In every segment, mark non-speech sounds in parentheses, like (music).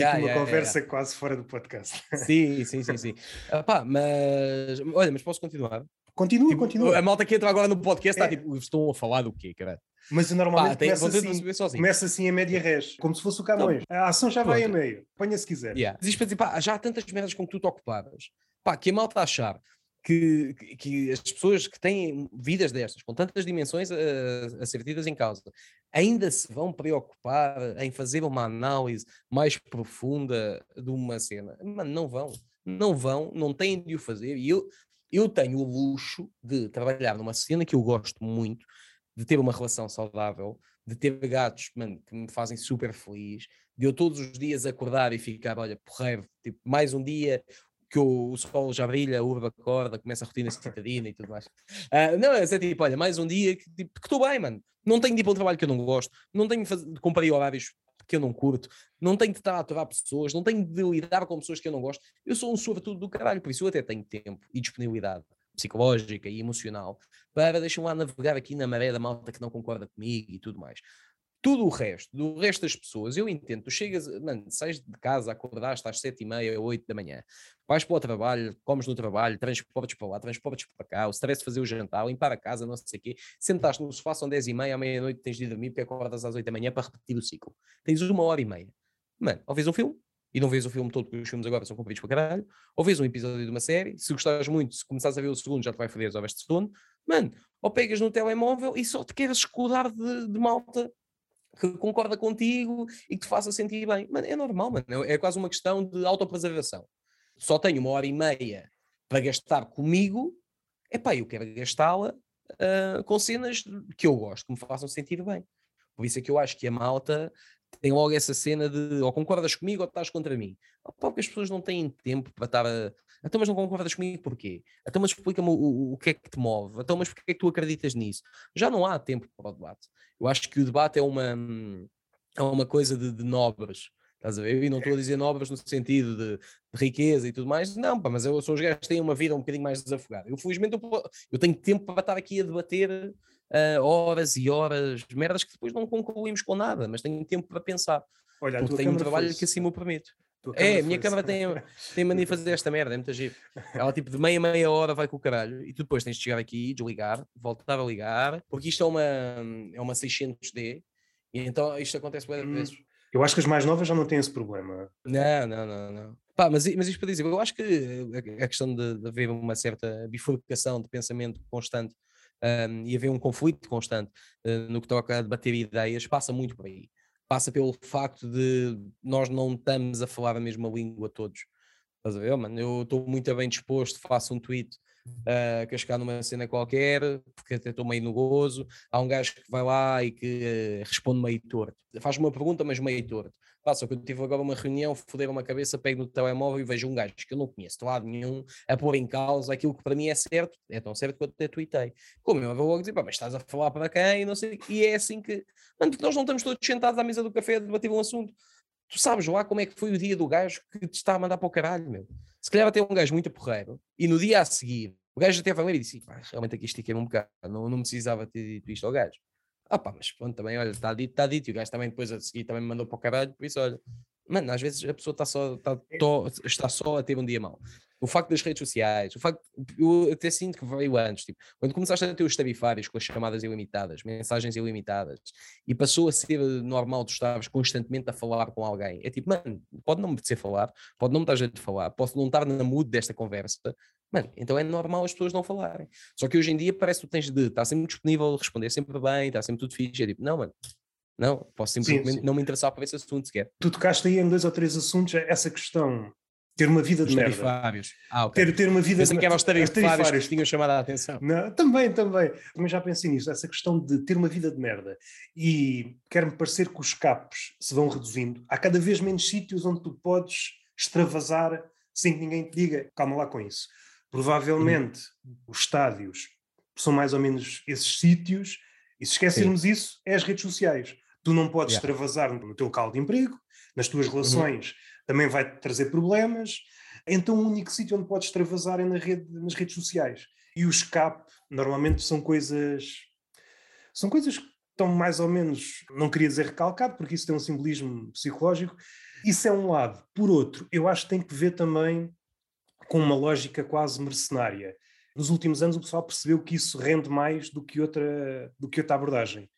Temos Yeah, aqui uma yeah, conversa yeah. quase fora do podcast. Sim, sim, sim, sim. Ah, pá, mas olha, mas posso continuar? Continua, Tipo, continua. A malta que entra agora no podcast está É. tipo, estão a falar do quê, cara? Mas eu Pá, normalmente tem, começa, assim, começa assim a média res, como se fosse o Camões. A ação já vai a Pronto. meio. Ponha se quiser. Yeah. Isto para dizer, pá, já há tantas merdas com que tu te ocupadas. Pá, que a malta achar que, que, as pessoas que têm vidas destas, com tantas dimensões a, a ser tidas em causa, ainda se vão preocupar em fazer uma análise mais profunda de uma cena. Mano, não vão. Não vão, não têm de o fazer. E eu, eu tenho o luxo de trabalhar numa cena que eu gosto muito, de ter uma relação saudável, de ter gatos, mano, que me fazem super feliz, de eu todos os dias acordar e ficar, olha, porreiro, tipo, mais um dia que o, o sol já brilha, a urba acorda, começa a rotina citadina e tudo mais. Ah, não, é tipo, olha, mais um dia que tipo, estou bem, mano. Não tenho de ir para um trabalho que eu não gosto, não tenho de fazer, de cumprir horários que eu não curto, não tenho de estar a aturar pessoas, não tenho de lidar com pessoas que eu não gosto. Eu sou um sobretudo do caralho, por isso eu até tenho tempo e disponibilidade psicológica e emocional para deixar lá navegar aqui na maré da malta que não concorda comigo e tudo mais. Tudo o resto, do resto das pessoas, eu entendo. Tu chegas, mano, sais de casa, acordaste às sete e meia, oito da manhã, vais para o trabalho, comes no trabalho, transportes para lá, transportes para cá, o stress de fazer o jantar, limpar a casa, não sei o quê, sentaste no sofá, são dez e meia, à meia-noite tens de ir dormir porque acordas às oito da manhã para repetir o ciclo. Tens uma hora e meia. Mano, ou vês um filme, e não vês o filme todo, porque os filmes agora são compridos para caralho, ou vês um episódio de uma série, se gostares muito, se começares a ver o segundo, já te vai foder as horas de sono, mano, ou pegas no telemóvel e só te queres escudar de, de malta que concorda contigo e que te faça sentir bem. Mano, é normal, mano. É é quase uma questão de autopreservação. Só tenho uma hora e meia para gastar comigo, epá, eu quero gastá-la ah, com cenas que eu gosto, que me façam sentir bem. Por isso é que eu acho que a malta tem logo essa cena de ou concordas comigo ou estás contra mim. Opa, porque as pessoas não têm tempo para estar a. Então, mas não concordas comigo porquê? Então, mas explica-me o, o, o que é que te move. Então, mas porquê é que tu acreditas nisso? Já não há tempo para o debate. Eu acho que o debate é uma, é uma coisa de, de nobres. Estás a ver? E não estou a dizer nobres no sentido de, de riqueza e tudo mais, não, pá, mas eu sou os gajos que têm uma vida um bocadinho mais desafogada. Eu, felizmente, eu, eu tenho tempo para estar aqui a debater ah, horas e horas, merdas que depois não concluímos com nada, mas tenho tempo para pensar, Olha, porque tenho um trabalho foi-se. que assim me permite. É, a minha câmara tem, tem mania de fazer esta merda, é muito giro. Ela tipo de meia meia hora vai com o caralho e tu depois tens de chegar aqui, desligar, voltar a ligar, porque isto é uma, é uma 600D e então isto acontece várias Hum. vezes. Eu acho que as mais novas já não têm esse problema. Não, não, não, não. Pá, mas, mas isto para dizer, eu acho que a, questão de, de haver uma certa bifurcação de pensamento constante hum, e haver um conflito constante eh, no que toca a debater ideias passa muito por aí. Passa pelo facto de nós não estamos a falar a mesma língua todos. Estás a ver, mano? Eu estou muito bem disposto, faço um tweet a cascar numa cena qualquer, porque até estou meio no gozo. Há um gajo que vai lá e que eh, responde meio torto. Faz uma pergunta, mas meio torto. Pá, só que eu tive agora uma reunião, foderam uma cabeça, pego no telemóvel e vejo um gajo que eu não conheço de lado nenhum a pôr em causa aquilo que para mim é certo, é tão certo eu até tuitei. Como eu vou dizer, pá, mas estás a falar para quem? E não sei. E é assim que. Mano, porque nós não estamos todos sentados à mesa do café a debater um assunto. Tu sabes lá como é que foi o dia do gajo que te está a mandar para o caralho, meu. Se calhar até um gajo muito porreiro e no dia a seguir o gajo até ler e disse, realmente aqui estiquei um bocado, não, não precisava ter dito isto ao gajo. Ah pá, mas pronto, também, olha, está dito, está dito, e o gajo também depois a seguir também me mandou para o caralho, por isso, olha, mano, às vezes a pessoa está só, está, tó- está só a ter um dia mau. O facto das redes sociais, o facto, eu até sinto que veio antes, tipo, quando começaste a ter os tabifários com as chamadas ilimitadas, mensagens ilimitadas, e passou a ser normal tu estares constantemente a falar com alguém, é tipo, mano, pode não me apetecer falar, pode não me estar jeito de falar, posso não estar na mood desta conversa, Mano, então é normal as pessoas não falarem. Só que hoje em dia parece que tu tens de estar sempre disponível, responder sempre bem, está sempre tudo fixe. É tipo, não, mano, não, posso simplesmente sim. não me interessar por esse assunto sequer. Tu tocaste aí em dois ou três assuntos, essa questão, ter uma vida de Os merda. tarifários. Ah, ok. Ter, ter uma vida Pensei que eram os Os tarifários que tinham chamado a atenção. Não, também, também. Também já pensei nisso, essa questão de ter uma vida de merda. E quer-me parecer que os escapes se vão reduzindo. Há cada vez menos sítios onde tu podes extravasar sem que ninguém te diga, calma lá com isso. Provavelmente os estádios são mais ou menos esses sítios, e se esquecermos isso, é as redes sociais. Tu não podes Yeah. extravasar no teu local de emprego, nas tuas relações também vai trazer problemas. Então o único sítio onde podes extravasar é na rede, nas redes sociais. E o escape normalmente são coisas. São coisas que estão mais ou menos. Não queria dizer recalcado, porque isso tem um simbolismo psicológico, Isso é um lado. Por outro, eu acho que tem que ver também com uma lógica quase mercenária. Nos últimos anos o pessoal percebeu que isso rende mais do que outra, do que outra abordagem.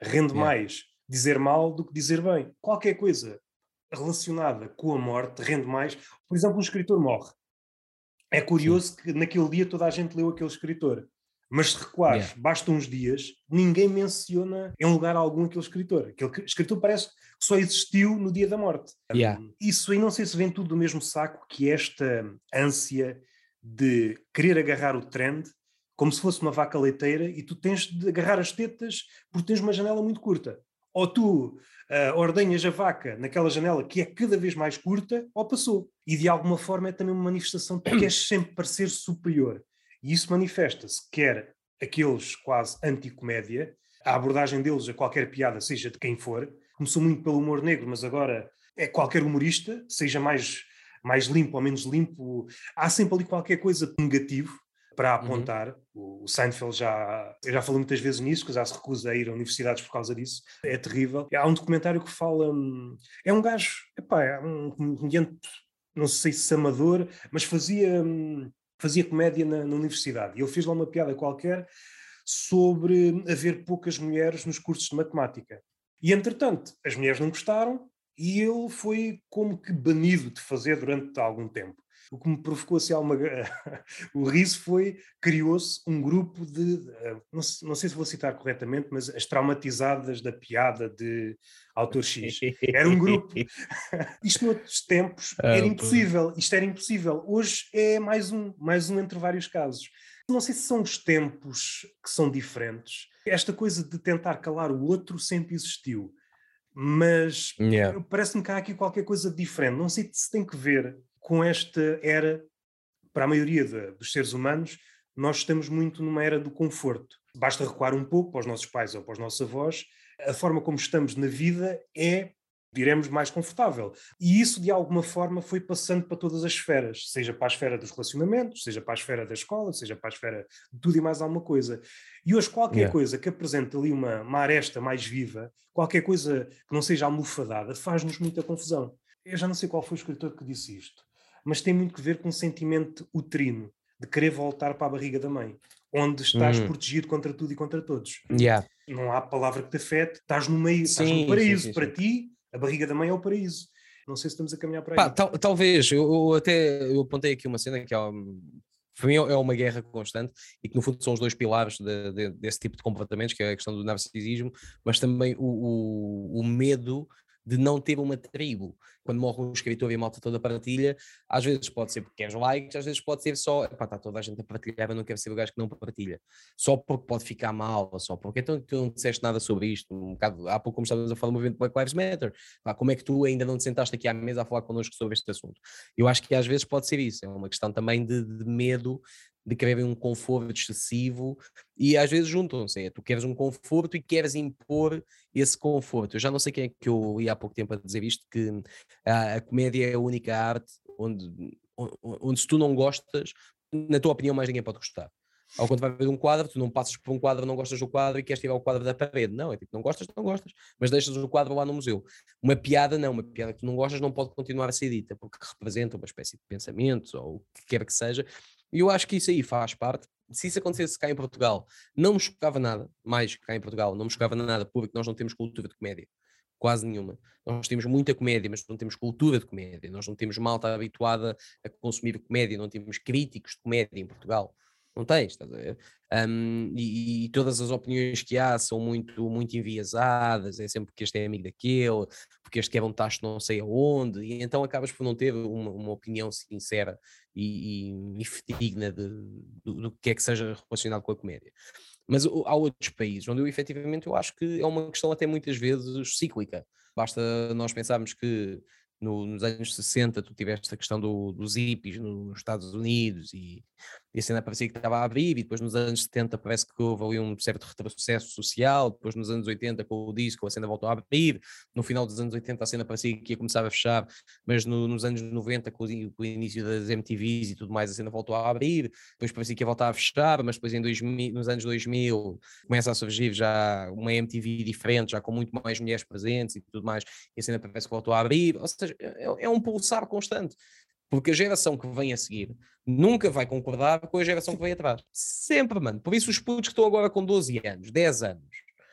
Rende yeah. mais dizer mal do que dizer bem. Qualquer coisa relacionada com a morte rende mais. Por exemplo, um escritor morre. É curioso Sim. que naquele dia toda a gente leu aquele escritor. Mas se recuares, yeah. basta uns dias, ninguém menciona em lugar algum aquele escritor. Aquele escritor parece que só existiu no dia da morte. Yeah. Isso aí não sei se vem tudo do mesmo saco que esta ânsia de querer agarrar o trend como se fosse uma vaca leiteira e tu tens de agarrar as tetas porque tens uma janela muito curta. Ou tu uh, ordenhas a vaca naquela janela que é cada vez mais curta, ou passou. E de alguma forma é também uma manifestação de que (clears throat) queres sempre parecer superior. E isso manifesta-se, quer aqueles quase anticomédia, a abordagem deles a qualquer piada, seja de quem for, começou muito pelo humor negro, mas agora é qualquer humorista, seja mais, mais limpo ou menos limpo, há sempre ali qualquer coisa negativo para uhum. apontar. Uhum. O Seinfeld já, eu já falou muitas vezes nisso, que já se recusa a ir a universidades por causa disso. É terrível. Há um documentário que fala. Hum, é um gajo, epá, é um comediante, não sei se amador, mas fazia hum, fazia comédia na, na universidade e ele fez lá uma piada qualquer sobre haver poucas mulheres nos cursos de matemática. E entretanto, as mulheres não gostaram e ele foi como que banido de fazer durante algum tempo. O que me provocou assim alguma. (laughs) o riso foi. criou-se um grupo de. Eh, não sei, não sei, se vou citar corretamente, mas as traumatizadas da piada de autor X. Era um grupo. (laughs) Isto noutros tempos era impossível. Isto era impossível. Hoje é mais um, mais um entre vários casos. Não sei se são os tempos que são diferentes. Esta coisa de tentar calar o outro sempre existiu mas yeah. parece-me que há aqui qualquer coisa diferente. Não sei se tem que ver com esta era, para a maioria de, dos seres humanos, nós estamos muito numa era do conforto. Basta recuar um pouco para os nossos pais ou para os nossos avós, a forma como estamos na vida é, diremos, mais confortável. E isso, de alguma forma, foi passando para todas as esferas, seja para a esfera dos relacionamentos, seja para a esfera da escola, seja para a esfera de tudo e mais alguma coisa. E hoje, qualquer yeah. coisa que apresente ali uma, uma aresta mais viva, qualquer coisa que não seja almofadada, faz-nos muita confusão. Eu já não sei qual foi o escritor que disse isto mas tem muito que ver com um sentimento uterino, de querer voltar para a barriga da mãe, onde estás hum. protegido contra tudo e contra todos. Yeah. Não há palavra que te afete, estás no meio, sim, estás no paraíso. Sim, sim, para ti, a barriga da mãe é o paraíso. Não sei se estamos a caminhar para aí. Tal, talvez, eu, eu, até eu apontei aqui uma cena que é, para mim é uma guerra constante e que no fundo são os dois pilares de, de, desse tipo de comportamentos, que é a questão do narcisismo, mas também o, o, o medo de não ter uma tribo. Quando morre um escritor e a malta toda partilha, às vezes pode ser porque queres likes, às vezes pode ser só, está toda a gente a partilhar, eu não quero ser o gajo que não partilha. Só porque pode ficar mal, só porque então tu não disseste nada sobre isto, um bocado, há pouco como estávamos a falar do movimento Black Lives Matter, pá, como é que tu ainda não te sentaste aqui à mesa a falar connosco sobre este assunto? Eu acho que às vezes pode ser isso, é uma questão também de, de medo de querer um conforto excessivo e às vezes juntam-se. É, tu queres um conforto e queres impor esse conforto. Eu já não sei quem é que eu ia há pouco tempo a dizer isto, que a, a comédia é a única arte onde, onde, onde se tu não gostas, na tua opinião, mais ninguém pode gostar. Quando vai ver um quadro, tu não passas por um quadro, não gostas do quadro e queres tirar o quadro da parede. Não, é tipo, não gostas, não gostas, mas deixas o quadro lá no museu. Uma piada, não, uma piada que tu não gostas não pode continuar a ser dita, porque representa uma espécie de pensamento ou o que quer que seja, e eu acho que isso aí faz parte. Se isso acontecesse cá em Portugal, não me chocava nada, mais cá em Portugal, não me chocava nada, porque nós não temos cultura de comédia. Quase nenhuma. Nós temos muita comédia, mas não temos cultura de comédia. Nós não temos malta habituada a consumir comédia, não temos críticos de comédia em Portugal. Não tens, estás a ver? Um, e, e, todas as opiniões que há são muito, muito enviesadas, é sempre porque este é amigo daquele, porque este quer um tacho não sei aonde, e então acabas por não ter uma, uma opinião sincera e, e, e do, do que é que seja relacionado com a comédia. Mas há outros países onde eu efetivamente eu acho que é uma questão até muitas vezes cíclica. Basta nós pensarmos que no, nos anos 60 tu tiveste a questão do, dos hippies nos Estados Unidos e, e a cena parecia que estava a abrir, e depois nos anos 70 parece que houve ali um certo retrocesso social, depois nos anos 80 com o disco a cena voltou a abrir, no final dos anos 80 a cena parecia que ia começar a fechar, mas no, nos anos 90 com o, com o, início das MTVs e tudo mais a cena voltou a abrir, depois parecia que ia voltar a fechar, mas depois em 2000, nos anos 2000 começa a surgir já uma MTV diferente, já com muito mais mulheres presentes e tudo mais, e a cena parece que voltou a abrir, ou seja, é, é um pulsar constante. Porque a geração que vem a seguir nunca vai concordar com a geração que vem atrás. Sempre, mano. Por isso os putos que estão agora com 12 anos, 10 anos,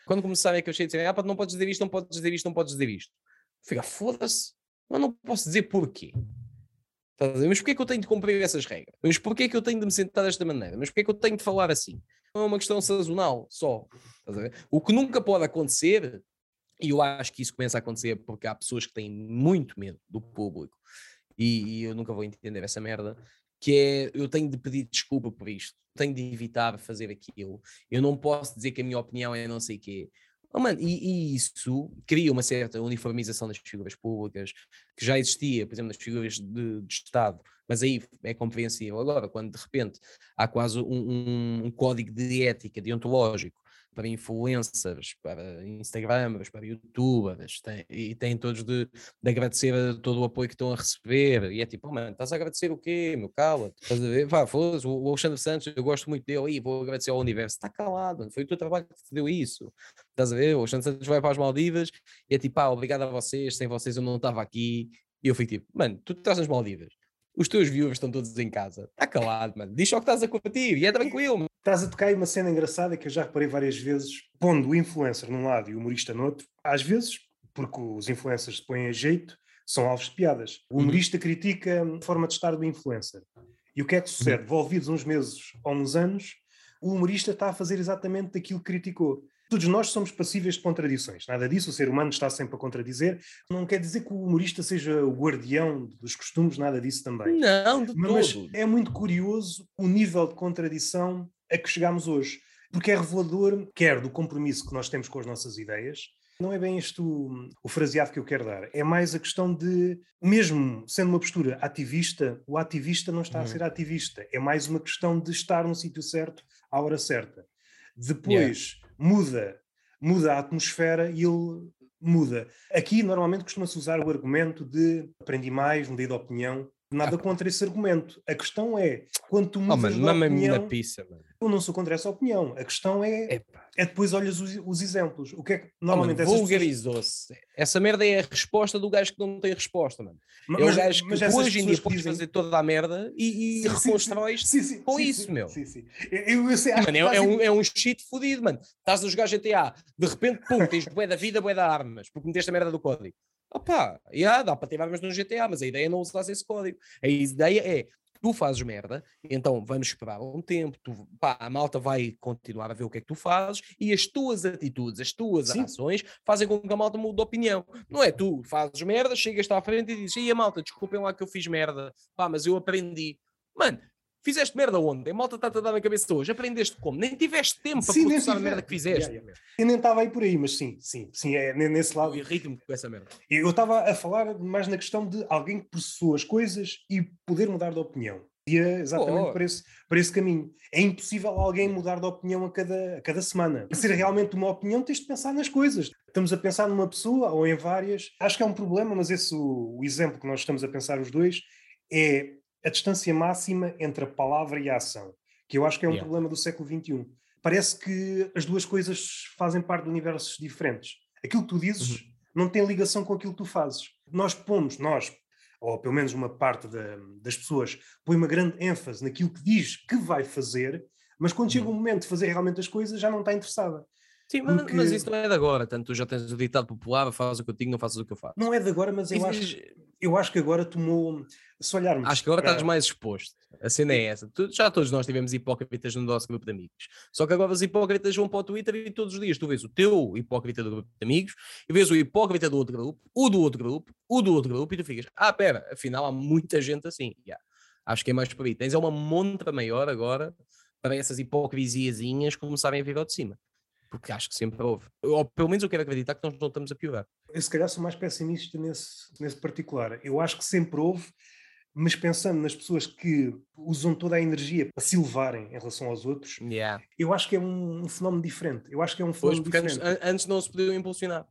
quando começarem a crescer e dizer, ah, não podes dizer isto, não podes dizer isto, não podes dizer isto. Fica, foda-se. Mas não posso dizer porquê. Mas porquê é que eu tenho de cumprir essas regras? Mas porquê é que eu tenho de me sentar desta maneira? Mas porquê é que eu tenho de falar assim? Não é uma questão sazonal só. O que nunca pode acontecer, e eu acho que isso começa a acontecer porque há pessoas que têm muito medo do público, e, e, eu nunca vou entender essa merda, que é eu tenho de pedir desculpa por isto, tenho de evitar fazer aquilo, eu não posso dizer que a minha opinião é não sei quê. Oh, mano, e, e, isso cria uma certa uniformização das figuras públicas que já existia, por exemplo, nas figuras de, de Estado, mas aí é compreensível. Agora, quando de repente há quase um, um, um código de ética deontológico para influencers, para Instagramers, para youtubers, tem, e têm todos de, de, agradecer todo o apoio que estão a receber. E é tipo, oh, mano, estás a agradecer o quê, meu? Cala-te. Estás a ver? Vá, foda-se, o Alexandre Santos, eu gosto muito dele, e vou agradecer ao universo. Está calado, mano. foi o teu trabalho que te deu isso. Estás a ver? O Alexandre Santos vai para as Maldivas e é tipo, ah, obrigado a vocês, sem vocês eu não estava aqui. E eu fui tipo, mano, tu estás nas Maldivas os teus viewers estão todos em casa. Está calado, mano. Diz só que estás a curtir e é tranquilo. Estás a tocar aí uma cena engraçada que eu já reparei várias vezes, pondo o influencer num lado e o humorista no outro. Às vezes, porque os influencers se põem a jeito, são alvos de piadas. O uhum. humorista uhum. critica a forma de estar do influencer. E o que é que sucede? Uhum. Volvidos uns meses ou uns anos, o humorista está a fazer exatamente aquilo que criticou. Todos nós somos passíveis de contradições, nada disso, o ser humano está sempre a contradizer. Não quer dizer que o humorista seja o guardião dos costumes, nada disso também. Não, de Mas todo. é muito curioso o nível de contradição a que chegamos hoje, porque é revelador, quer do compromisso que nós temos com as nossas ideias, não é bem isto o, o fraseado que eu quero dar, é mais a questão de, mesmo sendo uma postura ativista, o ativista não está uhum. a ser ativista, é mais uma questão de estar no sítio certo, à hora certa. Depois, yeah muda, muda a atmosfera e ele muda. Aqui normalmente costuma-se usar o argumento de aprendi mais, mudei de opinião. Nada ah. contra esse argumento. A questão é, quando tu mudas oh, mano, de opinião... Na pizza, mano. Eu não sou contra essa opinião. A questão é... Epa. É depois olhas os, os, exemplos. O que é que normalmente... Oh, vulgarizou-se. Pessoas... Essa merda é a resposta do gajo que não tem resposta, mano. Mas, é o gajo que hoje em dia podes dizem... fazer toda a merda e, e reconstróis com isso, meu. Sim, sim. Eu, eu sei, mano, é, é, um, é um shit fodido, mano. Estás a jogar GTA, de repente, pum, tens bué da vida, bué da armas, porque meteste a merda do código. Opá, yeah, dá para ter armas no GTA, mas a ideia é não usar esse código. A ideia é tu fazes merda, então vamos esperar um tempo, tu, pá, a malta vai continuar a ver o que é que tu fazes e as tuas atitudes, as tuas Sim. ações fazem com que a malta mude de opinião. Não é tu fazes merda, chegas à frente e dizes, e a malta, desculpem lá que eu fiz merda, pá, mas eu aprendi. Mano, Fizeste merda ontem, a malta está-te a dar na cabeça hoje. Aprendeste como? Nem tiveste tempo para sim, processar a merda que fizeste. Yeah, yeah. Eu nem estava aí por aí, mas sim, sim, sim, é nesse lado. Irrita-me com essa merda. Eu estava a falar mais na questão de alguém que processou as coisas e poder mudar de opinião. Ia exatamente oh. para, esse, para esse caminho. É impossível alguém mudar de opinião a cada, a cada semana. Para ser realmente uma opinião, tens de pensar nas coisas. Estamos a pensar numa pessoa ou em várias. Acho que é um problema, mas esse o, o exemplo que nós estamos a pensar os dois é a distância máxima entre a palavra e a ação, que eu acho que é um yeah. problema do século XXI. Parece que as duas coisas fazem parte de universos diferentes. Aquilo que tu dizes uhum. não tem ligação com aquilo que tu fazes. Nós pomos, nós, ou pelo menos uma parte da, das pessoas, põe uma grande ênfase naquilo que diz que vai fazer, mas quando chega o uhum. momento de fazer realmente as coisas já não está interessada. Sim, Porque... mas, isso não é de agora, tanto tu já tens o ditado popular, faz o que eu digo, não faças o que eu faço. Não é de agora, mas eu, isso, acho, eu acho que agora tomou, se olharmos... Acho que agora para... estás mais exposto, a cena é essa, tu, já todos nós tivemos hipócritas no nosso grupo de amigos, só que agora os hipócritas vão para o Twitter e todos os dias tu vês o teu hipócrita do grupo de amigos, e vês o hipócrita do outro grupo, o do outro grupo, o do outro grupo, e tu ficas, ah pera, afinal há muita gente assim, yeah. acho que é mais por aí, tens é uma montra maior agora para essas hipocrisiazinhas começarem a vir ao de cima porque acho que sempre houve. Ou pelo menos eu quero acreditar que nós não estamos a piorar. Eu se calhar sou mais pessimista nesse, nesse particular. Eu acho que sempre houve, mas pensando nas pessoas que usam toda a energia para se elevarem em relação aos outros, yeah. eu acho que é um, um, fenómeno diferente. Eu acho que é um fenómeno pois, diferente. Antes, antes, não se podiam impulsionar.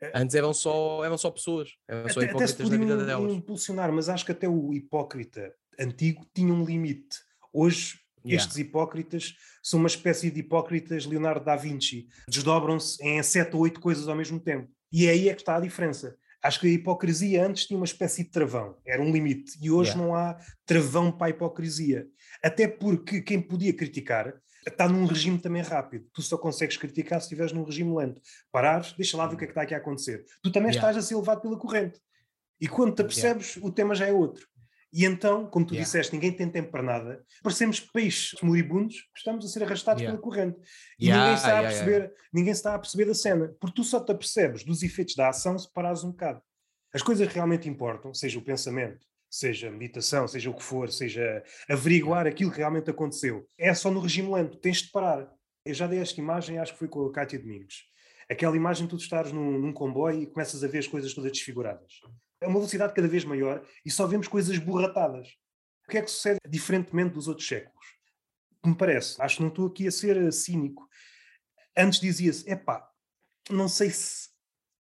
É. Antes eram só, eram só pessoas, eram só até, hipócritas até se da vida delas. impulsionar, mas acho que até o hipócrita antigo tinha um limite. Hoje Yeah. Estes hipócritas são uma espécie de hipócritas Leonardo da Vinci. Desdobram-se em sete ou oito coisas ao mesmo tempo. E aí é que está a diferença. Acho que a hipocrisia antes tinha uma espécie de travão, era um limite. E hoje yeah. não há travão para a hipocrisia. Até porque quem podia criticar está num regime também rápido. Tu só consegues criticar se estiveres num regime lento. Parares, deixa lá ver o que é que está aqui a acontecer. Tu também yeah. estás a ser levado pela corrente. E quando te apercebes, yeah. o tema já é outro. E então, como tu yeah. disseste, ninguém tem tempo para nada, parecemos peixes moribundos que estamos a ser arrastados yeah. pela corrente. E yeah, ninguém, está a perceber, ninguém está a perceber da cena, porque tu só te apercebes dos efeitos da ação se parares um bocado. As coisas que realmente importam, seja o pensamento, seja meditação, seja o que for, seja averiguar aquilo que realmente aconteceu, é só no regime lento, tens de parar. Eu já dei esta imagem, acho que foi com a Cátia Domingos. Aquela imagem, tu estás num, num comboio e começas a ver as coisas todas desfiguradas é uma velocidade cada vez maior e só vemos coisas borratadas. O que é que sucede diferentemente dos outros séculos? Que me parece, acho que não estou aqui a ser eh, cínico. Antes dizia-se, epá, não sei se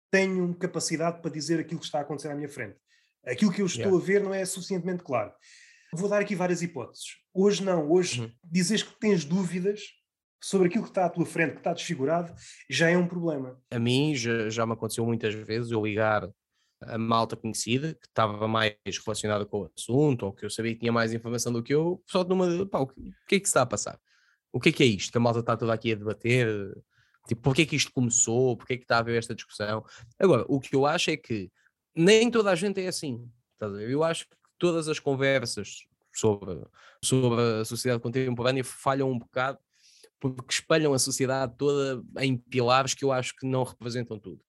tenho capacidade para dizer aquilo que está a acontecer à minha frente. Aquilo que eu estou yeah. a ver não é suficientemente claro. Vou dar aqui várias hipóteses. Hoje não, hoje uhum. dizes que tens dúvidas sobre aquilo que está à tua frente, que está desfigurado, já é um problema. A mim já, já me aconteceu muitas vezes eu ligar a malta conhecida, que estava mais relacionada com o assunto, ou que eu sabia que tinha mais informação do que eu, só numa de, pá, o que é que se está a passar? O que é que é isto? Que a malta está toda aqui a debater? Tipo, porquê é que isto começou? Porquê é que está a haver esta discussão? Agora, o que eu acho é que nem toda a gente é assim. Eu acho que todas as conversas sobre, sobre a sociedade contemporânea falham um bocado porque espalham a sociedade toda em pilares que eu acho que não representam tudo.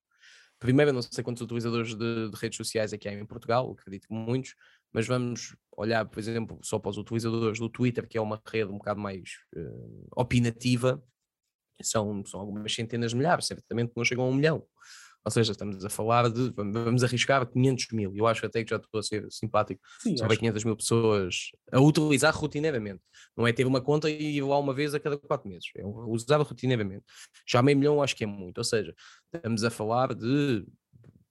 Primeiro, não sei quantos utilizadores de, de, redes sociais é que há em Portugal, acredito que muitos, mas vamos olhar, por exemplo, só para os utilizadores do Twitter, que é uma rede um bocado mais uh, opinativa, são, são algumas centenas de milhares, certamente não chegam a um milhão. Ou seja, estamos a falar de, vamos arriscar 500 mil. Eu acho até que já estou a ser simpático. Sim, Só 500 mil pessoas a utilizar rotineiramente. Não é ter uma conta e ir lá uma vez a cada quatro meses. É usar rotineiramente. Já meio milhão acho que é muito. Ou seja, estamos a falar de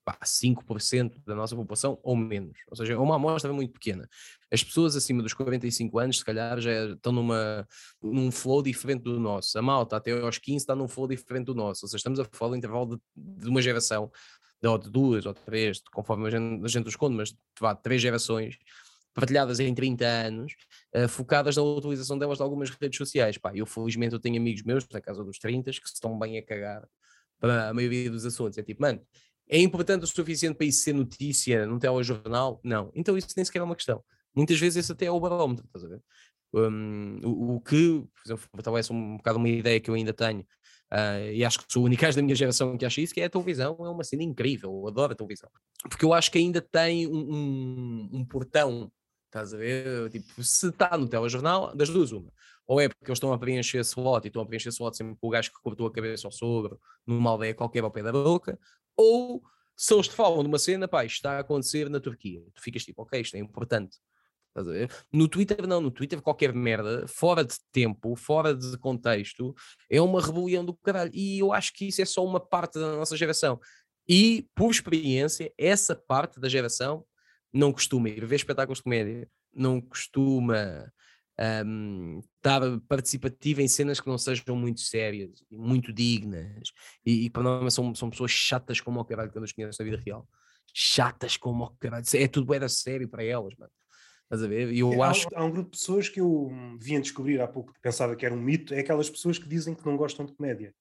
pá, 5% da nossa população ou menos. Ou seja, é uma amostra muito pequena. As pessoas acima dos 45 anos, se calhar, já estão numa, num flow diferente do nosso. A malta até aos 15 está num flow diferente do nosso. Ou seja, estamos a falar do intervalo de, de uma geração, ou de duas ou de três, conforme a gente, a gente os conta, mas de três gerações partilhadas em 30 anos, uh, focadas na utilização delas de algumas redes sociais. Pá, eu felizmente eu tenho amigos meus, na casa dos 30, que estão bem a cagar para a maioria dos assuntos. É tipo, mano, é importante o suficiente para isso ser notícia num telejornal? Não. Então isso nem sequer é uma questão. Muitas vezes esse até é o barómetro, estás a ver? Um, o, o, que, por exemplo, talvez um bocado uma ideia que eu ainda tenho, uh, e acho que sou o único (laughs) da minha geração que acha isso, que é a televisão, é uma cena incrível, eu adoro a televisão. Porque eu acho que ainda tem um, um, um portão, estás a ver? Tipo, se está no telejornal, das duas uma. Ou é porque eles estão a preencher slot e estão a preencher slot sempre com o gajo que cortou a cabeça ao sogro numa aldeia qualquer ao pé da boca, ou se eles te falam de uma cena, pá, isto está a acontecer na Turquia, tu ficas tipo, ok, isto é importante. No Twitter, não, no Twitter, qualquer merda, fora de tempo, fora de contexto, é uma rebelião do caralho. E eu acho que isso é só uma parte da nossa geração. E, por experiência, essa parte da geração não costuma ir ver espetáculos de comédia, não costuma um, estar participativa em cenas que não sejam muito sérias e muito dignas e, e para nós são, são pessoas chatas como o caralho que eu nos conheço na vida real chatas como o caralho, é tudo era sério para elas, mano. Estás a ver? E eu é, acho... há, há, um grupo de pessoas que eu vim a descobrir há pouco, pensava que era um mito, é aquelas pessoas que dizem que não gostam de comédia.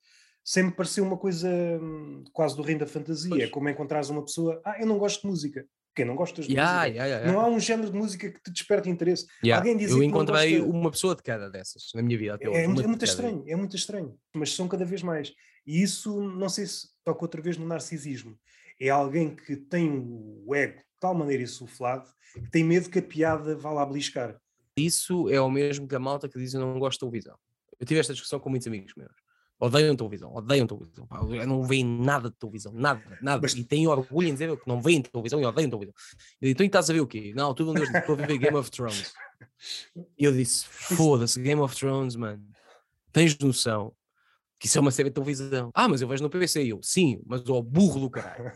Sempre pareceu uma coisa hum, quase do reino da fantasia, pois. como encontrares uma pessoa, ah, eu não gosto de música. Quem não gostas de yeah, música? Yeah, yeah, não há um género de música que te desperte interesse. Alguém diz Eu encontrei gosta... uma pessoa de cada dessas na minha vida. Até hoje, é, é, muito estranho, é muito estranho, mas são cada vez mais. E isso, não sei se toca outra vez no narcisismo. É alguém que tem o ego de tal maneira insuflado que tem medo que a piada vá lá beliscar. Isso é o mesmo que a malta que diz eu não gosto de televisão. Eu tive esta discussão com muitos amigos meus. Odeiam televisão, odeiam televisão. Pá, não veem nada de televisão, nada, nada. Mas... E têm orgulho em dizer que não veem televisão e odeiam televisão. Eu digo, então estás a ver o quê? Não, tu não estou a ver Game of Thrones. E eu disse, foda-se, Game of Thrones, mano. Tens noção que isso é uma série de televisão. Ah, mas eu vejo no PC. E eu, sim, mas o burro do caralho.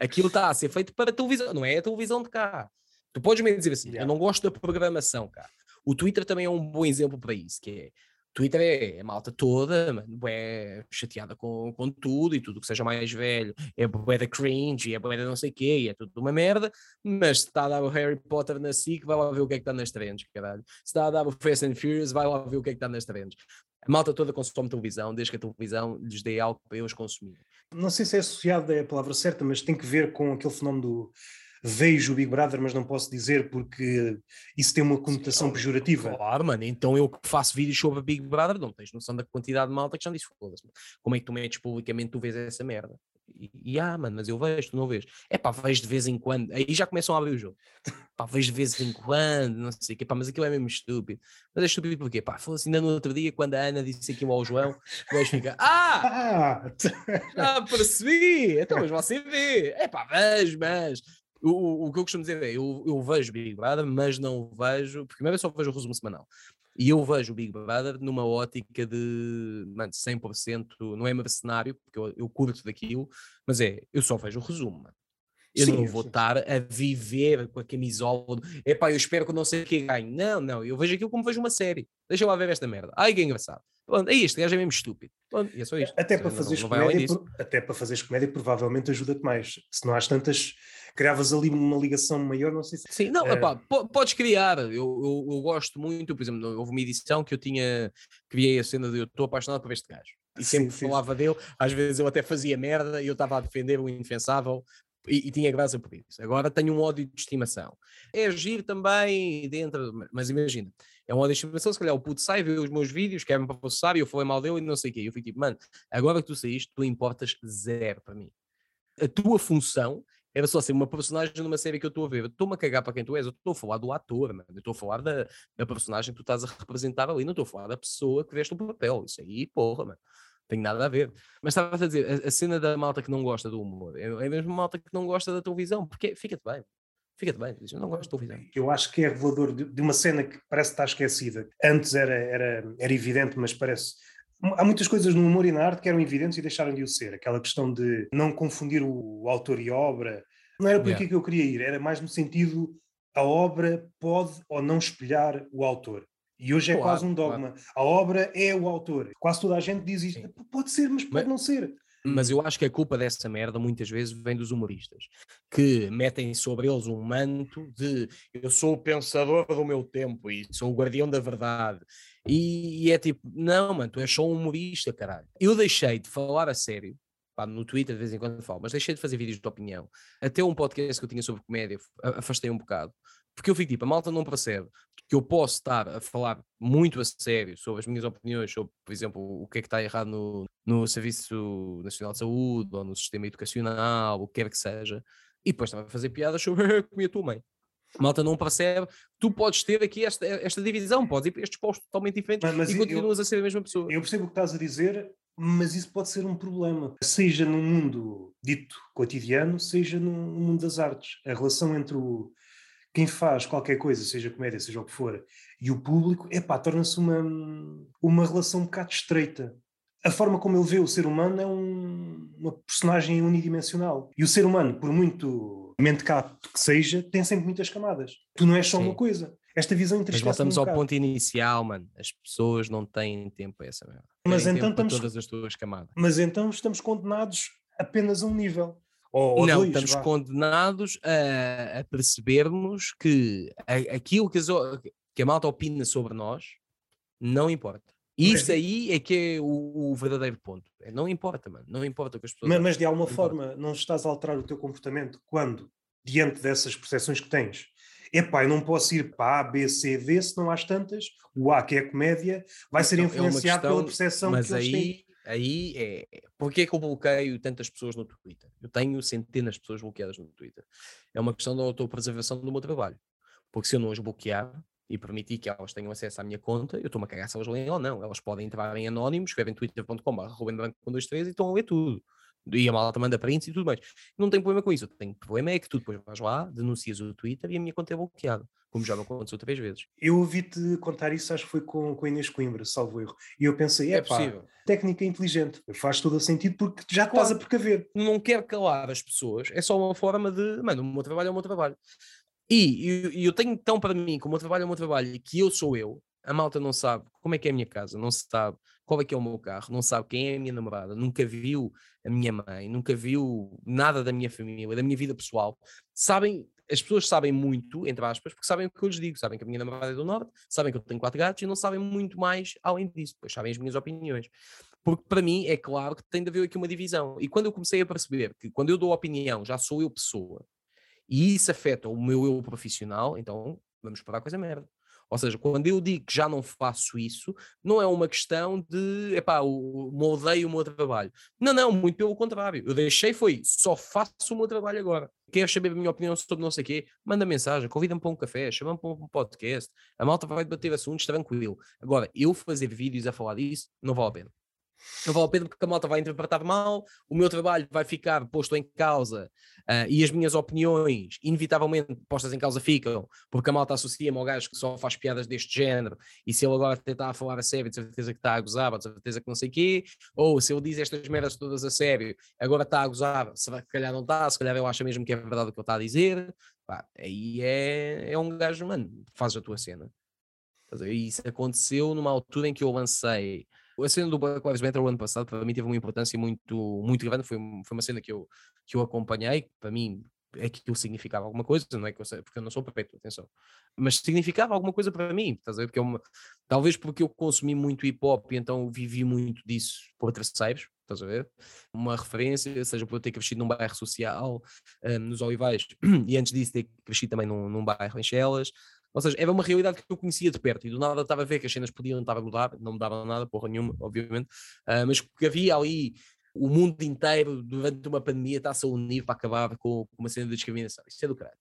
Aquilo está a ser feito para televisão, não é a televisão de cá. Tu podes me dizer assim, yeah. eu não gosto da programação, cara. O Twitter também é um bom exemplo para isso, que é Twitter é, é malta toda, mano, é chateada com, com tudo e tudo que seja mais velho, é bué da cringe, é bué da não sei quê, é tudo uma merda, mas se está a dar o Harry Potter na SIC, vai lá ver o que é que está nas trends, caralho. Se está a dar o Fast and Furious, vai lá ver o que é que está nas trends. A malta toda consome televisão, desde que a televisão lhes dê algo para eles consumirem. Não sei se é associado é a palavra certa, mas tem que ver com aquele fenómeno do vejo o Big Brother, mas não posso dizer porque isso tem uma conotação Sim, pejorativa. Claro, mano, então eu que faço vídeos sobre Big Brother, não tens noção da quantidade de malta que já disse, foda-se, como é que tu metes publicamente, tu vês essa merda? E, e ah, mano, mas eu vejo, tu não vês. É pá, vejo de vez em quando, aí já começam a abrir o jogo. (laughs) Pá, vejo de vez em quando, não sei o quê, pá, mas aquilo é mesmo estúpido. Mas é estúpido porque, pá, fosse ainda no outro dia, quando a Ana disse aquilo ao João, o gajo fica, ah, (laughs) ah! já percebi, então, mas você vê, é pá, vejo, mas o, o, que eu costumo dizer é, eu, eu vejo Big Brother, mas não vejo, primeiro eu só vejo o resumo semanal. E eu vejo o Big Brother numa ótica de, mano, 100%, não é mercenário, porque eu, eu curto daquilo, mas é, eu só vejo o resumo, mano. Eu sim, não vou estar a viver com a camisola. É pá, eu espero que não sei o que ganhe. Não, não, eu vejo aquilo como vejo uma série. Deixa lá ver esta merda. Ai, que engraçado. Pronto, é isto, gajo é mesmo estúpido. Pronto, e é só isto. Até para fazeres comédia, até para fazeres comédia, provavelmente ajuda-te mais. Se não há tantas criavas ali uma ligação maior, não sei se. Sim, não, é... podes criar. Eu, eu, eu, gosto muito, por exemplo, houve uma edição que eu tinha, criei a cena de eu estou apaixonado por este gajo. E sempre sim, falava sim. dele, às vezes eu até fazia merda e eu estava a defender o indefensável e, e, tinha graça por isso. Agora tenho um ódio de estimação. É agir também dentro, mas imagina, é um ódio de estimação, se calhar o puto sai, vê os meus vídeos, quer-me processar e eu falei mal dele e não sei o quê. Eu fico tipo, mano, agora que tu saíste, tu importas zero para mim. A tua função era só ser uma personagem numa série que eu estou a ver. Estou-me a cagar para quem tu és. Eu estou a falar do ator, mano. Eu estou a falar da, da personagem que tu estás a representar ali. Não estou a falar da pessoa que veste o papel. Isso aí, porra, mano. Tem nada a ver. Mas estava a dizer, a, a, cena da malta que não gosta do humor é, é mesmo malta que não gosta da televisão. Porque fica-te bem. Fica-te bem, eu não gosto de televisão. Eu acho que é revelador de, de uma cena que parece estar esquecida. Antes era, era, era evidente, mas parece há muitas coisas no humor e na arte que eram evidentes e deixaram de o ser. Aquela questão de não confundir o autor e a obra. Não era por yeah. aqui que eu queria ir, era mais no sentido a obra pode ou não espelhar o autor. E hoje é claro, quase um dogma. Claro. A obra é o autor. Quase toda a gente diz isto. Sim. Pode ser, mas pode mas, não ser. Mas eu acho que a culpa dessa merda muitas vezes vem dos humoristas, que metem sobre eles um manto de eu sou o pensador do meu tempo e sou o guardião da verdade. E, e é tipo, não, mano, tu és só um humorista, caralho. Eu deixei de falar a sério, pá, no Twitter de vez em quando falo, mas deixei de fazer vídeos de opinião. Até um podcast que eu tinha sobre comédia, afastei um bocado, porque eu fico tipo, a malta não percebe que eu posso estar a falar muito a sério sobre as minhas opiniões, sobre, por exemplo, o que é que está errado no, no Serviço Nacional de Saúde ou no sistema educacional, o que quer que seja, e depois estava a fazer piadas sobre (laughs) como a tua mãe. A malta não percebe, tu podes ter aqui esta, esta divisão, podes ir para estes postos totalmente diferentes mas, mas e continuas eu, a ser a mesma pessoa. Eu percebo o que estás a dizer, mas isso pode ser um problema, seja no mundo dito cotidiano, seja no mundo das artes. A relação entre o, quem faz qualquer coisa, seja comédia, seja o que for, e o público, epá, torna-se uma, uma relação um bocado estreita. A forma como ele vê o ser humano é um, uma personagem unidimensional. E o ser humano, por muito mentecato que seja, tem sempre muitas camadas. Tu não és só Sim. uma coisa. Esta visão Mas voltamos um ao ponto inicial, mano. As pessoas não têm tempo para essa merda. Mas então estamos... todas as tuas camadas. Mas então estamos condenados apenas a um nível. Ou, ou não, dois, estamos vá. condenados a, a percebermos que a, aquilo que, as, que, a malta opina sobre nós não importa. Isso aí é que é o, o, verdadeiro ponto. É, não importa, mano. Não importa o que as pessoas. Mas, mas de alguma não forma importa. não estás a alterar o teu comportamento quando, diante dessas percepções que tens, epá, eu não posso ir para A, B, C, D, se não há tantas, o A, que é a comédia, vai ser então, influenciado é questão, pela percepção que aí, eles têm aí é. Porquê é que eu bloqueio tantas pessoas no Twitter? Eu tenho centenas de pessoas bloqueadas no Twitter. É uma questão da autopreservação do meu trabalho. Porque se eu não as bloquear, e permitir que elas tenham acesso à minha conta, eu estou-me a cagar se elas leem ou não. Elas podem entrar em anónimo, escrevem twitter.com, Ruben Branco com dois, três e estão a ler tudo. E a malta manda prints e tudo mais. Não tenho problema com isso. O tenho problema é que tu depois vais lá, denuncias o Twitter e a minha conta é bloqueada, como já me aconteceu três vezes. Eu ouvi-te contar isso, acho que foi com, com Inês Coimbra, salvo erro. E eu pensei, é, é possível. técnica inteligente, faz todo o sentido porque já claro, estás a precaver. Não quero calar as pessoas, é só uma forma de, mano, o meu trabalho é o meu trabalho. E, e eu tenho tão para mim, como o meu trabalho é o meu trabalho, e que eu sou eu, a malta não sabe como é que é a minha casa, não sabe qual é que é o meu carro, não sabe quem é a minha namorada, nunca viu a minha mãe, nunca viu nada da minha família, da minha vida pessoal. Sabem, as pessoas sabem muito, entre aspas, porque sabem o que eu lhes digo, sabem que a minha namorada é do Norte, sabem que eu tenho quatro gatos e não sabem muito mais além disso, pois sabem as minhas opiniões. Porque para mim é claro que tem de haver aqui uma divisão. E quando eu comecei a perceber que quando eu dou opinião já sou eu pessoa, e isso afeta o meu eu profissional, então vamos parar com essa merda. Ou seja, quando eu digo que já não faço isso, não é uma questão de, epá, moldei o meu trabalho. Não, não, muito pelo contrário. Eu deixei foi, só faço o meu trabalho agora. Queres saber a minha opinião sobre não sei o quê? Manda mensagem, convida-me para um café, chama-me para um podcast. A malta vai debater assuntos tranquilo. Agora, eu fazer vídeos a falar disso, não vale a pena. Não vale a pena porque a malta vai interpretar mal, o meu trabalho vai ficar posto em causa uh, e as minhas opiniões, inevitavelmente, postas em causa ficam, porque a malta associa-me ao gajo que só faz piadas deste género e se ele agora tentar falar a sério, de certeza que está a gozar, de certeza que não sei o quê, ou se ele diz estas merdas todas a sério, agora está a gozar, se calhar não está, se calhar ele acha mesmo que é verdade o que ele está a dizer, pá, aí é, é um gajo, mano, faz a tua cena. Isso aconteceu numa altura em que eu lancei a cena do Black Lives Matter o ano passado para mim teve uma importância muito, muito grande, foi, foi uma cena que eu, que eu acompanhei, para mim é que aquilo significava alguma coisa, não é que eu sei, porque eu não sou perpétuo, atenção, mas significava alguma coisa para mim, estás a ver? Porque é talvez porque eu consumi muito hip hop e então vivi muito disso por terceiros, estás a ver? Uma referência, seja por eu ter crescido num bairro social, um, nos Olivais, (clears throat) e antes disso ter crescido também num, num bairro em Chelas, ou seja, era uma realidade que eu conhecia de perto e do nada estava a ver que as cenas podiam estar a mudar, não mudavam nada, porra nenhuma, obviamente, uh, mas que havia ali o mundo inteiro durante uma pandemia está-se a unir para acabar com, com uma cena de discriminação. Isso é do caralho.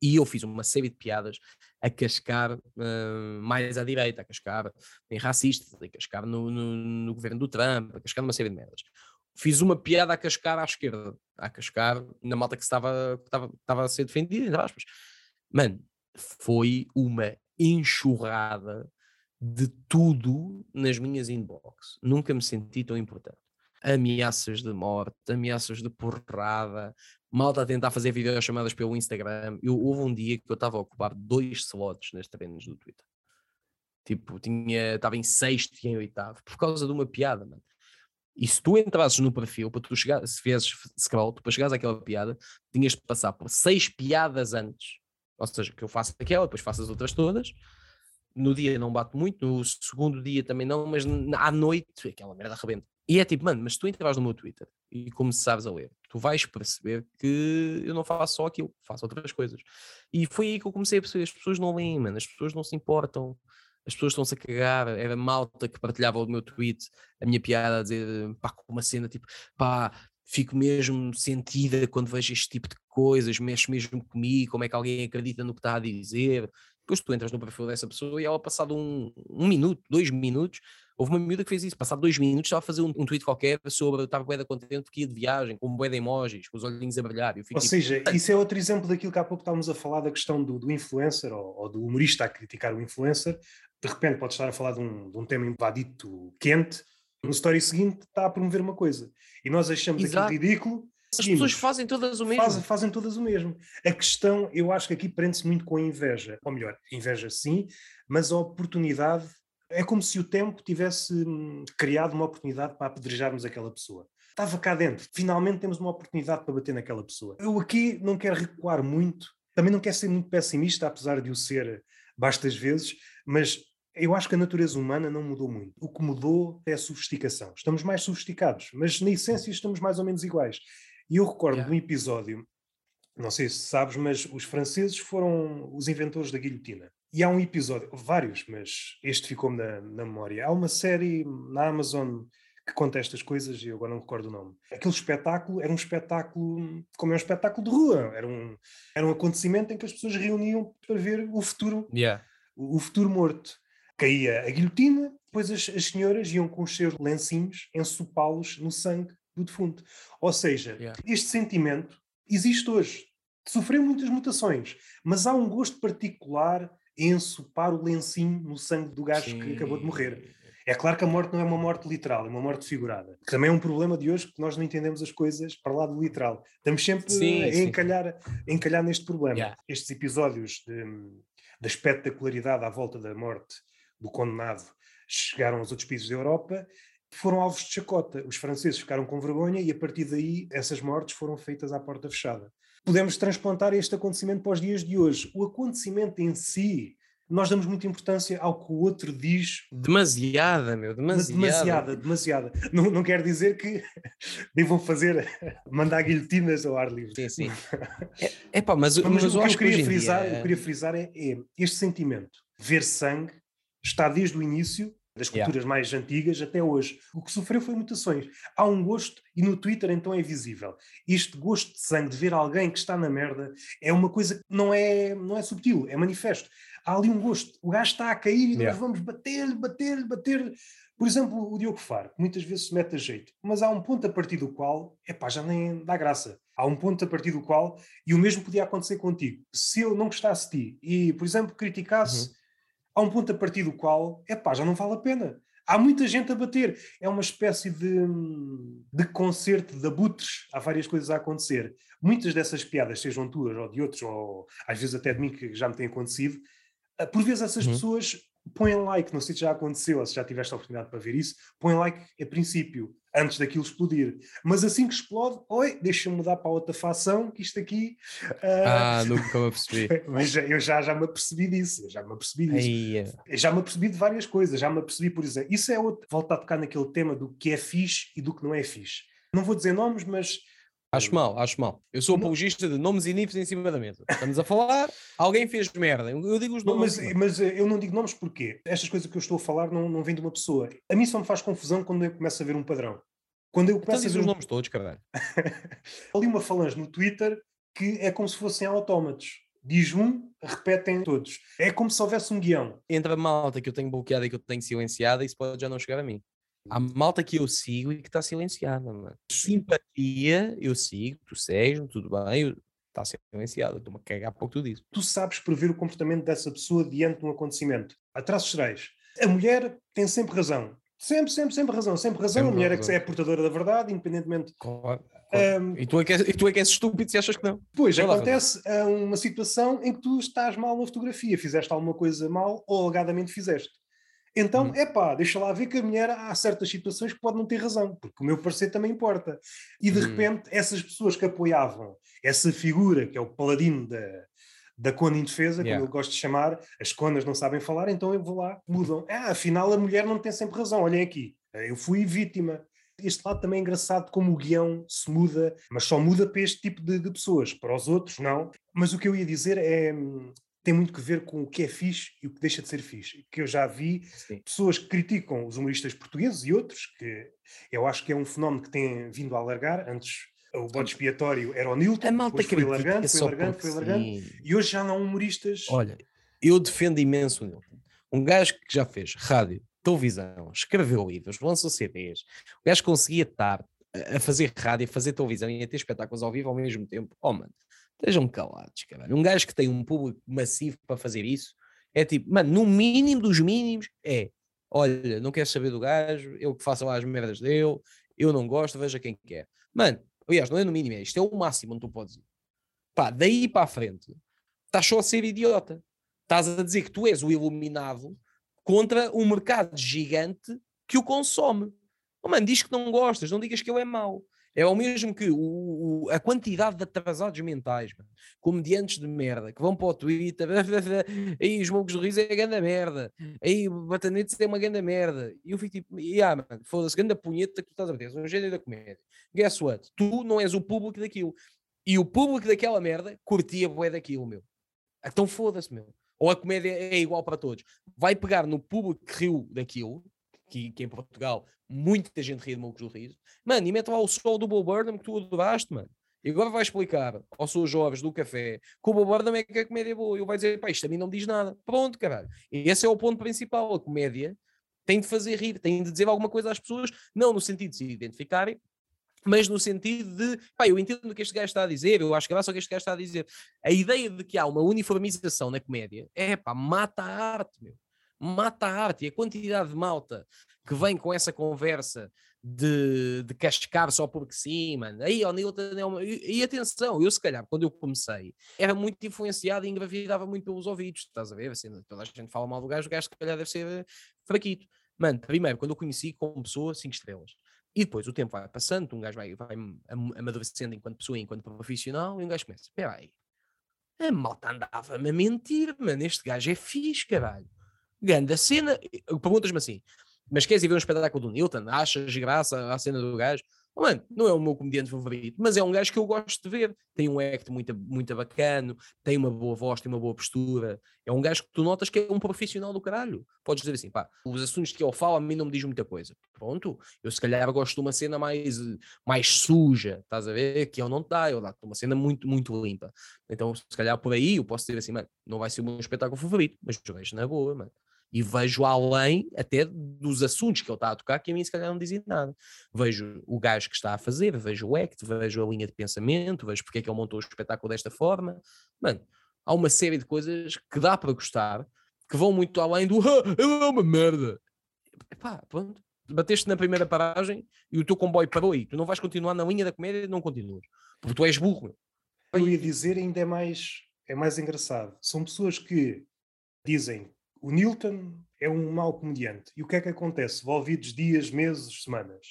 E eu fiz uma série de piadas a cascar uh, mais à direita, a cascar em racistas, a cascar no, no, no, governo do Trump, a cascar numa série de merdas. Fiz uma piada a cascar à esquerda, a cascar na malta que estava, que estava, estava a ser defendida, entre aspas. Mano, foi uma enxurrada de tudo nas minhas inbox. Nunca me senti tão importante. Ameaças de morte, ameaças de porrada, malta a tentar fazer videochamadas pelo Instagram. Eu, houve um dia que eu estava a ocupar dois slots nas treinos do Twitter. Tipo, tinha, estava em sexto e em oitavo, por causa de uma piada, mano. E se tu entrasses no perfil, para tu chegar, se fizes scroll, tu para chegares àquela piada, tinhas de passar por seis piadas antes ou seja, que eu faço aquela, depois faço as outras todas. No dia não bato muito, no segundo dia também não, mas à noite aquela merda arrebenta. E é tipo, mano, mas tu entras no meu Twitter e começares a ler, tu vais perceber que eu não faço só aquilo, faço outras coisas. E foi aí que eu comecei a perceber: as pessoas não leem, mano, as pessoas não se importam, as pessoas estão-se a cagar. Era malta que partilhava o meu tweet, a minha piada, a dizer, pá, com uma cena tipo, pá, fico mesmo sentida quando vejo este tipo de coisas, mexe mesmo comigo, como é que alguém acredita no que está a dizer. Depois tu entras no perfil dessa pessoa e ela, passado um, um minuto, dois minutos, houve uma miúda que fez isso, passado dois minutos estava a fazer um, um tweet qualquer sobre, estava bué contente porque ia de viagem, com bué de emojis, com os olhinhos a brilhar. Ou tipo, seja, isso é outro exemplo daquilo que há pouco estávamos a falar da questão do, do influencer ou, ou, do humorista a criticar o influencer, de repente pode estar a falar de um, de um tema invadito quente, no story seguinte está a promover uma coisa. E nós achamos Exato. aquilo ridículo. As pessoas fazem todas o mesmo. Fazem, fazem todas o mesmo. A questão, eu acho que aqui prende-se muito com a inveja. Ou melhor, inveja sim, mas a oportunidade. É como se o tempo tivesse hum, criado uma oportunidade para apedrejarmos aquela pessoa. Estava cá dentro. Finalmente temos uma oportunidade para bater naquela pessoa. Eu aqui não quero recuar muito. Também não quero ser muito pessimista, apesar de o ser bastas vezes, mas eu acho que a natureza humana não mudou muito. O que mudou é a sofisticação. Estamos mais sofisticados, mas na essência estamos mais ou menos iguais. E eu recordo yeah. de um episódio, não sei se sabes, mas os franceses foram os inventores da guilhotina. E há um episódio, vários, mas este ficou-me na, na memória. Há uma série na Amazon que conta estas coisas, e eu agora não recordo o nome. Aquele espetáculo era um espetáculo, como é um espetáculo de rua, era um, era um acontecimento em que as pessoas reuniam para ver o futuro, yeah. o, o futuro morto. Caía a guilhotina, depois as, as senhoras iam com os seus lencinhos ensopá-los no sangue do defunto. Ou seja, Yeah. este sentimento existe hoje. Sofreu muitas mutações, mas há um gosto particular em ensopar o lencinho no sangue do gajo que acabou de morrer. É claro que a morte não é uma morte literal, é uma morte figurada. Que também é um problema de hoje que nós não entendemos as coisas para lá do literal. Estamos sempre Sim, a sim. encalhar, a encalhar neste problema. Yeah. Estes episódios de, da espetacularidade à volta da morte do condenado chegaram aos outros países da Europa foram alvos de chacota. Os franceses ficaram com vergonha e a partir daí essas mortes foram feitas à porta fechada. Podemos transplantar este acontecimento para os dias de hoje. O acontecimento em si, nós damos muita importância ao que o outro diz Demasiada, meu, demasiada. Demasiada, demasiada. Não, não quer dizer que (laughs) devam fazer, (laughs) mandar guilhotinas ao ar livre. Sim, sim. (laughs) É, pá, mas, Mas, mas o que eu queria frisar, dia- eu queria frisar é, é este sentimento. Ver sangue está desde o início das Yeah. culturas mais antigas até hoje. O que sofreu foi mutações. Há um gosto, e no Twitter então é visível. Este gosto de sangue, de ver alguém que está na merda, é uma coisa que não é, não é subtil, é manifesto. Há ali um gosto. O gajo está a cair e nós Yeah. vamos bater-lhe, bater-lhe, bater-lhe. Por exemplo, o Diogo Faro, que muitas vezes se mete a jeito, mas há um ponto a partir do qual, epá, já nem dá graça. Há um ponto a partir do qual, e o mesmo podia acontecer contigo. Se eu não gostasse de ti e, por exemplo, criticasse, Uhum. Há um ponto a partir do qual, epá, já não vale a pena. Há muita gente a bater. É uma espécie de, de concerto de abutres. Há várias coisas a acontecer. Muitas dessas piadas, sejam tuas ou de outros, ou às vezes até de mim, que já me tem acontecido, ah, por vezes essas Uhum. pessoas põem like, não sei se já aconteceu ou se já tiveste a oportunidade para ver isso, põem like a princípio, antes daquilo explodir. Mas assim que explode, oi, deixa-me mudar para outra facção, que isto aqui. ah, Ah, nunca me apercebi. (laughs) mas eu já, já me apercebi disso, eu já me apercebi disso. É. Eu já me apercebi de várias coisas, já me apercebi, por exemplo, isso é outro, volta a tocar naquele tema do que é fixe e do que não é fixe. Não vou dizer nomes, mas Acho mal, acho mal. Eu sou apologista de nomes e nipos em cima da mesa. Estamos a falar, alguém fez merda. Eu digo os nomes. mas, mas eh, eu não digo nomes porque estas coisas que eu estou a falar não, não vêm de uma pessoa. A mim só me faz confusão quando eu começo a ver um padrão. Quando eu Então começo a diz ver os nomes todos, caralho. (laughs) ali uma falange no Twitter que é como se fossem autómatos. Diz um, repetem todos. É como se houvesse um guião. Entre a malta que eu tenho bloqueada e que eu tenho silenciada, isso pode já não chegar a mim. Há malta que eu sigo e que está silenciada, mano. Simpatia, eu sigo, tu segues, tudo bem, está silenciada. Estou-me a cagar pouco tu dizes. Tu sabes prever o comportamento dessa pessoa diante de um acontecimento. A traços gerais. A mulher tem sempre razão. Sempre, sempre, sempre razão. Sempre razão. Sempre a mulher é, razão. que é portadora da verdade, independentemente. Claro, Ahm, E, tu é que és, e tu é que és estúpido se achas que não. Lá, acontece ah, uma situação em que tu estás mal na fotografia, fizeste alguma coisa mal ou alegadamente fizeste. Então, é pá, deixa lá ver que a mulher há certas situações que pode não ter razão, porque o meu parecer também importa. E de Uhum. repente, essas pessoas que apoiavam essa figura, que é o paladino da, da cona indefesa, Yeah. como eu gosto de chamar, as conas não sabem falar, então eu vou lá, mudam. Ah, afinal a mulher não tem sempre razão, olhem aqui, eu fui vítima. Este lado também é engraçado como o guião se muda, mas só muda para este tipo de, de pessoas, para os outros não. Mas o que eu ia dizer é hum, tem muito que ver com o que é fixe e o que deixa de ser fixe. Que eu já vi Sim. pessoas que criticam os humoristas portugueses e outros, que eu acho que é um fenómeno que tem vindo a alargar. Antes o bode expiatório era o Nilton, A malta foi critica alargando, foi porque foi alargando. sim. E hoje já não há humoristas. Olha, eu defendo imenso o Nilton. Um gajo que já fez rádio, televisão, escreveu livros, lançou CDs. O gajo conseguia estar a fazer rádio, a fazer televisão e a ter espetáculos ao vivo ao mesmo tempo. Oh, mano, estejam calados, caralho. Um gajo que tem um público massivo para fazer isso é tipo, mano, no mínimo dos mínimos é, olha, não quero saber do gajo, eu que faça lá as merdas dele, eu não gosto, veja quem quer. Mano, aliás, não é no mínimo, é isto é o máximo onde tu podes ir. Pá, daí para a frente, estás só a ser idiota. Estás a dizer que tu és o iluminado contra um mercado gigante que o consome. Oh, mano, diz que não gostas, não digas que ele é mau. É o mesmo que o, o- a quantidade de atrasados mentais, mano, comediantes de merda, que vão para o Twitter, (laughs) aí os mocos do riso é grande merda, aí Batanetes é uma grande merda. E eu fico tipo, yeah, mano, foda-se, grande punheta que tu estás a ver, é um gênero da comédia. Guess what? Tu não és o público daquilo. E o público daquela merda curtia bué daquilo, meu. Então foda-se, meu. Ou a comédia é igual para todos. Vai pegar no público que riu daquilo, que, que em Portugal muita gente ri de Mocos do Riso, mano, e mete lá o sol do Bob Burnham que tu adoraste, mano. E agora vai explicar aos seus jovens do café que o Bob Burnham é que a comédia é boa. E ele vai dizer, pá, isto a mim não diz nada. Pronto, caralho. E esse é o ponto principal. A comédia tem de fazer rir, tem de dizer alguma coisa às pessoas, não no sentido de se identificarem, mas no sentido de, pá, eu entendo o que este gajo está a dizer, eu acho que graças ao que este gajo está a dizer. A ideia de que há uma uniformização na comédia, é pá, mata a arte, meu. Mata a arte. E a quantidade de malta que vem com essa conversa de, de cascar só porque sim, mano. Aí, o Nilton é uma... e, e, atenção, eu se calhar, quando eu comecei, era muito influenciado e engravidava muito pelos ouvidos, estás a ver? Assim, toda a gente fala mal do gajo, o gajo se calhar deve ser fraquito. Mano, primeiro, quando eu conheci como pessoa, 5 estrelas. E depois o tempo vai passando, um gajo vai, vai amadurecendo enquanto pessoa, enquanto profissional, e um gajo começa, espera aí, a malta andava-me a mentir, mano, este gajo é fixe, caralho. Ganda cena, perguntas-me assim, mas queres ir ver um espetáculo do Newton? Achas graça à cena do gajo? Oh, mano, não é o meu comediante favorito, mas é um gajo que eu gosto de ver. Tem um act muito, muito bacana, tem uma boa voz, tem uma boa postura. É um gajo que tu notas que é um profissional do caralho. Podes dizer assim, pá, os assuntos que ele fala a mim não me diz muita coisa. Pronto, eu se calhar gosto de uma cena mais, mais suja, estás a ver? Que ele não te dá, eu dá-te uma cena muito, muito limpa. Então, se calhar por aí eu posso dizer assim, mano, não vai ser o meu espetáculo favorito, mas vejo na boa, mano e vejo além até dos assuntos que ele está a tocar que a mim se calhar não dizem nada. Vejo o gajo que está a fazer, vejo o act, vejo a linha de pensamento, vejo porque é que ele montou o espetáculo desta forma. Mano, há uma série de coisas que dá para gostar que vão muito além do (laughs) ah, ele é uma merda. Epá, pronto. Bateste na primeira paragem e o teu comboio parou aí. Tu não vais continuar na linha da comédia, não continuas. Porque tu és burro. Eu ia dizer ainda é mais, é mais engraçado. São pessoas que dizem o Newton é um mau comediante. E o que é que acontece? Envolvidos dias, meses, semanas.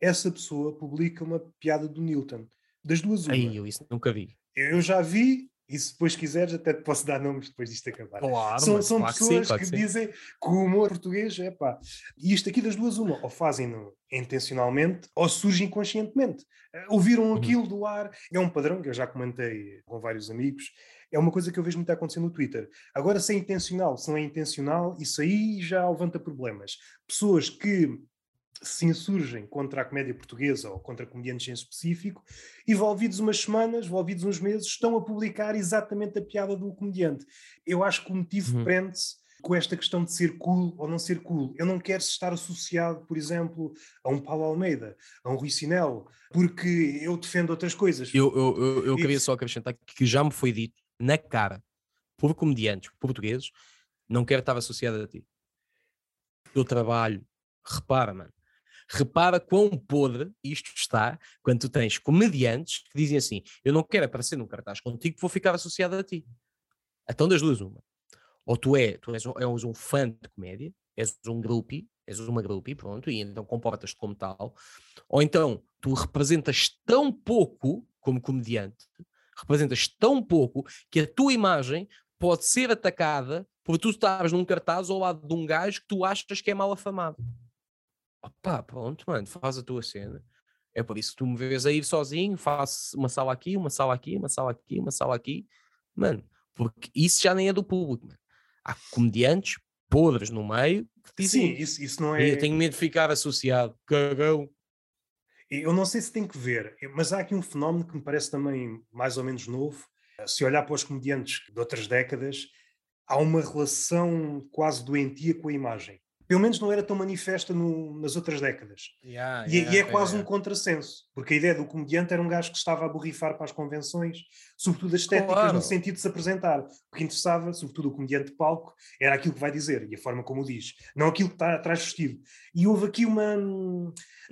Essa pessoa publica uma piada do Newton. Das duas uma. Aí, eu isso nunca vi. Eu já vi, e se depois quiseres, até te posso dar nomes depois disto acabar. Claro, são, são claro pessoas que, sim, claro que, que dizem que o humor português é pá. E isto aqui das duas, uma, ou fazem-no intencionalmente, ou surge inconscientemente. Ouviram uhum. aquilo do ar, é um padrão que eu já comentei com vários amigos é uma coisa que eu vejo muito acontecer no Twitter. Agora, se é intencional, se não é intencional, isso aí já levanta problemas. Pessoas que se insurgem contra a comédia portuguesa ou contra comediantes em específico, envolvidos umas semanas, envolvidos uns meses, estão a publicar exatamente a piada do comediante. Eu acho que o motivo uhum. prende-se com esta questão de ser cool ou não ser cool. Eu não quero estar associado, por exemplo, a um Paulo Almeida, a um Rui Sinel, porque eu defendo outras coisas. Eu, eu, eu, eu queria só acrescentar que já me foi dito na cara por comediantes portugueses, não quero estar associado a ti. Eu trabalho, repara, mano, repara quão podre isto está quando tu tens comediantes que dizem assim: Eu não quero aparecer num cartaz contigo, vou ficar associado a ti. Então, das duas, uma. Ou tu, é, tu és, és um fã de comédia, és um groupie, és uma groupie, pronto, e então comportas-te como tal. Ou então tu representas tão pouco como comediante representas tão pouco que a tua imagem pode ser atacada por tu estares num cartaz ao lado de um gajo que tu achas que é mal afamado. Opá, pronto, mano, faz a tua cena. É por isso que tu me vês a ir sozinho, faço uma sala aqui, uma sala aqui, uma sala aqui, uma sala aqui. Mano, porque isso já nem é do público, mano. Há comediantes podres no meio que dizem. Sim, isso, isso não é. Eu tenho medo de ficar associado. Cagão. Eu não sei se tem que ver, mas há aqui um fenómeno que me parece também mais ou menos novo. Se olhar para os comediantes de outras décadas, há uma relação quase doentia com a imagem pelo menos não era tão manifesta no, nas outras décadas. Yeah, e, yeah, e, é quase yeah. um contrassenso, porque a ideia do comediante era um gajo que estava a borrifar para as convenções, sobretudo as estéticas, claro. no sentido de se apresentar. O que interessava, sobretudo o comediante de palco, era aquilo que vai dizer e a forma como o diz, não aquilo que está atrás vestido. E houve aqui uma.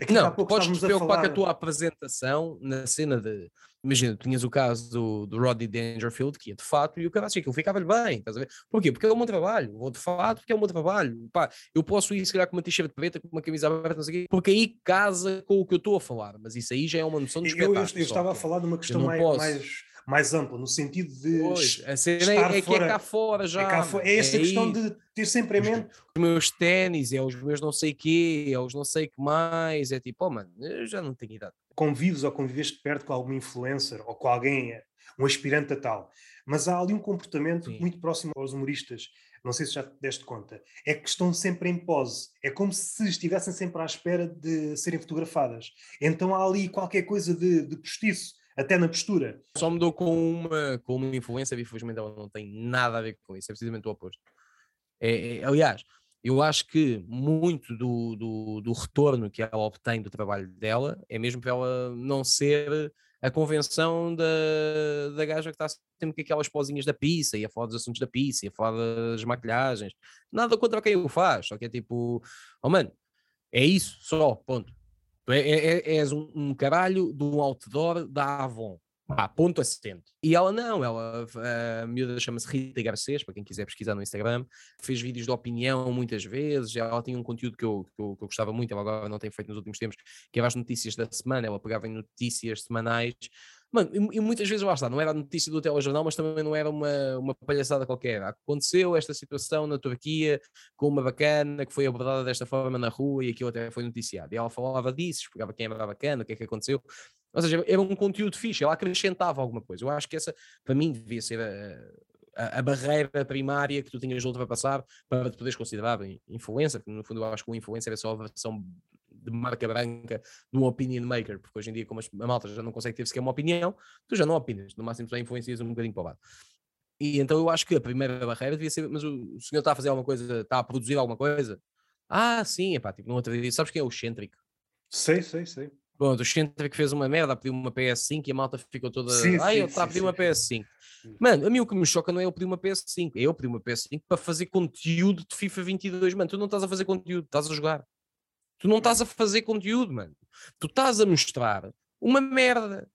Aqui não, podes te preocupar com a tua apresentação na cena de imagina, tinhas o caso do, do Rodney Dangerfield, que ia de fato, e o cara achei que ele ficava-lhe bem, estás a ver? Porquê? Porque é o meu trabalho, vou de fato porque é o meu trabalho. Pá, eu posso ir, se calhar, com uma t-shirt preta, com uma camisa aberta, não sei o quê, porque aí casa com o que eu estou a falar, mas isso aí já é uma noção de espetáculo. Eu, eu, eu estava a falar de uma questão mais, mais, mais ampla, no sentido de. Pois, a cena é, é que é cá fora já. É, cá fora. é esta é questão de ter sempre em mente. Os meus ténis, é os meus não sei quê, é os não sei que mais, é tipo, oh mano, eu já não tenho idade convives ou conviveste perto com alguma influencer ou com alguém, um aspirante a tal, mas há ali um comportamento Sim. muito próximo aos humoristas não sei se já te deste conta, é que estão sempre em pose. É como se estivessem sempre à espera de serem fotografadas. Então há ali qualquer coisa de, de postiço, até na postura. Só mudou com uma, com uma influência, infelizmente ela não tem nada a ver com isso, é precisamente o oposto. É, é, aliás, eu acho que muito do, do, do, retorno que ela obtém do trabalho dela é mesmo para ela não ser a convenção da, da gaja que está sempre com aquelas pozinhas da pizza e a falar dos assuntos da pizza e a falar das maquilhagens. Nada contra quem o faz, só que é tipo, oh mano, é isso só, ponto. É, é, é, és um, um caralho de um outdoor da Avon. Ah, ponto assente. E ela não, ela, a miúda chama-se Rita Garcês, para quem quiser pesquisar no Instagram, fez vídeos de opinião muitas vezes, ela tinha um conteúdo que eu, que eu, que eu gostava muito, ela agora não tem feito nos últimos tempos, que era as notícias da semana, ela pegava em notícias semanais, Mano, e, e, muitas vezes lá está, não era a notícia do telejornal, mas também não era uma, uma palhaçada qualquer. Aconteceu esta situação na Turquia com uma bacana que foi abordada desta forma na rua e aquilo até foi noticiado. E ela falava disso, explicava quem era a bacana, o que é que aconteceu. Ou seja, era um conteúdo fixe, ela acrescentava alguma coisa. Eu acho que essa, para mim, devia ser a, a, a barreira primária que tu tinhas de ultrapassar para te poderes considerar influencer, porque no fundo eu acho que o influencer é só a versão de marca branca de um opinion maker, porque hoje em dia, como a malta já não consegue ter sequer uma opinião, tu já não opinas, no máximo tu influencias um bocadinho para o lado. E então eu acho que a primeira barreira devia ser, mas o, senhor está a fazer alguma coisa, está a produzir alguma coisa? Ah, sim, é pá, tipo, no outro dia, sabes quem é o excêntrico? Sei, sei, sei. Bom, o Centric fez uma merda, pediu uma PS5 e a malta ficou toda. Sim, ah, ele está a pedir uma PS5. Mano, a mim o que me choca não é eu pedir uma PS5, é eu pedir uma PS5 para fazer conteúdo de FIFA 22. Mano, tu não estás a fazer conteúdo, estás a jogar. Tu não estás a fazer conteúdo, mano. Tu estás a mostrar uma merda.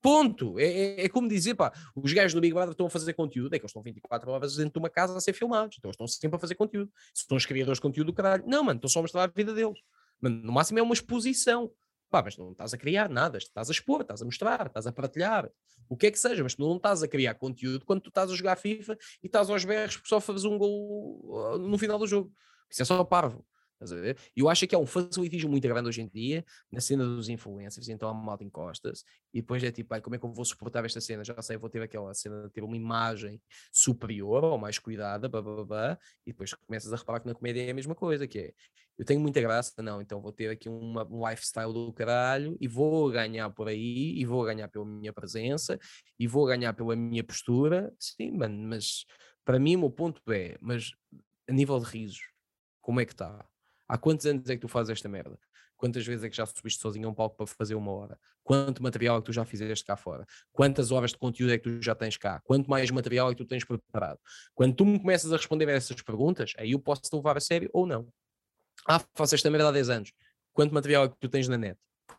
Ponto. É, é, é, como dizer, pá, os gajos do Big Brother estão a fazer conteúdo, é que eles estão 24 horas dentro de uma casa a ser filmados, então eles estão sempre a fazer conteúdo. Se estão os criadores de conteúdo do caralho, não, mano, estão só a mostrar a vida deles. No máximo é uma exposição. Pá, mas não estás a criar nada, estás a expor, estás a mostrar, estás a partilhar, o que é que seja, mas tu não estás a criar conteúdo quando tu estás a jogar FIFA e estás aos berros porque só fazes um gol uh, no final do jogo. Isso é só parvo. E eu acho que é um facilitismo muito grande hoje em dia na cena dos influencers, então a malta encostas e depois é tipo, ai, como é que eu vou suportar esta cena? Já sei, vou ter aquela cena de ter uma imagem superior ou mais cuidada, blá, e depois começas a reparar que na comédia é a mesma coisa, que é, eu tenho muita graça, não, então vou ter aqui uma, um lifestyle do caralho e vou ganhar por aí, e vou ganhar pela minha presença, e vou ganhar pela minha postura, sim, mano, mas para mim o meu ponto é, mas a nível de risos, como é que está? Há quantos anos é que tu fazes esta merda? Quantas vezes é que já subiste sozinho a um palco para fazer uma hora? Quanto material é que tu já fizeste cá fora? Quantas horas de conteúdo é que tu já tens cá? Quanto mais material é que tu tens preparado? Quando tu me começas a responder a essas perguntas, aí eu posso te levar a sério ou não. Ah, faço esta merda há 10 anos. Quanto material é que tu tens na net?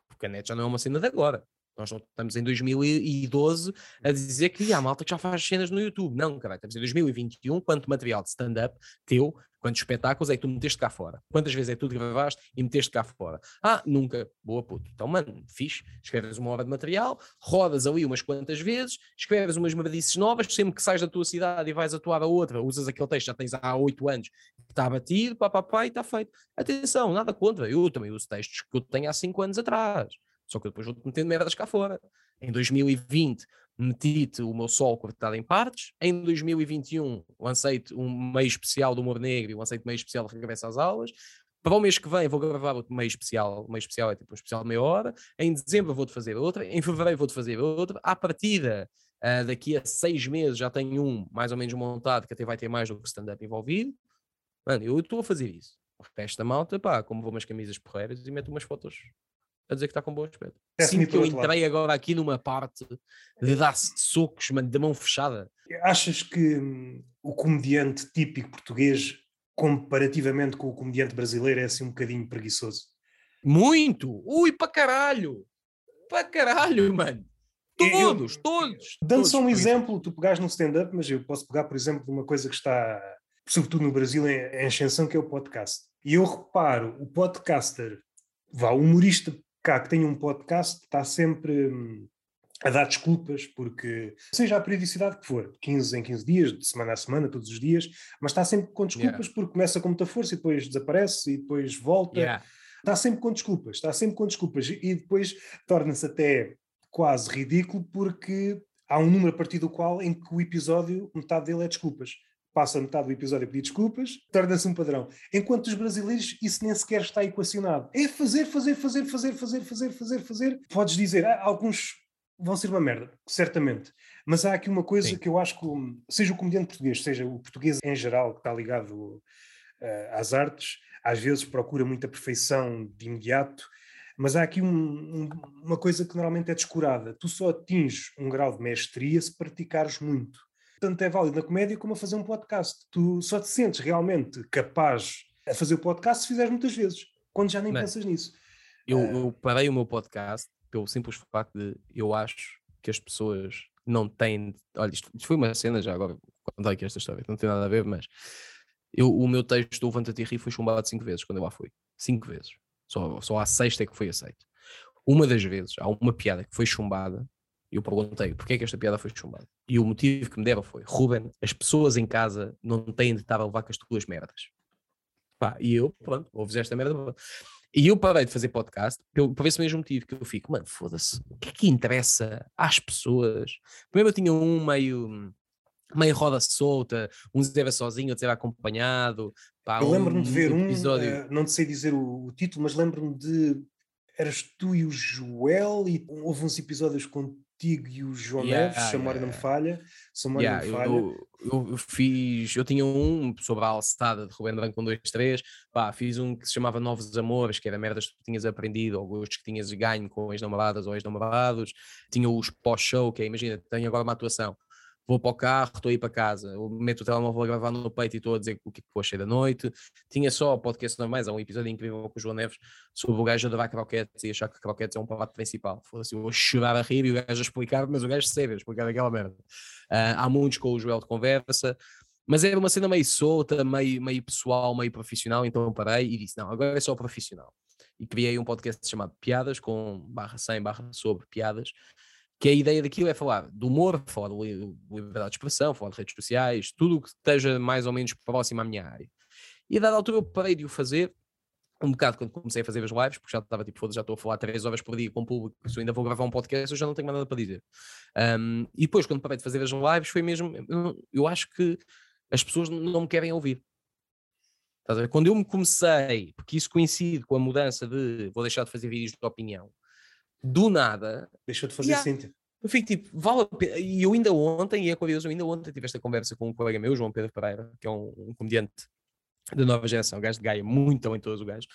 Porque a net já não é uma cena de agora. Nós não estamos em 2012 a dizer que há malta que já faz cenas no YouTube. Não, cara, estamos em 2021. Quanto material de stand-up teu, quantos espetáculos é que tu meteste cá fora? Quantas vezes é que tu gravaste e meteste cá fora? Ah, nunca. Boa puto. Então, mano, fixe. Escreves uma hora de material, rodas ali umas quantas vezes, escreves umas merdices novas, sempre que sais da tua cidade e vais atuar a outra, usas aquele texto já tens há oito anos, está batido, papapá, e está feito. Atenção, nada contra. Eu também uso textos que eu tenho há cinco anos atrás. Só que depois vou-te metendo merdas cá fora. Em 2020 meti-te o meu sol cortado em partes. Em 2021 lancei-te um meio especial do humor negro e lancei-te meio especial de regresso às aulas. Para o mês que vem vou gravar outro meio especial. O meio especial é tipo um especial de meia hora. Em dezembro vou-te fazer outra. Em fevereiro vou-te fazer outra. À partida, uh, daqui a seis meses já tenho um mais ou menos montado que até vai ter mais do que stand-up envolvido. Mano, eu estou a fazer isso. O resto da malta, pá, como vou umas camisas porreiras e meto umas fotos a dizer que está com bom aspecto. É Sinto que eu entrei lado. agora aqui numa parte de dar socos, mano, de mão fechada. Achas que hum, o comediante típico português, comparativamente com o comediante brasileiro, é assim um bocadinho preguiçoso? Muito! Ui, para caralho! Para caralho, mano! Todos, eu, todos! Dando só um exemplo, tu pegares no stand-up, mas eu posso pegar, por exemplo, de uma coisa que está, sobretudo no Brasil, em, em ascensão, que é o podcast. E eu reparo, o podcaster, vá, o humorista cá que tem um podcast está sempre hum, a dar desculpas, porque seja a periodicidade que for, 15 em 15 dias, de semana a semana, todos os dias, mas está sempre com desculpas yeah. porque começa com muita força e depois desaparece e depois volta. Yeah. Está sempre com desculpas, está sempre com desculpas e depois torna-se até quase ridículo porque há um número a partir do qual em que o episódio, metade dele é desculpas. Passa metade do episódio a pedir desculpas, torna-se um padrão. Enquanto os brasileiros, isso nem sequer está equacionado. É fazer, fazer, fazer, fazer, fazer, fazer, fazer, fazer. Podes dizer, ah, alguns vão ser uma merda, certamente. Mas há aqui uma coisa Sim. que eu acho que, seja o comediante português, seja o português em geral, que está ligado uh, às artes, às vezes procura muita perfeição de imediato, mas há aqui um, um, uma coisa que normalmente é descurada. Tu só atinges um grau de mestria se praticares muito tanto é válido na comédia como a fazer um podcast. Tu só te sentes realmente capaz a fazer o podcast se fizeres muitas vezes, quando já nem Mas, pensas nisso. Eu, uh... eu parei o meu podcast pelo simples facto de eu acho que as pessoas não têm. Olha, isto, isto foi uma cena já agora, contei aqui esta história, não tem nada a ver, mas eu, o meu texto do Levanta-te e Ri foi chumbado cinco vezes quando eu lá fui. Cinco vezes. Só, só a sexta é que foi aceito. Uma das vezes, há uma piada que foi chumbada eu perguntei porquê é que esta piada foi chumbada. E o motivo que me deram foi: Ruben, as pessoas em casa não têm de estar a levar com as tuas merdas. Pá, e eu, pronto, ouves esta merda. E eu parei de fazer podcast por esse mesmo motivo que eu fico, mano, foda-se, o que é que interessa às pessoas? Primeiro eu tinha um meio meio roda solta, um era sozinho, outro era acompanhado. Pá, eu lembro-me de ver um, episódio... uh, não sei dizer o, o título, mas lembro-me de eras tu e o Joel e houve uns episódios com contigo e o João yeah, Neves, se a memória yeah, não falha. Se a memória yeah, não falha. Eu, eu, eu, fiz, eu tinha um sobre a alçada de Rubén Branco com 2, 3, pá, fiz um que se chamava Novos Amores, que era merdas que tu tinhas aprendido, ou gostos que tinhas ganho com ex-namoradas ou ex-namorados. Tinha os pós-show, que é, imagina, tenho agora uma atuação vou para o carro, estou a ir para casa, meto o telemóvel a gravar no peito e estou a dizer o que, é que achei da noite. Tinha só podcast normais, há um episódio incrível com o João Neves sobre o gajo a dar croquetes e achar que croquetes é um prato principal. Foi assim, eu vou chorar a rir e o gajo a explicar, mas o gajo sério a explicar aquela merda. Uh, há muitos com o Joel de conversa, mas era uma cena meio solta, meio, meio pessoal, meio profissional, então parei e disse, não, agora é só profissional. E criei um podcast chamado Piadas, com barra 100, barra sobre piadas, que a ideia daquilo é falar do humor, falar de liberdade de expressão, falar de redes sociais, tudo o que esteja mais ou menos próximo à minha área. E a dada altura eu parei de o fazer, um bocado quando comecei a fazer as lives, porque já estava tipo, foda já estou a falar três horas por dia com o público, se eu ainda vou gravar um podcast, eu já não tenho mais nada para dizer. Um, e depois, quando parei de fazer as lives, foi mesmo, eu, acho que as pessoas não me querem ouvir. Quando eu me comecei, porque isso coincide com a mudança de vou deixar de fazer vídeos de opinião, do nada. Deixou de fazer yeah, sentido. Eu fico tipo, vale a pena. E eu ainda ontem, e é curioso, eu ainda ontem tive esta conversa com um colega meu, João Pedro Pereira, que é um, um comediante da nova geração, um gajo de Gaia, muito talentoso o gajo.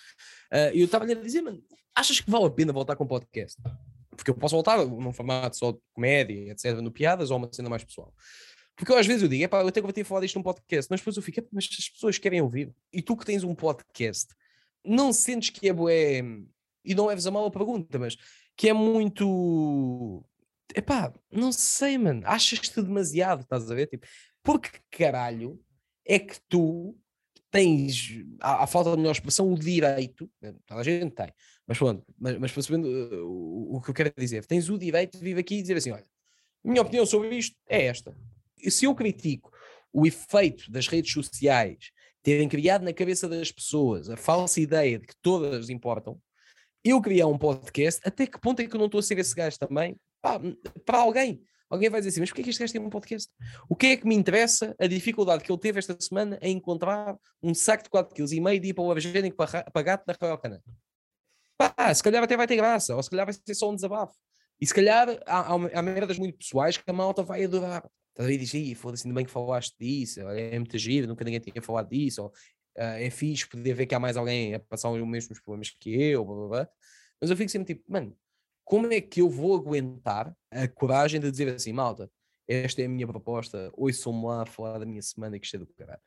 Uh, e eu estava-lhe a dizer, mano, achas que vale a pena voltar com um podcast? Porque eu posso voltar num formato só de comédia, etc., no piadas ou uma cena mais pessoal. Porque eu, às vezes eu digo, é pá, eu tenho que ter falado isto num podcast, mas depois eu fico, mas as pessoas querem ouvir. E tu que tens um podcast, não sentes que é bué, e não leves a mal a pergunta, mas que é muito. Epá, não sei, mano. Achas-te demasiado, estás a ver? Tipo, porque caralho é que tu tens, à, à, falta de melhor expressão, o direito, né, toda a gente tem, mas pronto, mas, mas percebendo uh, o, o, que eu quero dizer, tens o direito de vir aqui e dizer assim: olha, minha opinião sobre isto é esta. E se eu critico o efeito das redes sociais terem criado na cabeça das pessoas a falsa ideia de que todas importam, eu criar um podcast, até que ponto é que eu não estou a ser esse gajo também? Pá, para alguém. Alguém vai dizer assim, mas porquê é que este gajo tem um podcast? O que é que me interessa a dificuldade que ele teve esta semana em encontrar um saco de 4,5 kg de ir para o Evangélico para gato na Rocana? Pá, se calhar até vai ter graça, ou se calhar vai ser só um desabafo. E se calhar há, há, há merdas muito pessoais que a malta vai adorar. Estás a ver e foda-se, ainda bem que falaste disso, é muito giro, nunca ninguém tinha falado disso, ou é fixe poder ver que há mais alguém a passar os mesmos problemas que eu, blá, blá, blá. mas eu fico sempre tipo, mano, como é que eu vou aguentar a coragem de dizer assim, malta, esta é a minha proposta, ouçam-me lá a falar da minha semana que isto é do caralho.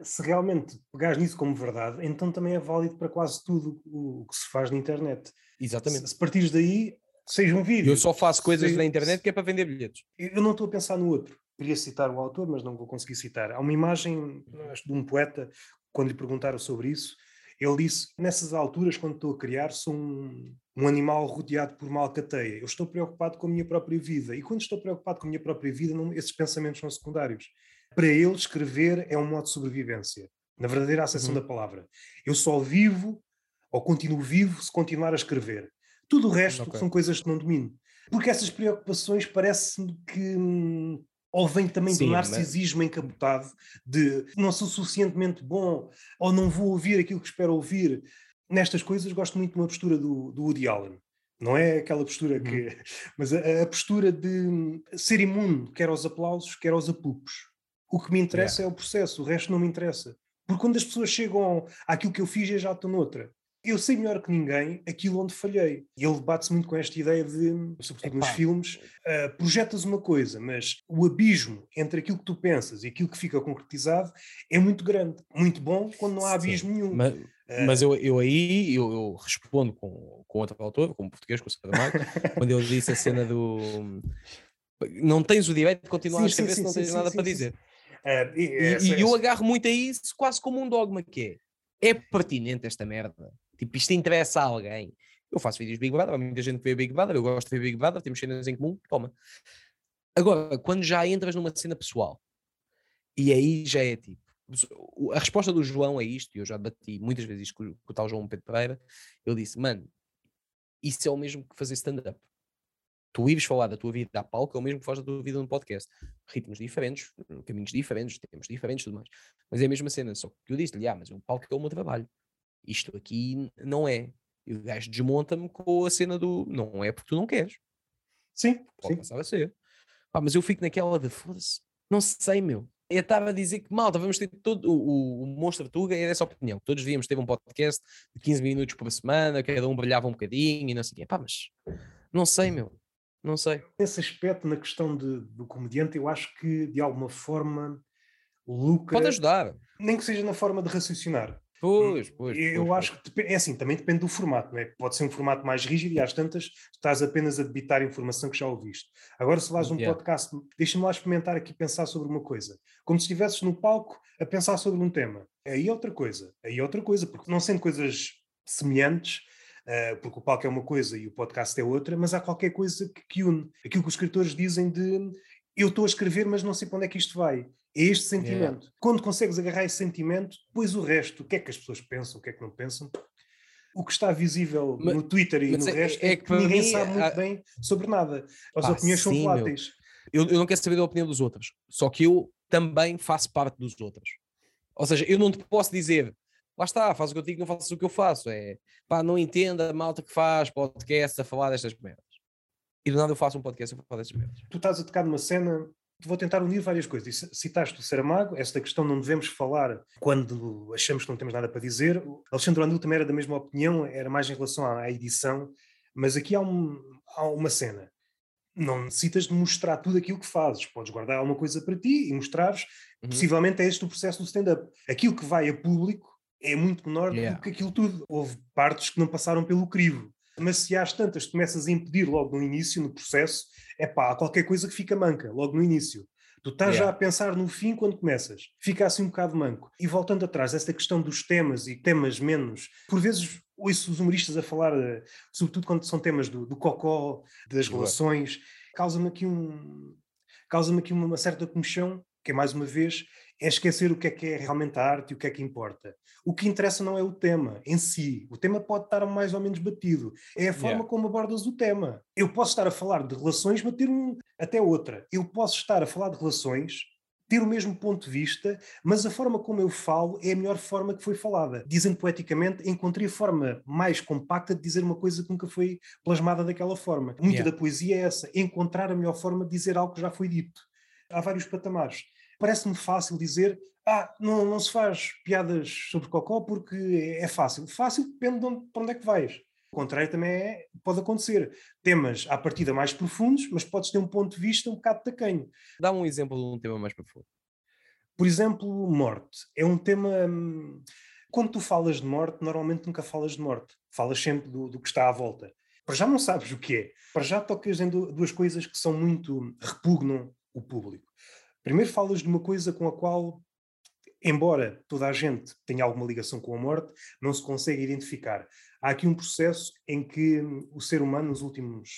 Se realmente pegares nisso como verdade, então também é válido para quase tudo o que se faz na internet. Exatamente. Se, partires daí, seja um vídeo. Eu só faço coisas seja, na internet que é para vender bilhetes. Eu não estou a pensar no outro. Queria citar o autor, mas não vou conseguir citar. Há uma imagem de um poeta quando lhe perguntaram sobre isso, ele disse: Nessas alturas, quando estou a criar, sou um, um animal rodeado por uma alcateia. Eu estou preocupado com a minha própria vida. E quando estou preocupado com a minha própria vida, não, esses pensamentos são secundários. Para ele, escrever é um modo de sobrevivência. Na verdadeira acessão uhum. da palavra. Eu só vivo, ou continuo vivo, se continuar a escrever. Tudo o resto okay. são coisas que não domino. Porque essas preocupações parece-me que hum, ou vem também Sim, do narcisismo mas... encapotado de não sou suficientemente bom ou não vou ouvir aquilo que espero ouvir. Nestas coisas gosto muito de uma postura do, do Woody Allen. Não é aquela postura que. Hum. (laughs) Mas a, a, postura de ser imune, quer aos aplausos, quer aos apupos. O que me interessa yeah. é o processo, o resto não me interessa. Porque quando as pessoas chegam àquilo que eu fiz, eu já estou noutra eu sei melhor que ninguém aquilo onde falhei. E ele debate-se muito com esta ideia de, sobretudo nos filmes, uh, projetas uma coisa, mas o abismo entre aquilo que tu pensas e aquilo que fica concretizado é muito grande. Muito bom quando não há abismo Sim, nenhum. Mas, uh, mas eu, eu, aí eu, eu, respondo com, com outro autor, com o português, com o Saramago, (laughs) quando ele disse a cena do não tens o direito de continuar sim, a escrever sim, se não tens nada para dizer. Uh, e, e, e eu agarro muito a isso quase como um dogma que é é pertinente esta merda Tipo, isto interessa a alguém. Eu faço vídeos Big Brother, há muita gente que vê Big Brother, eu gosto de ver Big Brother, temos cenas em comum, toma. Agora, quando já entras numa cena pessoal, e aí já é tipo, a resposta do João a isto, e eu já debati muitas vezes isto com, com o tal João Pedro Pereira, ele disse, mano, isso é o mesmo que fazer stand-up. Tu ires falar da tua vida à palco é o mesmo que faz da tua vida num podcast. Ritmos diferentes, caminhos diferentes, tempos diferentes, tudo mais. Mas é a mesma cena, só que eu disse-lhe, ah, mas o palco é o meu trabalho isto aqui não é. E o gajo desmonta-me com a cena do não é porque tu não queres. Sim, pode sim. passar a ser. Pá, mas eu fico naquela de foda-se, não sei, meu. Eu estava a dizer que malta, vamos ter todo o, o Monstro Tuga é dessa opinião. Todos devíamos ter um podcast de 15 minutos por semana, cada um brilhava um bocadinho e não sei o quê. Pá, mas não sei, meu. Não sei. Nesse aspecto, na questão de, do comediante, eu acho que de alguma forma o Lucas. Pode ajudar. Nem que seja na forma de raciocinar. Pois, pois. Eu pois, acho que é assim, também depende do formato, não é? Pode ser um formato mais rígido e às tantas estás apenas a debitar informação que já ouviste. Agora, se vais um yeah. podcast, deixa-me lá experimentar aqui pensar sobre uma coisa. Como se estivesses no palco a pensar sobre um tema. Aí é outra coisa. Aí é outra coisa, porque não sendo coisas semelhantes, uh, porque o palco é uma coisa e o podcast é outra, mas há qualquer coisa que, que une. Aquilo que os escritores dizem de eu estou a escrever, mas não sei para onde é que isto vai. É este sentimento. Yeah. Quando consegues agarrar esse sentimento, depois o resto, o que é que as pessoas pensam, o que é que não pensam, o que está visível mas, no Twitter e no é, resto é, é que, ninguém mim, sabe muito bem sobre nada. As opiniões são voláteis. Eu, eu não quero saber da opinião dos outros, só que eu também faço parte dos outros. Ou seja, eu não te posso dizer, lá está, faz o que eu digo, não faço o que eu faço. É pá, não entenda a malta que faz podcast a falar destas merdas. E do nada eu faço um podcast a falar destas merdas. Tu estás a tocar numa cena vou tentar unir várias coisas. Citaste o Saramago, esta questão não devemos falar quando achamos que não temos nada para dizer. Alexandre Andul também era da mesma opinião, era mais em relação à edição, mas aqui há, um, há uma cena. Não necessitas de mostrar tudo aquilo que fazes, podes guardar alguma coisa para ti e mostrares. Uhum. Possivelmente é este o processo do stand-up. Aquilo que vai a público é muito menor yeah. do que aquilo tudo. Houve partes que não passaram pelo crivo. Mas se às tantas começas a impedir logo no início, no processo, é pá, há qualquer coisa que fica manca logo no início. Tu estás yeah. já a pensar no fim quando começas. Fica assim um bocado manco. E voltando atrás, essa questão dos temas e temas menos. Por vezes ouço os humoristas a falar, eh, sobretudo quando são temas do, do cocó, das relações, causa-me aqui um. Causa-me aqui uma certa comichão, que é mais uma vez é esquecer o que é que é realmente a arte e o que é que importa. O que interessa não é o tema em si. O tema pode estar mais ou menos batido. É a forma yeah. como abordas o tema. Eu posso estar a falar de relações, mas ter um, até outra. Eu posso estar a falar de relações, ter o mesmo ponto de vista, mas a forma como eu falo é a melhor forma que foi falada. Dizendo poeticamente, encontrei a forma mais compacta de dizer uma coisa que nunca foi plasmada daquela forma. Muita yeah. da poesia é essa, encontrar a melhor forma de dizer algo que já foi dito. Há vários patamares parece-me fácil dizer ah, não, não se faz piadas sobre cocó porque é fácil. Fácil depende de onde, para onde é que vais. O contrário também é, pode acontecer. Temas à partida mais profundos, mas podes ter um ponto de vista um bocado tacanho. Dá um exemplo de um tema mais profundo. Por exemplo, morte. É um tema. Hum, quando tu falas de morte, normalmente nunca falas de morte. Falas sempre do, do que está à volta. Para já não sabes o que é. Para já tocas em duas coisas que são muito. repugnam o público. Primeiro falas de uma coisa com a qual, embora toda a gente tenha alguma ligação com a morte, não se consegue identificar. Há aqui um processo em que o ser humano, nos últimos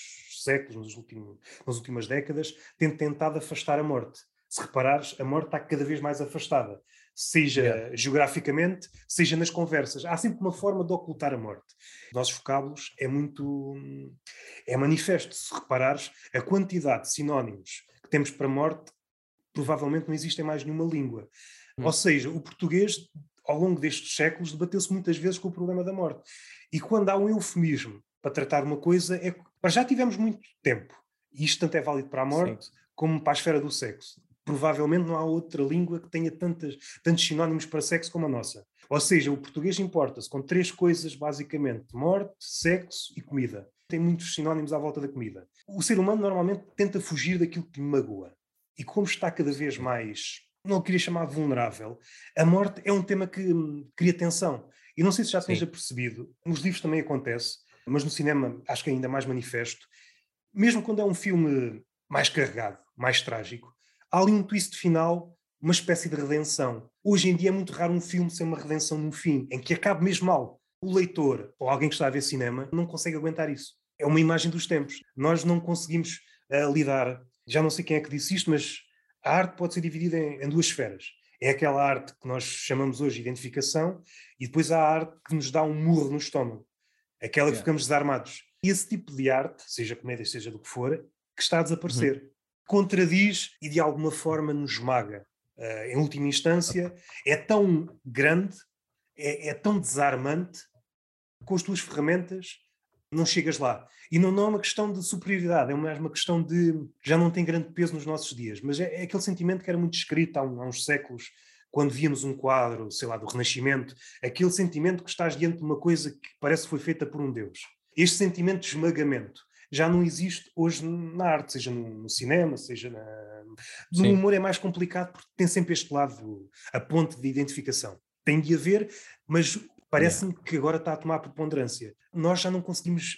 séculos, nos últimos, nas últimas décadas, tem tentado afastar a morte. Se reparares, a morte está cada vez mais afastada, seja yeah. geograficamente, seja nas conversas. Há sempre uma forma de ocultar a morte. Nossos vocábulos é muito. é manifesto. Se reparares, a quantidade de sinónimos que temos para morte provavelmente não existe em mais nenhuma língua. Hum. Ou seja, o português, ao longo destes séculos, debateu-se muitas vezes com o problema da morte. E quando há um eufemismo para tratar uma coisa, é já tivemos muito tempo. E isto tanto é válido para a morte Sim. como para a esfera do sexo. Provavelmente não há outra língua que tenha tantas, tantos sinónimos para sexo como a nossa. Ou seja, o português importa-se com três coisas, basicamente: morte, sexo e comida. Tem muitos sinónimos à volta da comida. O ser humano normalmente tenta fugir daquilo que magoa. E como está cada vez mais, não queria chamar vulnerável, a morte é um tema que hum, cria tensão. E não sei se já tens percebido, nos livros também acontece, mas no cinema acho que é ainda mais manifesto. Mesmo quando é um filme mais carregado, mais trágico, há ali um twist final uma espécie de redenção. Hoje em dia é muito raro um filme ser uma redenção no fim, em que acabe mesmo mal. O leitor ou alguém que está a ver cinema não consegue aguentar isso. É uma imagem dos tempos. Nós não conseguimos uh, lidar. Já não sei quem é que disse isto, mas a arte pode ser dividida em, em duas esferas. É aquela arte que nós chamamos hoje de identificação e depois há a arte que nos dá um murro no estômago. Aquela que ficamos desarmados. E esse tipo de arte, seja comédia, seja do que for, que está a desaparecer. Uhum. Contradiz e de alguma forma nos esmaga uh, em última instância, é tão grande, é, é, tão desarmante, com as tuas ferramentas não chegas lá. E não, não é uma questão de superioridade, é mais uma questão de. já não tem grande peso nos nossos dias, mas é, é aquele sentimento que era muito escrito há, um, há uns séculos, quando víamos um quadro, sei lá, do Renascimento, aquele sentimento que estás diante de uma coisa que parece que foi feita por um Deus. Este sentimento de esmagamento já não existe hoje na arte, seja no, cinema, seja na. No Sim. humor é mais complicado porque tem sempre este lado, a ponte de identificação. Tem de haver, mas parece-me yeah. que agora está a tomar preponderância. Nós já não conseguimos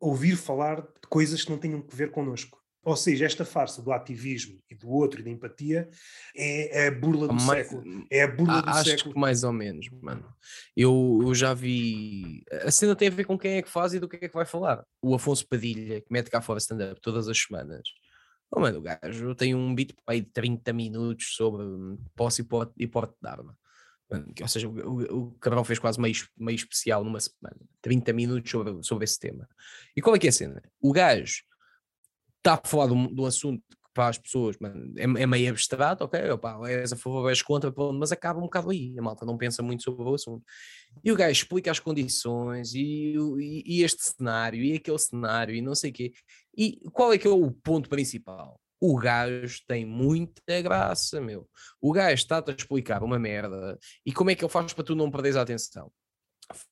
ouvir falar de coisas que não tenham que ver connosco. Ou seja, esta farsa do ativismo e do outro e da empatia é, a burla do mais, século. É a burla do acho século. que mais ou menos, mano. Eu, eu já vi. A cena tem a ver com quem é que faz e do que é que vai falar. O Afonso Padilha, que mete cá fora stand-up todas as semanas. Oh, mano, o gajo tem um beat aí de 30 minutos sobre posse e porte de arma. Ou seja, o, o Cabral fez quase meio, meio especial numa semana. 30 minutos sobre, sobre esse tema. E qual é que é a cena? O gajo está a falar de um, de um assunto que para as pessoas mano, é, é, meio abstrato, ok, opa, és a favor, és contra, mas acaba um bocado aí, a malta não pensa muito sobre o assunto. E o gajo explica as condições e, e, e este cenário e aquele cenário e não sei o quê. E qual é que é o ponto principal? O gajo tem muita graça, meu. O gajo está-te a explicar uma merda e como é que ele faz para tu não perderes a atenção?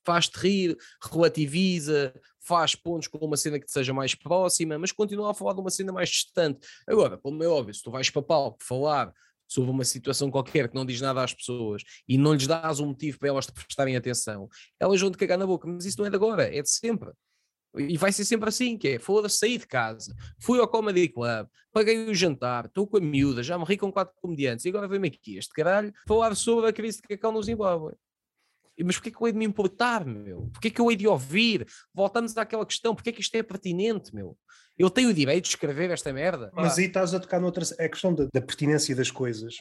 faz-te rir, relativiza, faz pontos com uma cena que te seja mais próxima, mas continua a falar de uma cena mais distante. Agora, como é óbvio, se tu vais para palco falar sobre uma situação qualquer que não diz nada às pessoas e não lhes dás um motivo para elas te prestarem atenção, elas vão te cagar na boca, mas isso não é de agora, é de sempre. E vai ser sempre assim, que é, foda-se, saí de casa, fui ao Comedy Club, paguei o jantar, estou com a miúda, já me ri com quatro comediantes, e agora vem-me aqui este caralho falar sobre a crise de cacau no Zimbábue. Mas porquê que eu hei de me importar, meu? Porquê que eu hei de ouvir? Voltamos àquela questão, porquê que isto é pertinente, meu? Eu tenho o direito de escrever esta merda. Mas aí estás a tocar noutra... É a questão da, da pertinência das coisas.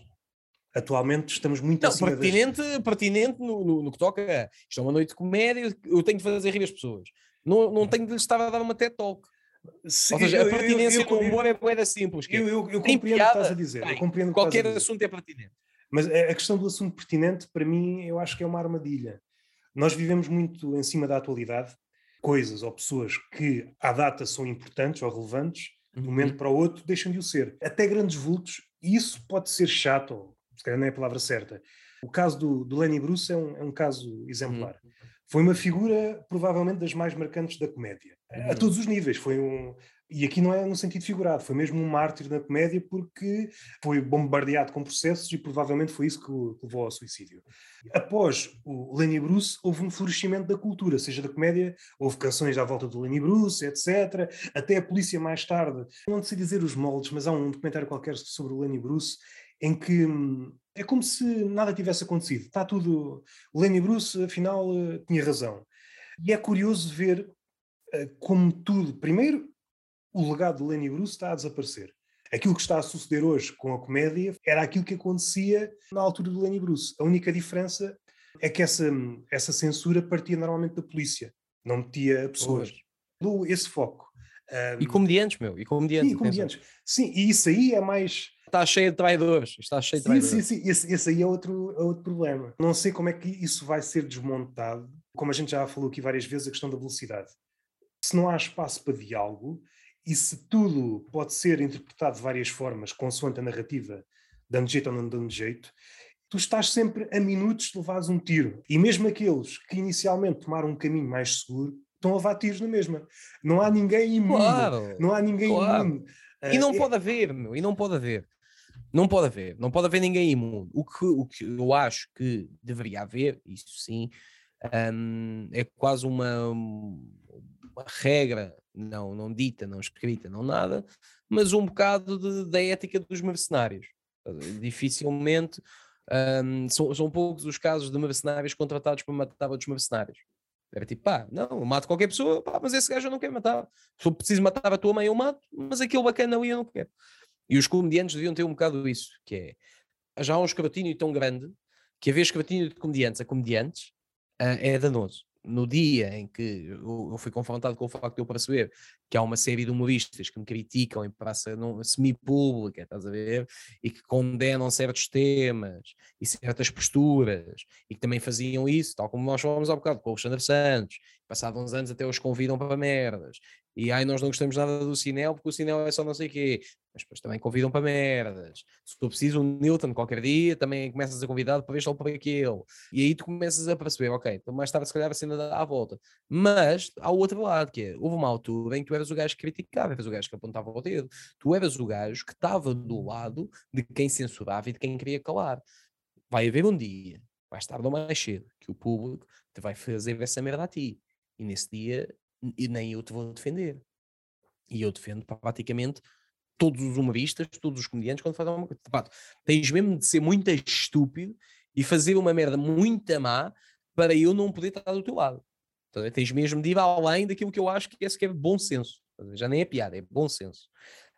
Atualmente estamos muito não, pertinente, das... pertinente no, no, no, que toca isto é uma noite de comédia, eu tenho de fazer rir as pessoas. Não, não tenho de lhes estar a dar uma TED Talk. Sim, Ou seja, a pertinência eu, eu, eu, do humor é moeda simples. Eu, eu, eu compreendo o que estás a dizer. Tem, qualquer assunto é pertinente. Mas a questão do assunto pertinente, para mim, eu acho que é uma armadilha. Nós vivemos muito em cima da atualidade, coisas ou pessoas que à data são importantes ou relevantes, de um momento uhum. para o outro deixam de o ser. Até grandes vultos, e isso pode ser chato, se calhar não é a palavra certa. O caso do, do Lenny Bruce é um, é um caso exemplar. Uhum. Foi uma figura, provavelmente, das mais marcantes da comédia. Uhum. A todos os níveis. Foi um, e aqui não é no sentido figurado, foi mesmo um mártir da comédia porque foi bombardeado com processos e provavelmente foi isso que o levou ao suicídio. Após o Lenny Bruce, houve um florescimento da cultura, seja da comédia, houve canções à volta do Lenny Bruce, etc. Até a polícia mais tarde, não sei dizer os moldes, mas há um documentário qualquer sobre o Lenny Bruce em que hum, é como se nada tivesse acontecido. Está tudo. O Lenny Bruce, afinal, eh, tinha razão. E é curioso ver eh, como tudo. Primeiro, o legado de Lenny Bruce está a desaparecer. Aquilo que está a suceder hoje com a comédia era aquilo que acontecia na altura do Lenny Bruce. A única diferença é que essa, essa censura partia normalmente da polícia, não metia pessoas. Dou esse foco. Um, e comediantes, meu, e comediantes. E comediantes. Sim, e isso aí é mais. Está cheio de traidores. Está cheio de traidores. Sim, sim, sim. Esse, esse aí é outro, é outro problema. Não sei como é que isso vai ser desmontado. Como a gente já falou aqui várias vezes, a questão da velocidade. Se não há espaço para diálogo e se tudo pode ser interpretado de várias formas, consoante a narrativa, dando jeito ou não dando jeito, tu estás sempre a minutos de levares um tiro. E mesmo aqueles que inicialmente tomaram um caminho mais seguro, estão a levar tiros na mesma. Não há ninguém imune. Claro, não há ninguém claro. imune. E não uh, pode haver, meu, e não pode haver. Não pode haver, não pode haver ninguém imune. O que, o que eu acho que deveria haver, isso sim, um, é quase uma, uma, regra, não, não dita, não escrita, não nada, mas um bocado de, da ética dos mercenários. Dificilmente um, são, são poucos os casos de mercenários contratados para matar outros mercenários. Era tipo, pá, não, eu mato qualquer pessoa, pá, mas esse gajo eu não quero matar. Se eu preciso matar a tua mãe, eu mato, mas aquele bacana ali eu não quero. E os comediantes deviam ter um bocado isso, que é, já há um escrutínio tão grande que haver escrutínio de comediantes a comediantes uh, é danoso no dia em que eu, fui confrontado com o facto de eu perceber que há uma série de humoristas que me criticam em praça semi-pública, estás a ver? E que condenam certos temas e certas posturas e que também faziam isso, tal como nós falamos há bocado com o Alexandre Santos, passados uns anos até os convidam para merdas e ai, nós não gostamos nada do Cinel porque o Cinel é só não sei o quê, mas depois também convidam para merdas. Se tu precisas um Newton qualquer dia, também começas a convidar para ver só para aquele. E aí tu começas a perceber, ok, então mais tarde se calhar a cena dá à volta. Mas há o outro lado, que é, houve uma altura em que tu eras o gajo que criticava, eras o gajo que apontava o dedo. Tu eras o gajo que estava do lado de quem censurava e de quem queria calar. Vai haver um dia, mais tarde ou mais cedo, que o público te vai fazer essa merda a ti. E nesse dia e nem eu te vou defender. E eu defendo praticamente todos os humoristas, todos os comediantes, quando fazem uma coisa. Tens mesmo de ser muito estúpido e fazer uma merda muito má para eu não poder estar do teu lado. Então, tens mesmo de ir além daquilo que eu acho que é sequer bom senso. Já nem é piada, é bom senso.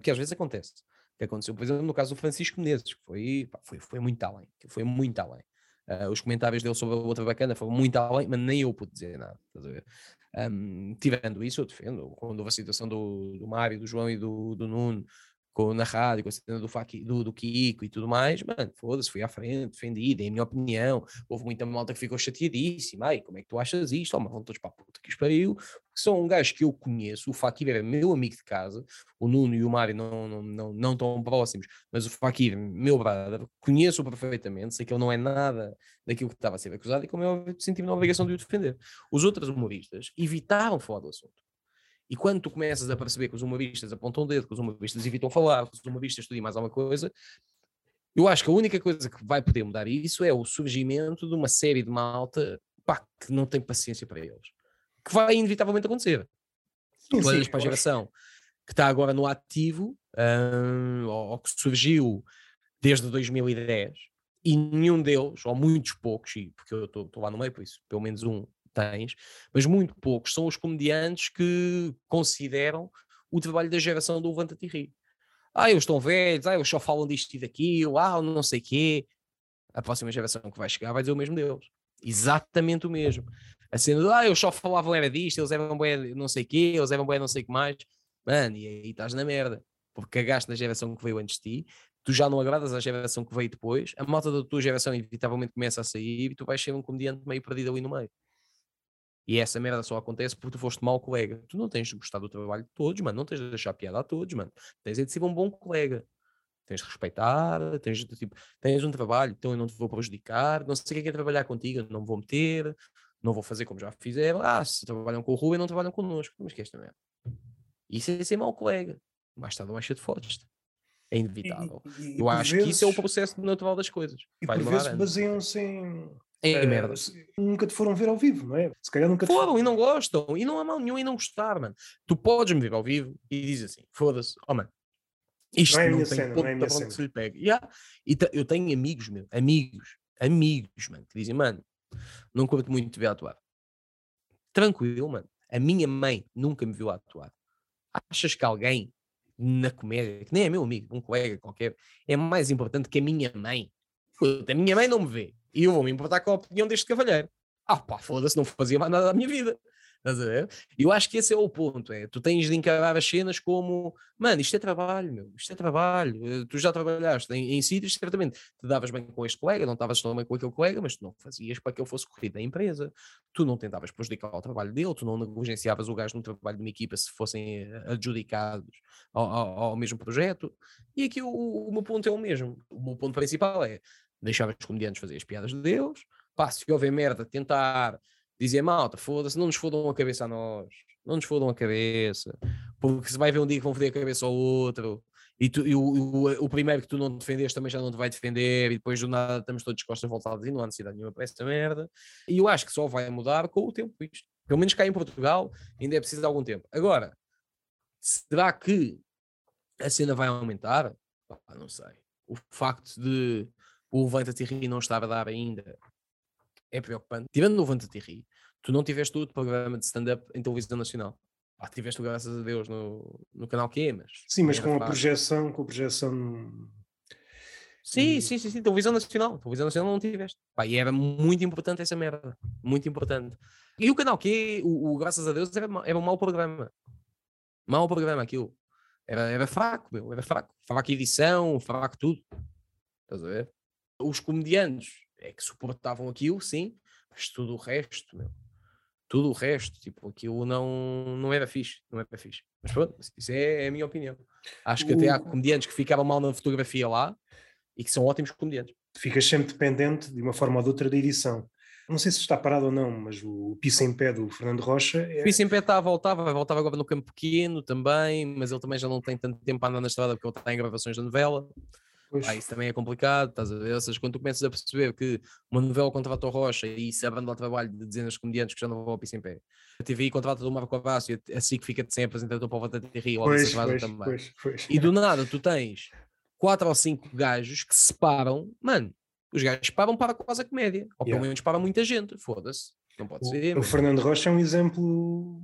Que às vezes acontece. Que aconteceu, por exemplo, no caso do Francisco Menezes, que foi, pá, foi, foi muito além. Foi muito além. Uh, os comentários dele sobre a outra bacana foram muito além, mas nem eu pude dizer nada. Um, isso, eu defendo. Quando houve a situação do, do Mário, do João e do, do Nuno, com, na rádio, com a cena do, do, do Kiko e tudo mais, mano, foda-se, fui à frente, defendi, dei a minha opinião. Houve muita malta que ficou chateadíssima. Ai, como é que tu achas isto? Oh, mas vão todos para a puta que os pariu. São um gajo que eu conheço, o Fakir era meu amigo de casa, o Nuno e o Mário não, não, não, não tão próximos, mas o Fakir, meu brother, conheço-o perfeitamente, sei que ele não é nada daquilo que estava a ser acusado e como eu senti-me na obrigação de o defender. Os outros humoristas evitaram falar do assunto. E quando tu começas a perceber que os humoristas apontam o dedo, que os humoristas evitam falar, que os humoristas estudam mais alguma coisa, eu acho que a única coisa que vai poder mudar isso é o surgimento de uma série de malta pá, que não tem paciência para eles. Que vai inevitavelmente acontecer. Sim, tu olhas para a geração que está agora no ativo, um, ou, ou, que surgiu desde 2010, e nenhum deles, ou muitos poucos, e porque eu estou lá no meio, por isso, pelo menos um tens, mas muito poucos são os comediantes que consideram o trabalho da geração do Levanta-te e Ri. Ah, eles estão velhos, ah, eles só falam disto e daquilo, ah, não sei quê. A próxima geração que vai chegar vai dizer o mesmo deles. Exatamente o mesmo. A cena de, ah, eles só falavam era disto, eles eram bem não sei quê, eles eram bem não sei o que mais. Mano, e aí estás na merda. Porque cagaste na geração que veio antes de ti, tu já não agradas à geração que veio depois, a malta da tua geração inevitavelmente começa a sair e tu vais ser um comediante meio perdido ali no meio. E essa merda só acontece porque tu foste mau colega. Tu não tens de gostar do trabalho de todos, mano. Não tens de deixar piada a todos, mano. Tens de ser um bom colega. Tens de respeitar, tens de, tipo, tens um trabalho, então eu não te vou prejudicar. Não sei o que é, trabalhar contigo, não vou meter, não vou fazer como já fizeram. Ah, se trabalham com o Rubem, não trabalham connosco. Mas que é esta merda? Isso é ser mau colega. Mais tarde ou mais cedo fodes É inevitável. E, e, eu acho vezes, que isso é o processo natural das coisas. E Vai por vezes baseiam-se em é, merda. Nunca te foram ver ao vivo, não é? Se calhar nunca te foram e não gostam. E não há mal nenhum em não gostar, mano. Tu podes me ver ao vivo e dizes assim: foda-se, oh mano, isto não, é não tem cena, ponto não é que se lhe pegue. Yeah. E eu tenho amigos, meu, amigos, amigos, mano, que dizem: mano, não curto muito te ver atuar. Tranquilo, mano. A minha mãe nunca me viu atuar. Achas que alguém na comédia, que nem é meu amigo, um colega qualquer, é mais importante que a minha mãe? Puta, a minha mãe não me vê e eu vou me importar com a opinião deste cavalheiro. Ah pá, foda-se, não fazia mais nada da minha vida. Estás a ver? Eu acho que esse é o ponto: é tu tens de encarar as cenas como, mano, isto é trabalho, meu, isto é trabalho. Eh, tu já trabalhaste em, em sítios, certamente te davas bem com este colega, não estavas tão bem com aquele colega, mas tu não fazias para que ele fosse corrido da empresa, tu não tentavas prejudicar o trabalho dele, tu não negligenciavas o gajo no trabalho de uma equipa se fossem eh, adjudicados ao, ao, ao mesmo projeto. E aqui o, o, meu ponto é o mesmo. O meu ponto principal é deixar os comediantes fazer as piadas de Deus, pá, se houver merda, tentar dizer malta, foda-se, não nos fodam a cabeça a nós, não nos fodam a cabeça, porque se vai ver um dia que vão foder a cabeça ao outro, e, tu, e o, o, o, primeiro que tu não defendeste também já não te vai defender, e depois do nada estamos todos de costas voltadas e não há necessidade nenhuma para essa merda. E eu acho que só vai mudar com o tempo isto. Pelo menos cá em Portugal ainda é preciso de algum tempo. Agora, será que a cena vai aumentar? não sei. O facto de o Levanta-te e não estar a dar ainda é preocupante. Tirando no Levanta-te e tu não tiveste outro programa de stand-up em televisão nacional. Ah, tiveste, graças a Deus, no, no canal Q, mas... Sim, mas com a projeção, com a projeção... Sim, sim, sim, sim, televisão nacional. Televisão nacional não tiveste. Pá, e era muito importante essa merda. Muito importante. E o canal Q, o, o graças a Deus, era, era um mau programa. Mau programa aquilo. Era, era fraco, meu, era fraco. Fraco edição, fraco tudo. Estás a ver? Os comediantes é que suportavam aquilo, sim, mas tudo o resto, meu, tudo o resto, tipo, aquilo não, não era fixe, não era fixe. Mas pronto, isso é, é a minha opinião. Acho que o... até há comediantes que ficaram mal na fotografia lá e que são ótimos comediantes. Ficas sempre dependente, de uma forma ou de outra, da edição. Não sei se está parado ou não, mas o Pisa em Pé do Fernando Rocha. É... Pisa em Pé está a voltar, vai voltar agora no campo pequeno também, mas ele também já não tem tanto tempo a andar na estrada porque ele está em gravações da novela. Ah, isso também é complicado, estás a ver? Ou seja, quando tu começas a perceber que uma novela contrata o Rocha e se abandona o trabalho de dezenas de comediantes que já não vão ao piso em pé, a TVI contrata o Marco Abraço e assim que fica sem apresentador para o Volta de Rio, ou também. Pois, pois. E do nada tu tens quatro ou cinco gajos que se separam, mano, os gajos param para quase a comédia, ou pelo yeah. menos para muita gente, foda-se, não pode o, ser. O Fernando Rocha é um exemplo,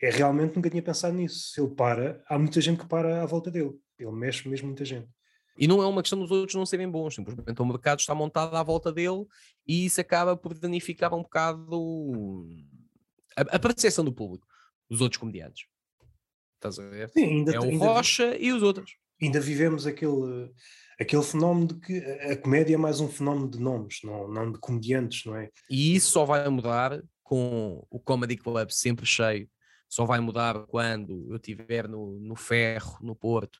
é realmente nunca tinha pensado nisso. Se ele para, há muita gente que para à volta dele, ele mexe mesmo muita gente. E não é uma questão dos outros não serem bons, simplesmente o mercado está montado à volta dele e isso acaba por danificar um bocado a, a percepção do público, dos outros comediantes. Estás a ver? Sim, ainda, é o ainda, Rocha e os outros. Ainda vivemos aquele, aquele fenómeno de que a comédia é mais um fenómeno de nomes, não, não de comediantes, não é? E isso só vai mudar com o Comedy Club sempre cheio. Só vai mudar quando eu estiver no, no Ferro, no Porto,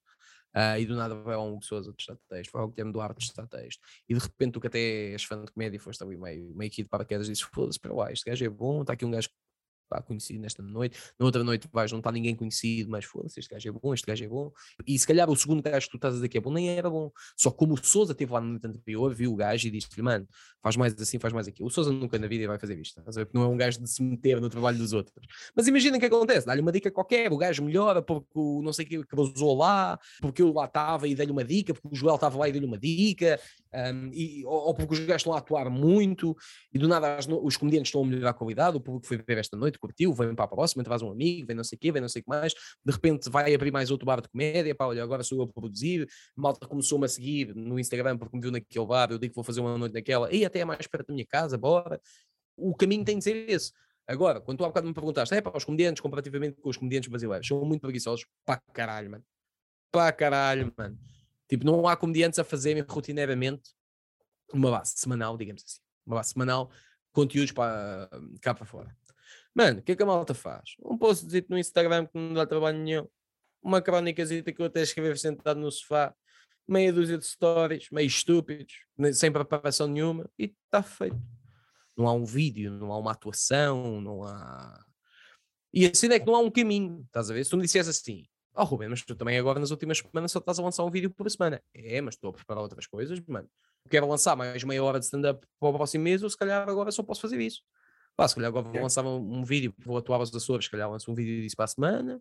Uh, e do nada vai um Hugo Souza testar texto, vai ao Guilherme Duarte testar texto, e de repente tu que até és fã de comédia foste ali meio, meio aqui de paraquedas e dizes, foda-se, para lá, este gajo é bom, está aqui um gajo pá, conhecido nesta noite, na outra noite vais, não está ninguém conhecido, mas foda-se, este gajo é bom, este gajo é bom. E se calhar o segundo gajo que tu estás a dizer que é bom nem era bom. Só como o Souza teve lá no noite anterior, viu o gajo e disse-lhe, mano, faz mais assim, faz mais aqui. O Souza nunca na vida vai fazer isto? Porque não é um gajo de se meter no trabalho dos outros. Mas imagina o que acontece, dá-lhe uma dica qualquer, o gajo melhora porque o não sei o que usou lá, porque eu lá estava e dei-lhe uma dica, porque o Joel estava lá e dei-lhe uma dica, um, e, ou, porque os gajos estão a atuar muito, e do nada as, os comediantes estão a melhorar a qualidade, o público foi ver esta noite, curtiu, vem para a próxima, traz um amigo, vem não sei o quê, vem não sei o que mais, de repente vai abrir mais outro bar de comédia, pá, olha, agora sou eu a produzir, malta começou-me a seguir no Instagram porque me viu naquele bar, eu digo que vou fazer uma noite naquela, e até é mais perto da minha casa, bora. O caminho tem de ser esse. Agora, quando tu há bocado me perguntaste, é para os comediantes, comparativamente com os comediantes brasileiros, são muito preguiçosos, pá caralho, mano. Pá caralho, mano. Tipo, não há comediantes a fazerem rotineiramente uma base semanal, digamos assim. Uma base semanal, conteúdos para cá para fora. Mano, o que é que a malta faz? Um post no Instagram que não dá trabalho nenhum. Uma crónica que eu até escrever sentado no sofá. Meia dúzia de stories, meio estúpidos, sem preparação nenhuma, e está feito. Não há um vídeo, não há uma atuação, não há. E assim é que não há um caminho, estás a ver? Se tu me dissesse assim, oh Rubem, mas tu também agora nas últimas semanas só estás a lançar um vídeo por semana. É, mas estou a preparar outras coisas, mano. Quero lançar mais meia hora de stand-up para o próximo mês, ou se calhar agora só posso fazer isso. Pá, se calhar agora vou lançar um, vídeo, vou atuar aos Açores, se calhar lanço um vídeo disso para a semana,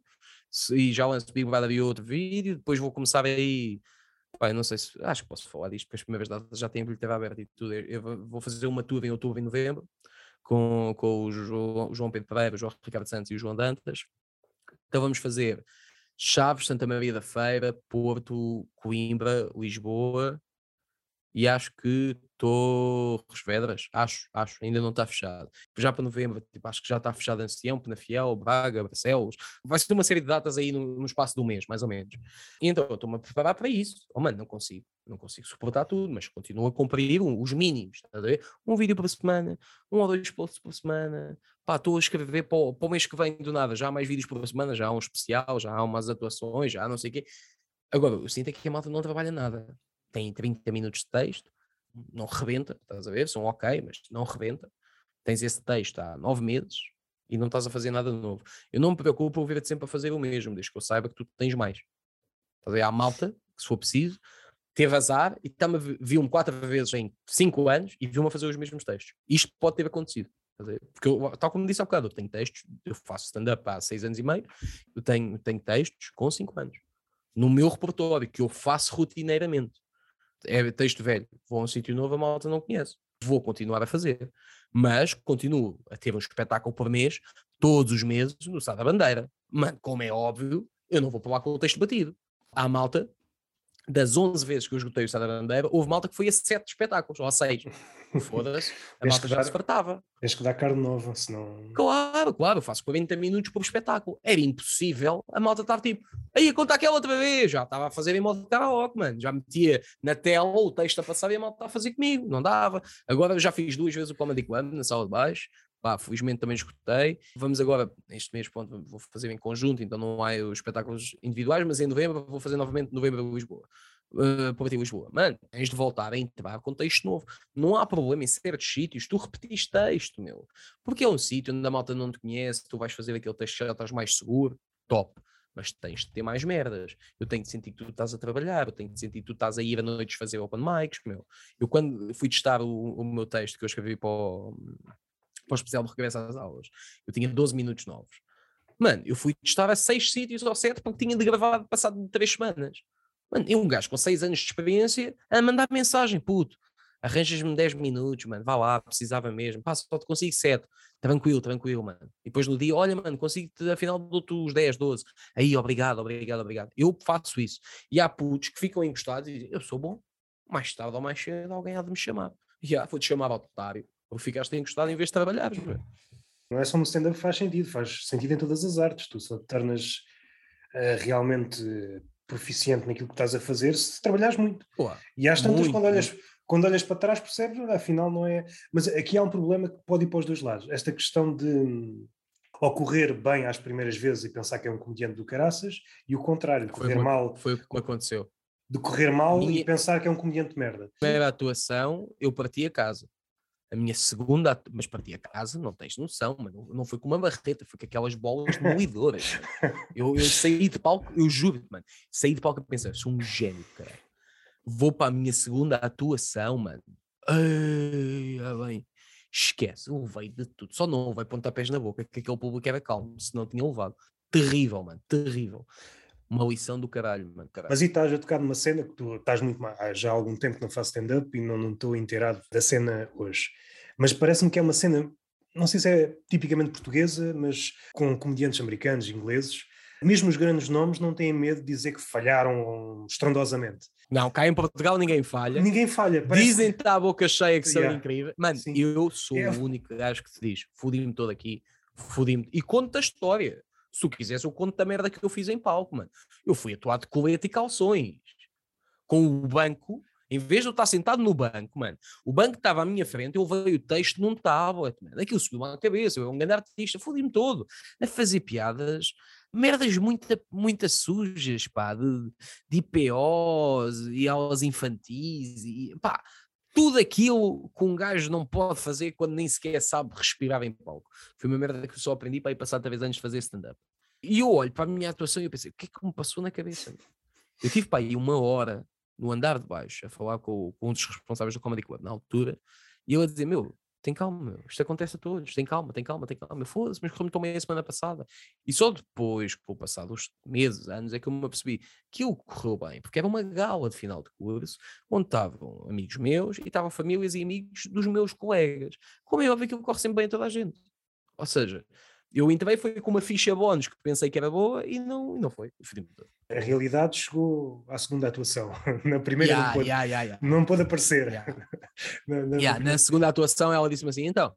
se, e já lanço Big e outro vídeo, depois vou começar aí, pá, não sei se, acho que posso falar disto, porque as primeiras datas já tenho bilheteira aberta e tudo, eu vou fazer uma tour em outubro e novembro, com, com o, João, João Pedro Pereira, o João Ricardo Santos e o João Dantas, então vamos fazer Chaves, Santa Maria da Feira, Porto, Coimbra, Lisboa, e acho que Torres Vedras, acho, acho, ainda não está fechado. Já para novembro, tipo, acho que já está fechado Ancião, Penafiel, Braga, Barcelos. Vai ser uma série de datas aí no, no espaço do mês, mais ou menos. E então estou-me a preparar para isso. Oh, mano, não consigo, não consigo suportar tudo, mas continuo a cumprir os mínimos. Tá um vídeo por semana, um ou dois posts por semana. Pá, estou a escrever para o, para o mês que vem do nada. Já há mais vídeos por semana, já há um especial, já há umas atuações, já há não sei o quê. Agora, eu sinto é que a malta não trabalha nada. Tem 30 minutos de texto, não rebenta, estás a ver? São ok, mas não rebenta. Tens esse texto há nove meses e não estás a fazer nada novo. Eu não me preocupo por ver-te sempre a fazer o mesmo, desde que eu saiba que tu tens mais. Estás a ver? Há malta, que se for preciso, teve azar e tá viu-me quatro vezes em cinco anos e viu-me a fazer os mesmos textos. Isto pode ter acontecido. Porque, eu, tal como disse há bocado, eu tenho textos, eu faço stand-up há seis anos e meio, eu tenho, tenho textos com cinco anos. No meu repertório, que eu faço rotineiramente é texto velho, vou a um sítio novo, a malta não conhece. Vou continuar a fazer, mas continuo a ter um espetáculo por mês, todos os meses, no Sá da Bandeira. Mano, como é óbvio, eu não vou para lá com o texto batido. Há malta das 11 vezes que eu esgotei o Sada Bandeira, houve malta que foi a 7 espetáculos, ou a 6. (laughs) Foda-se, a malta já se fartava. Tens que dar carne nova, senão. Claro, claro, eu faço 40 minutos por espetáculo. Era impossível, a malta estava tipo, aí a contar aquela outra vez, já estava a fazer em modo karaoke, mano. Já metia na tela o texto a passar e a malta a fazer comigo, não dava. Agora já fiz duas vezes o Comedy Club na sala de baixo, pá, felizmente também escutei. Vamos agora, neste mês, pronto, vou fazer em conjunto, então não há os espetáculos individuais, mas em novembro vou fazer novamente novembro em Lisboa. Uh, para Lisboa, mano, tens de voltar a entrar com texto novo. Não há problema em certos sítios, tu repetiste texto, meu. Porque é um sítio onde a malta não te conhece, tu vais fazer aquele texto já estás mais seguro, top. Mas tens de ter mais merdas. Eu tenho de sentir que tu estás a trabalhar, eu tenho de sentir que tu estás a ir à noite fazer open mics, meu. Eu quando fui testar o, o meu texto que eu escrevi para o, para o especial de regresso às aulas. Eu tinha 12 minutos novos. Mano, eu fui testar a 6 sítios ou 7 porque tinha de gravar passado 3 semanas. Mano, um gajo com 6 anos de experiência a mandar mensagem, puto. Arranjas-me 10 minutos, mano, vá lá, precisava mesmo. Pá, só te consigo 7. Tranquilo, tranquilo, mano. E depois no dia, olha, mano, consigo-te, afinal, dou-te os 10, 12. Aí, obrigado, obrigado, obrigado. Eu faço isso. E há putos que ficam encostados e dizem, eu sou bom. Mais tarde ou mais cedo alguém há de me chamar. E ah, vou-te chamar otário ou ficaste encostado em vez de trabalhares. É, não é só no stand-up faz sentido, faz sentido em todas as artes. Tu só te tornas uh, realmente proficiente naquilo que estás a fazer se trabalhares muito. E às tantas, muito, quando, olhas, quando olhas para trás, percebes, afinal não é. Mas aqui há um problema que pode ir para os dois lados. Esta questão de ocorrer bem às primeiras vezes e pensar que é um comediante do caraças, e o contrário, correr foi, mal. Foi o que aconteceu. De correr mal Minha... e pensar que é um comediante de merda. Primeira atuação, eu parti a casa a minha segunda, mas parti a casa, não tens noção, mano. Não foi com uma barreta, foi com aquelas bolas moedoras. eu, eu (laughs) saí de palco, eu juro, mano, saí de palco e pensei, sou um gênio, cara. Vou para a minha segunda atuação, mano. Ai, ah, bem, esquece, eu levei de tudo. Só não levei pontapés na boca, que aquele público era calmo, senão tinha levado. Terrível, mano, terrível uma lição do caralho, mano. Caralho. Mas e estás a tocar numa cena que tu estás muito mais, já há algum tempo que não faço stand-up e não estou inteirado da cena hoje. Mas parece-me que é uma cena, não sei se é tipicamente portuguesa, mas com comediantes americanos, ingleses. Mesmo os grandes nomes não têm medo de dizer que falharam estrondosamente. Não, cá em Portugal ninguém falha. Ninguém falha. Dizem-te que... à boca cheia que yeah. são incríveis. Mano, Sim. eu sou o único gajo que te diz: fodi-me todo aqui, fodi-me. E conta a história. Se tu quiseres, eu conto da merda que eu fiz em palco, mano. Eu fui atuado de colete e calções. Com o banco, em vez de eu estar sentado no banco, mano, o banco estava à minha frente, eu veio o texto num tablet, mano. Aquilo subiu à cabeça, eu era um grande artista, fodi-me todo. A fazer piadas, merdas muito, muito sujas, pá, de, de IPOs e aulas infantis, e pá, tudo aquilo que um gajo não pode fazer quando nem sequer sabe respirar em palco. Foi uma merda que eu só aprendi para ir passar três anos de fazer stand-up. E eu olho para a minha atuação e eu pensei, o que é que me passou na cabeça? Eu tive para aí uma hora no andar de baixo a falar com, com um dos responsáveis do Comedy Club na altura e ele a dizer, meu, tem calma, meu. isto acontece a todos, tem calma, tem calma, tem calma, foda-se, mas como tomei a semana passada. E só depois, com o passar dos meses, anos, é que eu me apercebi que aquilo correu bem, porque era uma gala de final de curso, onde estavam amigos meus e estavam famílias e amigos dos meus colegas. Como é óbvio que aquilo corre sempre bem a toda a gente. Ou seja, Eu entrei foi com uma ficha bónus que pensei que era boa e não, não foi. A realidade chegou à segunda atuação. (laughs) Na primeira yeah, não, pôde, yeah, yeah, não pôde aparecer. (laughs) na, na, na, segunda atuação ela disse-me assim, então,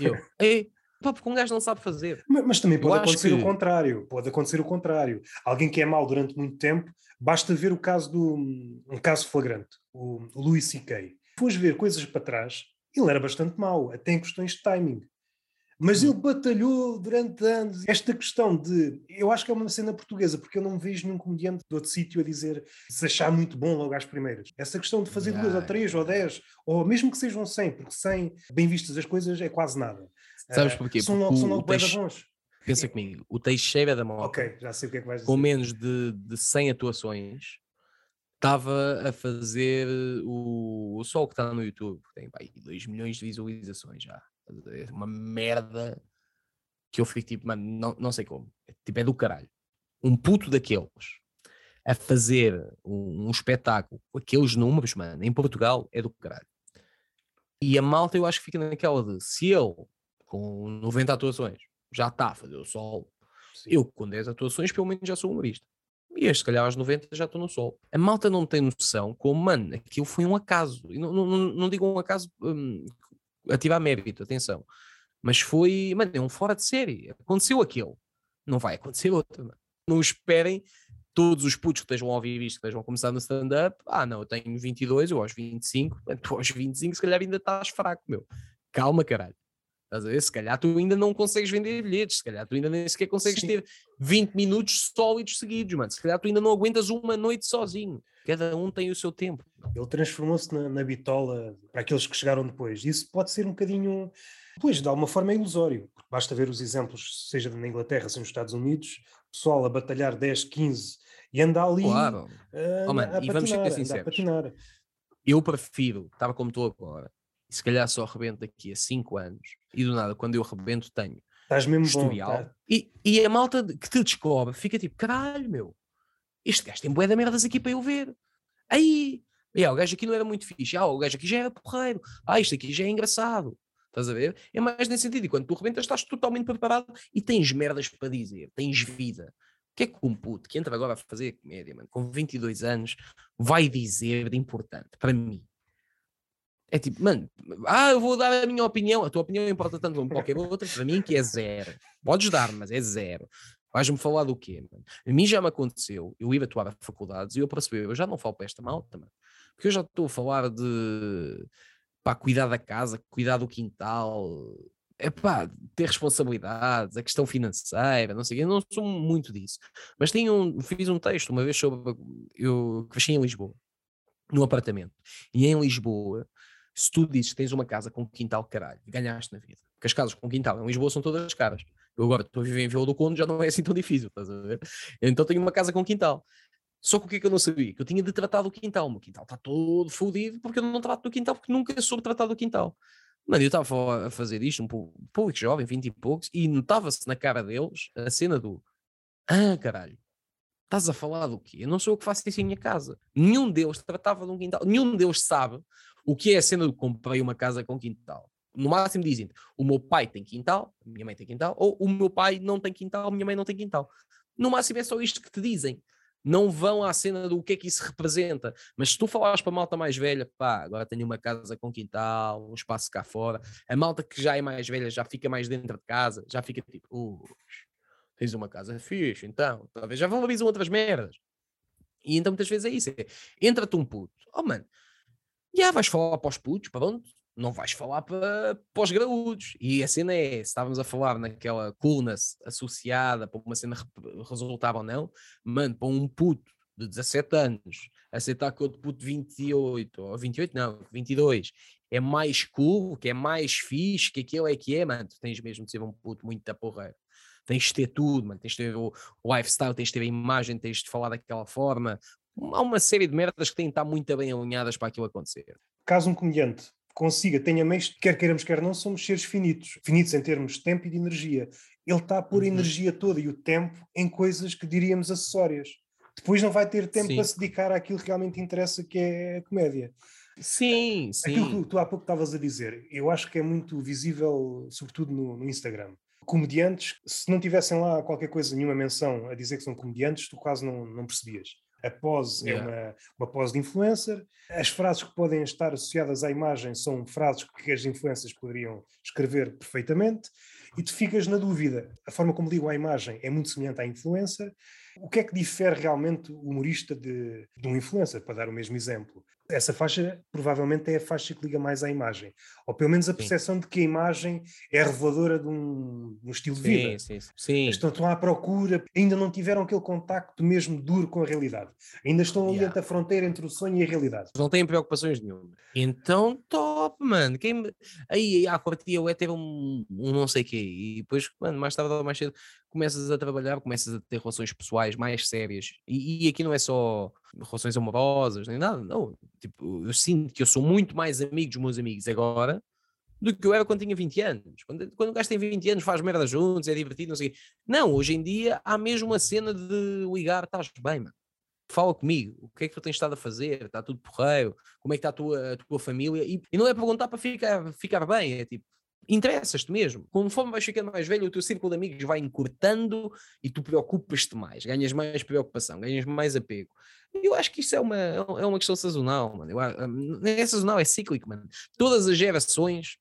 eu, ei, pá, porque um gajo não sabe fazer. Mas, mas também pode acontecer que... o contrário. Pode acontecer o contrário. Alguém que é mau durante muito tempo, basta ver o caso do um caso flagrante, o Louis C.K. Depois ver coisas para trás, ele era bastante mau, até em questões de timing. Mas ele batalhou durante anos. Esta questão de. Eu acho que é uma cena portuguesa, porque eu não vejo nenhum comediante de outro sítio a dizer se achar muito bom logo às primeiras. Essa questão de fazer duas ou três ou dez, ou mesmo que sejam cem, porque cem, bem vistas as coisas, é quase nada. Sabes porquê? São, são logo Teix... bons. Pensa comigo, o Teixeira da Mota, ok, já sei o que é que vais dizer. com menos de, de 100 atuações, estava a fazer o, o Sol que está no YouTube, tem pá, 2 milhões de visualizações já. É uma merda que eu fico tipo, mano, não, não sei como. Tipo, é do caralho. Um puto daqueles a fazer um, um espetáculo com aqueles números, mano, em Portugal é do caralho. E a malta eu acho que fica naquela de se ele, com 90 atuações, já está a fazer o sol, Sim. eu com 10 atuações pelo menos já sou humorista. E este, se calhar, aos 90 já estou no sol. A malta não tem noção como, mano, aquilo foi um acaso. E não, não, não digo um acaso um, ativar mérito, atenção. Mas foi, mano, é um fora de série. Aconteceu aquilo. Não vai acontecer outro, mano. Não esperem todos os putos que estejam a ouvir isto, que estejam a começar no stand-up. Ah, não, eu tenho 22, eu aos 25. (laughs) Tu aos 25, se calhar ainda estás fraco, meu. Calma, caralho. Estás a ver? Se calhar tu ainda não consegues vender bilhetes, se calhar tu ainda nem sequer consegues Sim. ter 20 minutos sólidos seguidos, mano. Se calhar tu ainda não aguentas uma noite sozinho. Cada um tem o seu tempo. Ele transformou-se na, na, bitola para aqueles que chegaram depois. Isso pode ser um bocadinho, pois, de alguma forma é ilusório. Basta ver os exemplos, seja na Inglaterra, seja nos Estados Unidos, pessoal a batalhar 10, 15 e anda ali claro. Oh, man, a, e patinar, vamos ser sinceros. Eu prefiro, estava como estou agora, e se calhar só arrebento daqui a 5 anos, e do nada, quando eu arrebento, tenho Estás mesmo historial. Bom, tá? e, e a malta que te descobre fica tipo, caralho, meu, este gajo tem bué de merdas aqui para eu ver. Aí, é, o gajo aqui não era muito fixe, ah, o gajo aqui já era porreiro, ah, isto aqui já é engraçado. Estás a ver? É mais nesse sentido. E quando tu rebentas, estás totalmente preparado e tens merdas para dizer, tens vida. O que é que um puto que entra agora a fazer comédia, mano, com 22 anos, vai dizer de importante para mim? É tipo, mano, ah, eu vou dar a minha opinião, a tua opinião importa tanto como qualquer outra, para mim que é zero. Podes dar, mas é zero. Vais-me falar do quê, mano? A mim já me aconteceu, eu ia atuar a faculdades e eu percebi, eu já não falo para esta malta, mano, porque eu já estou a falar de, pá, cuidar da casa, cuidar do quintal, é pá, ter responsabilidades, a questão financeira, não sei, eu não sou muito disso. Mas tenho um, fiz um texto uma vez sobre, eu cresci em Lisboa, num apartamento, e em Lisboa se tu dizes que tens uma casa com quintal, caralho, ganhaste na vida. Porque as casas com quintal em Lisboa são todas caras. Eu agora estou a viver em Vila do Conde, já não é assim tão difícil, estás a ver? Então tenho uma casa com quintal. Só que o que é que eu não sabia? Que eu tinha de tratar do quintal. O meu quintal está todo fodido porque eu não trato do quintal, porque nunca soube tratar do quintal. Mano, eu estava a fazer isto, um público jovem, 20 e poucos, e notava-se na cara deles a cena do Ah, caralho, estás a falar do quê? Eu não sou o que faço isso em minha casa. Nenhum deles tratava de um quintal, nenhum deles sabe o que é a cena do comprei uma casa com quintal. No máximo dizem o meu pai tem quintal, a minha mãe tem quintal, ou o meu pai não tem quintal, a minha mãe não tem quintal. No máximo é só isto que te dizem. Não vão à cena do que é que isso representa. Mas se tu falares para a malta mais velha, pá, agora tenho uma casa com quintal, um espaço cá fora, a malta que já é mais velha já fica mais dentro de casa, já fica tipo, uh, tens uma casa fixe, então, talvez já valorizam outras merdas. E então muitas vezes é isso. É, Entra-te um puto, oh mano, já vais falar para os putos, pronto, não vais falar para, para os graúdos. E a cena é, se estávamos a falar naquela coolness associada para uma cena resultava ou não, mano, para um puto de 17 anos aceitar que outro puto de 28, ou 28 não, 22, é mais cool, que é mais fixe, que aquilo é que é, mano, tu tens mesmo de ser um puto muito da porreira. Tens de ter tudo, mano, tens de ter o, lifestyle, tens de ter a imagem, tens de falar daquela forma, há uma série de merdas que têm de estar muito bem alinhadas para aquilo acontecer. Caso um comediante consiga, tenha meios, quer queiramos, quer não, somos seres finitos. Finitos em termos de tempo e de energia. Ele está a pôr a uhum. energia toda e o tempo em coisas que diríamos acessórias. Depois não vai ter tempo sim. para se dedicar àquilo que realmente interessa, que é a comédia. Sim, sim. Aquilo que tu há pouco estavas a dizer, eu acho que é muito visível, sobretudo no, no Instagram comediantes, se não tivessem lá qualquer coisa, nenhuma menção a dizer que são comediantes, tu quase não, não percebias. A pose yeah. é uma, uma pose de influencer. As frases que podem estar associadas à imagem são frases que as influências poderiam escrever perfeitamente. E tu ficas na dúvida. A forma como ligo à imagem é muito semelhante à influencer. O que é que difere realmente o humorista de, de um influencer, para dar o mesmo exemplo? Essa faixa provavelmente é a faixa que liga mais à imagem, ou pelo menos a percepção sim. de que a imagem é reveladora de um, de um estilo de vida. Sim, sim, sim. Estão, estão à procura, ainda não tiveram aquele contacto mesmo duro com a realidade. Ainda estão ali yeah. a fronteira entre o sonho e a realidade. Não têm preocupações nenhuma. Então, top, mano. Quem... Aí, à partir eu é ter um, um não sei o quê, e depois, mano, mais tarde ou mais cedo, começas a trabalhar, começas a ter relações pessoais mais sérias. E, e aqui não é só relações amorosas, nem nada, não. Tipo, eu sinto que eu sou muito mais amigo dos meus amigos agora do que eu era quando tinha 20 anos. Quando, quando o gajo tem 20 anos faz merda juntos, é divertido, não sei. Não, hoje em dia há mesmo uma cena de ligar, estás bem, mano. Fala comigo, o que é que tu tens estado a fazer? Está tudo porreiro? Como é que está a tua, a tua família? E, e não é perguntar para ficar, ficar bem, é tipo, interessas-te mesmo. Conforme vais ficando mais velho, o teu círculo de amigos vai encurtando e tu preocupas-te mais, ganhas mais preocupação, ganhas mais apego. Eu acho que isso é uma, é uma questão sazonal, mano. Eu, não é sazonal, é cíclico, mano. Todas as gerações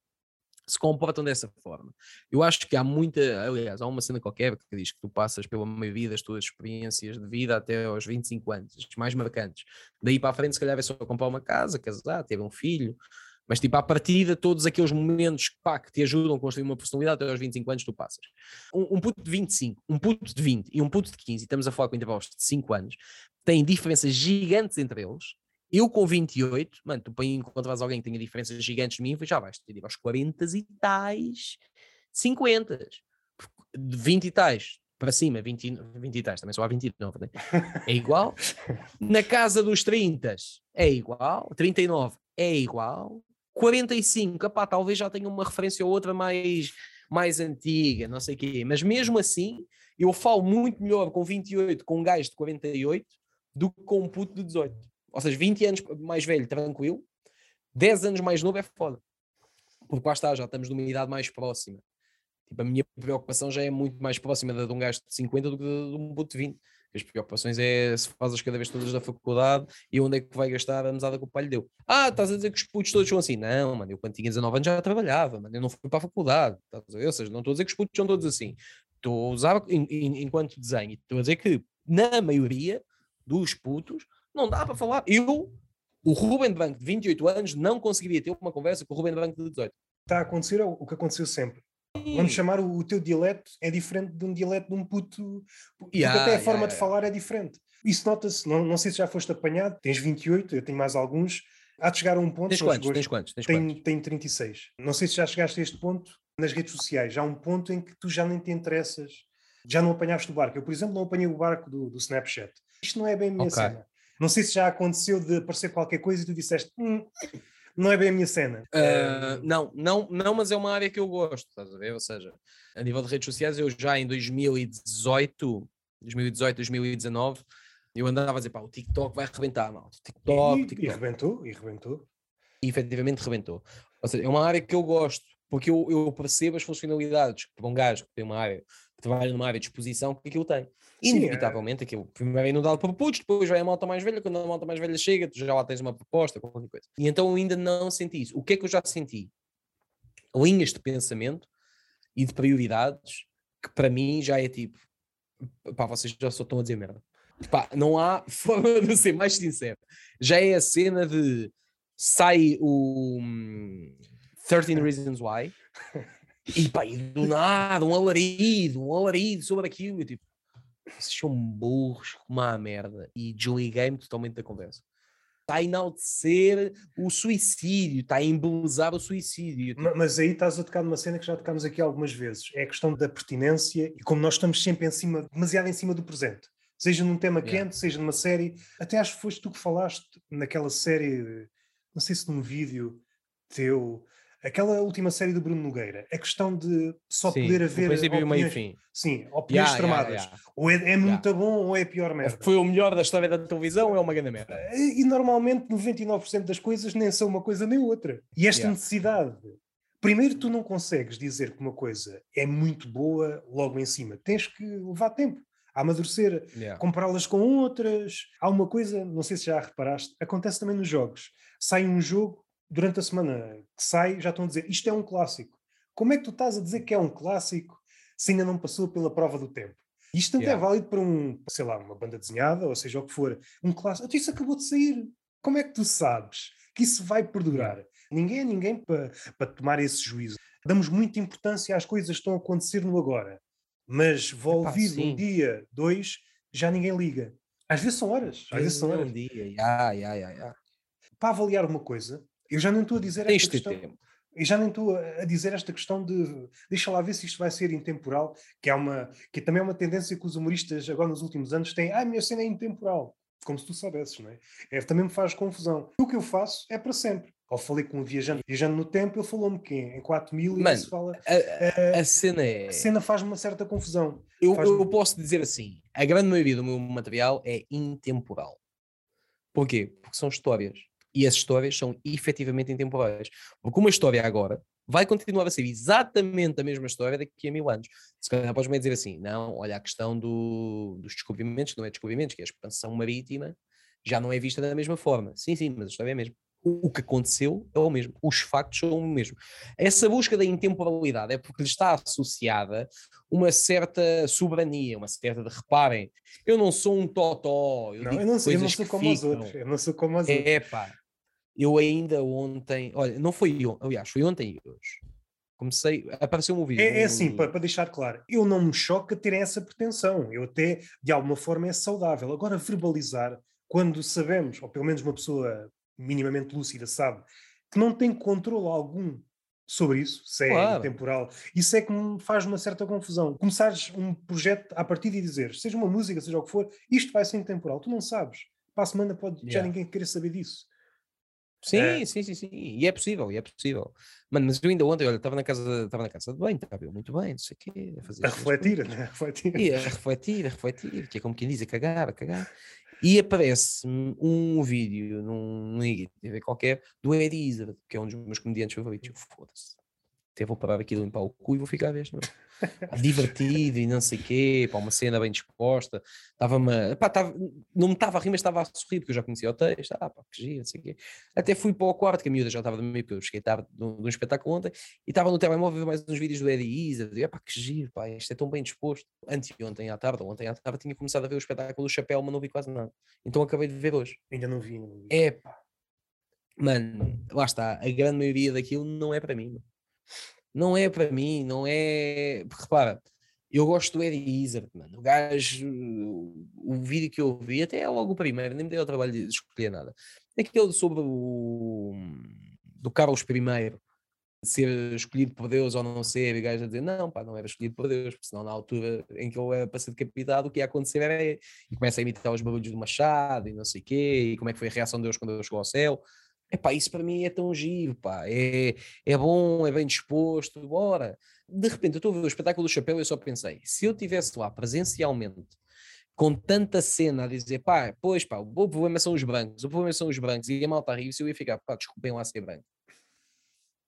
se comportam dessa forma. Eu acho que há muita, aliás, há uma cena qualquer que diz que tu passas pela maioria das tuas experiências de vida até aos 25 anos, as mais marcantes. Daí para a frente, se calhar é só comprar uma casa, casar, ter um filho, mas, tipo, à partida, todos aqueles momentos pá, que te ajudam a construir uma personalidade até aos 25 anos, tu passas. Um, um puto de 25, um puto de 20 e um puto de 15, e estamos a falar com intervalos de 5 anos, têm diferenças gigantes entre eles. Eu com 28, mano, tu para encontrar alguém que tenha diferenças gigantes de mim, já vais ter aos 40 e tais, 50. De 20 e tais para cima, 20, 20 e tais, também só há 29, né? é igual. (laughs) Na casa dos 30 é igual, 39 é igual, 45, epá, talvez já tenha uma referência ou outra mais, mais antiga, não sei o quê, mas mesmo assim eu falo muito melhor com 28 com um gajo de 48 do que com um puto de 18. Ou seja, 20 anos mais velho, tranquilo, 10 anos mais novo é foda. Porque lá está, já estamos numa idade mais próxima. Tipo, a minha preocupação já é muito mais próxima da de um gajo de 50 do que de um puto de 20. As preocupações é se faz as cada vez todas da faculdade e onde é que vai gastar a mesada que o pai lhe deu. Ah, estás a dizer que os putos todos são assim? Não, mano, eu quando tinha 19 anos já trabalhava, mano, eu não fui para a faculdade. Ou seja, não estou a dizer que os putos são todos assim. Estou a usar enquanto desenho. Estou a dizer que, na maioria dos putos, não dá para falar. Eu, o Ruben Banco de 28 anos, não conseguiria ter uma conversa com o Ruben Banco de 18. Está a acontecer o que aconteceu sempre. Vamos chamar o, o, teu dialeto é diferente de um dialeto de um puto, porque yeah, até a yeah, forma yeah, de falar é diferente. Isso nota-se, não, não sei se já foste apanhado, tens 28, eu tenho mais alguns. Há de chegar a um ponto. Tens quantos? Tens quantos? Tens tenho, tenho 36. Não sei se já chegaste a este ponto nas redes sociais. Já há um ponto em que tu já nem te interessas, já não apanhaste o barco. Eu, por exemplo, não apanhei o barco do, do Snapchat. Isto não é bem a minha okay. cena. Não sei se já aconteceu de aparecer qualquer coisa e tu disseste. Hum, não é bem a minha cena. Uh, não, não, não, mas é uma área que eu gosto, estás a ver? Ou seja, a nível de redes sociais, eu já em 2018, 2018, 2019, eu andava a dizer, pá, o TikTok vai arrebentar, mal. TikTok, e, TikTok. E rebentou, e rebentou. E efetivamente rebentou. Ou seja, é uma área que eu gosto, porque eu, eu percebo as funcionalidades que um gajo que tem uma área trabalha numa área de exposição que aquilo tem. Inevitavelmente, Sim, é. aquilo primeiro é inundado por putos, depois vai a malta mais velha, quando a malta mais velha chega, tu já lá tens uma proposta, qualquer coisa. E então eu ainda não senti isso. O que é que eu já senti? Linhas de pensamento e de prioridades que para mim já é tipo, pá, vocês já só estão a dizer merda. Pá, não há (laughs) forma de ser mais sincero. Já é a cena de sai o 13 hum, Reasons Why e pá, e do nada, um alarido, um alarido sobre aquilo. Eu tipo, vocês são burros como a merda. E desliguei-me totalmente da conversa. Está a enaltecer o suicídio, está a embelezar o suicídio. Mas, mas aí estás a tocar numa cena que já tocámos aqui algumas vezes. É a questão da pertinência e como nós estamos sempre em cima, demasiado em cima do presente. Seja num tema yeah. quente, seja numa série. Até acho que foste tu que falaste naquela série, não sei se num vídeo teu, Aquela última série do Bruno Nogueira, a questão de só sim, poder haver. Opiniões, meio fim. Sim, opiniões yeah, tramadas. Yeah, yeah. Ou é, é muito bom ou é pior merda. Foi o melhor da história da televisão ou é uma grande merda? E, e normalmente 99% das coisas nem são uma coisa nem outra. E esta necessidade primeiro tu não consegues dizer que uma coisa é muito boa logo em cima. Tens que levar tempo a amadurecer, Yeah. compará-las com outras. Há uma coisa, não sei se já reparaste, acontece também nos jogos. Sai um jogo, durante a semana que sai, já estão a dizer isto é um clássico. Como é que tu estás a dizer que é um clássico se ainda não passou pela prova do tempo? Isto tanto Yeah. é válido para um, sei lá, uma banda desenhada, ou seja o que for, um clássico. Então Isso acabou de sair. Como é que tu sabes que isso vai perdurar? Ninguém é ninguém para, para tomar esse juízo. Damos muita importância às coisas que estão a acontecer no agora. Mas volvido um sim. dia, dois, já ninguém liga. Às vezes são horas. Às vezes são É horas. um dia. Yeah, yeah, yeah, yeah. Para avaliar uma coisa, eu já não estou a dizer Tens esta questão. tempo. Eu já nem estou a a dizer esta questão de deixa lá ver se isto vai ser intemporal, que é uma que também é uma tendência que os humoristas agora nos últimos anos têm. Ah, a minha cena é intemporal. Como se tu soubesses, não é? é? Também me faz confusão. O que eu faço é para sempre. Ao falei com um viajante, viajando no tempo, ele falou-me que em 4000 e Mano, se fala. A, a cena é. A cena faz-me uma certa confusão. Eu, eu posso dizer assim: a grande maioria do meu material é intemporal. Porquê? Porque são histórias. E as histórias são efetivamente intemporais. Porque uma história agora vai continuar a ser exatamente a mesma história daqui a mil anos. Se calhar podes-me dizer assim: não, olha, a questão do- dos descobrimentos não é descobrimentos, que é a expansão marítima, já não é vista da mesma forma. Sim, sim, mas a história é a mesma. O que aconteceu é o mesmo, os factos são o mesmo. Essa busca da intemporalidade é porque lhe está associada uma certa soberania, uma certa de reparem, eu não sou um totó, eu Não, eu não, sei, eu não sou que como os ficam. outros. Eu não sou como os outros. É pá, eu ainda ontem, olha, não foi ontem, aliás, foi ontem e hoje. Comecei, apareceu um vídeo. É, é assim, para, para deixar claro, eu não me choca terem essa pretensão. Eu até, de alguma forma, é saudável. Agora, verbalizar, quando sabemos, ou pelo menos uma pessoa minimamente lúcida sabe, que não tem controle algum sobre isso, se é Claro. temporal, isso é que me faz uma certa confusão. Começares um projeto a partir de dizer, seja uma música, seja o que for, isto vai ser intemporal. Tu não sabes. Para a semana pode já Yeah. ninguém querer saber disso. Sim, É. sim, sim, sim. E é possível, e é possível. Mano, mas eu ainda ontem, olha, estava na casa, estava na casa de banho, estava eu muito bem, não sei o quê, a fazer A refletir, coisas. né? A refletir. E a refletir, a refletir, que é como quem diz, a cagar, a cagar. E aparece-me um vídeo num, num IGTV qualquer do Eddie Izzard, que é um dos meus comediantes favoritos. Foda-se. Até vou parar aqui de limpar o cu e vou ficar a ver, não é? Divertido e não sei o quê, pá, uma cena bem disposta. Estava-me, pá, tava, não me estava a rir, mas estava a sorrir, porque eu já conhecia o texto. Ah, pá, que giro, não sei o quê. Até fui para o quarto, que a miúda já estava dormir, porque eu cheguei tarde de um espetáculo ontem, e estava no telemóvel a ver mais uns vídeos do Eddie. E, ah, pá, que giro, pá, isto é tão bem disposto. Anteontem à tarde, ou ontem à tarde, tinha começado a ver o espetáculo do Chapéu, mas não vi quase nada. Então acabei de ver hoje. Ainda não vi. não vi. É pá. Mano, lá está. A grande maioria daquilo não é para mim. mano. Não é para mim, não é. Porque repara, eu gosto do Eddie Izzard, mano. O gajo, o, vídeo que eu vi, até é logo o primeiro, nem me deu o trabalho de escolher nada. Aquele sobre o. do Carlos I ser escolhido por Deus ou não ser, e o gajo a dizer, não, pá, não era escolhido por Deus, porque senão na altura em que ele era para ser decapitado, o que ia acontecer era. E começa a imitar os barulhos do machado e não sei o quê, e como é que foi a reação de Deus quando ele chegou ao céu. Epá, isso para mim é tão giro, pá. É, é bom, é bem disposto, bora. De repente, eu estou a ver o espetáculo do chapéu e eu só pensei, se eu estivesse lá presencialmente, com tanta cena a dizer, pá, pois pá, o problema são os brancos, o problema são os brancos, e a malta rir, se eu ia ficar, pá, desculpem lá ser branco.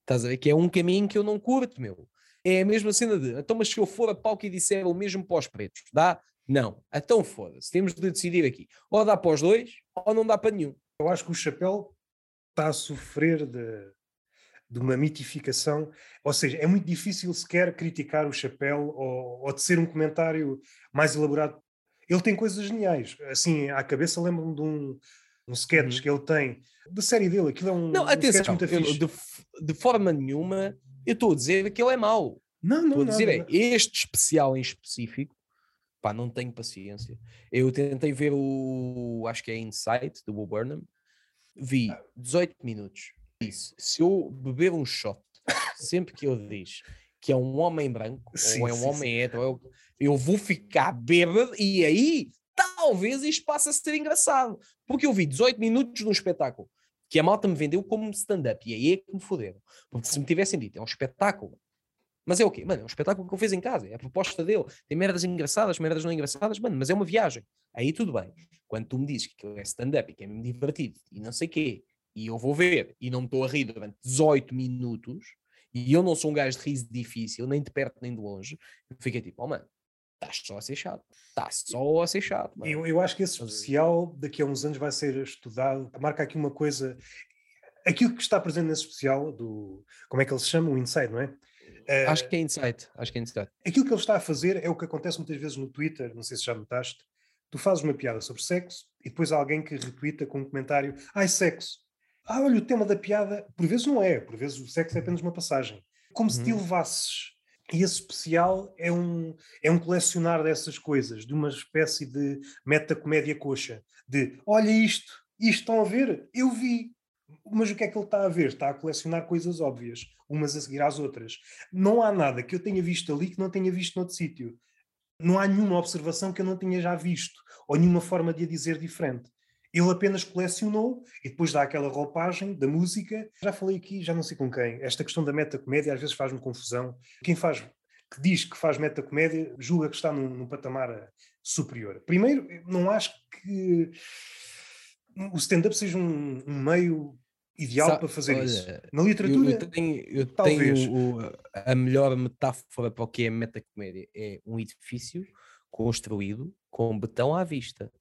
Estás a ver? Que é um caminho que eu não curto, meu. É a mesma cena de, então, mas se eu for a palco e disser o mesmo para os pretos, dá? Não. Então foda-se, temos de decidir aqui. Ou dá para os dois, ou não dá para nenhum. Eu acho que o chapéu está a sofrer de, de uma mitificação, ou seja, é muito difícil sequer criticar o chapéu ou, ou de ser um comentário mais elaborado. Ele tem coisas geniais. Assim, à cabeça lembro-me de um, um sketch Uhum. que ele tem, da série dele. Aquilo é um, Não, um sketch atenção, muito eu- de, de forma nenhuma eu estou a dizer que ele é mau. Não, não, Estou a dizer nada, é, este especial em específico, pá, não tenho paciência. Eu tentei ver o, acho que é Insight, do Will Burnham, vi Ah. 18 minutos. Disse, se eu beber um shot, sempre que ele diz que é um homem branco, Sim, ou é um sim, homem hétero, eu, eu vou ficar bêbado e aí talvez isto passe a ser engraçado. Porque eu vi 18 minutos num espetáculo que a malta me vendeu como stand-up e aí é que me foderam. Porque se me tivessem dito, é um espetáculo. Mas é o quê? Mano, é um espetáculo que ele fez em casa, é a proposta dele. Tem merdas engraçadas, merdas não engraçadas, mano, mas é uma viagem. Aí tudo bem. Quando tu me dizes que é stand-up e que é mesmo divertido e não sei quê, e eu vou ver e não me estou a rir durante 18 minutos, e eu não sou um gajo de riso difícil, nem de perto nem de longe, eu fiquei tipo, oh mano, estás só a ser chato, estás só a ser chato. Mano. Eu, eu acho que esse especial daqui a uns anos vai ser estudado. Marca aqui uma coisa. Aquilo que está presente nesse especial, do. Como é que ele se chama? O Inside, não é? Uh, acho que é Insight. Acho que é Insight. Aquilo que ele está a fazer é o que acontece muitas vezes no Twitter, não sei se já notaste. Tu fazes uma piada sobre sexo e depois há alguém que retuita com um comentário: Ai, sexo. Ah, olha, o tema da piada, por vezes não é, por vezes o sexo é apenas uma passagem. Como se te uhum. levasses. E esse especial é um, é um colecionar dessas coisas, de uma espécie de metacomédia coxa. De olha isto, isto estão a ver? Eu vi. Mas o que é que ele está a ver? Está a colecionar coisas óbvias, umas a seguir às outras. Não há nada que eu tenha visto ali que não tenha visto noutro sítio. Não há nenhuma observação que eu não tenha já visto, ou nenhuma forma de a dizer diferente. Ele apenas colecionou e depois dá aquela roupagem da música. Já falei aqui, já não sei com quem, esta questão da metacomédia às vezes faz-me confusão. Quem faz, que diz que faz metacomédia, julga que está num, num patamar eh, superior. Primeiro, não acho que o stand-up seja um, um meio ideal Sa para fazer olha, isso. Na literatura, eu, eu tenho, eu talvez. Tenho o, a melhor metáfora para o que é metacomédia é um edifício construído com betão à vista.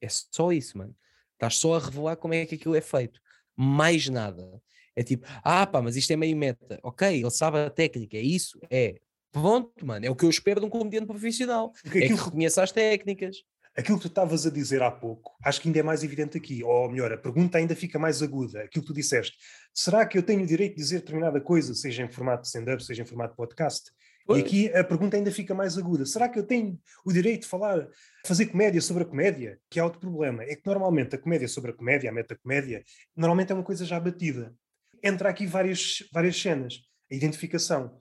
É só isso, mano. Estás só a revelar como é que aquilo é feito. Mais nada. É tipo, ah pá, mas isto é meio meta. Ok, ele sabe a técnica, é isso? É. Pronto, mano, é o que eu espero de um comediante profissional. Porque é que reconheça as técnicas. Aquilo que tu estavas a dizer há pouco, acho que ainda é mais evidente aqui, ou melhor, a pergunta ainda fica mais aguda. Aquilo que tu disseste, será que eu tenho o direito de dizer determinada coisa, seja em formato stand-up, seja em formato podcast? E aqui a pergunta ainda fica mais aguda. Será que eu tenho o direito de falar, fazer comédia sobre a comédia? Que há outro problema. É que normalmente a comédia sobre a comédia, a metacomédia, normalmente é uma coisa já batida. Entra aqui várias, várias cenas. A identificação.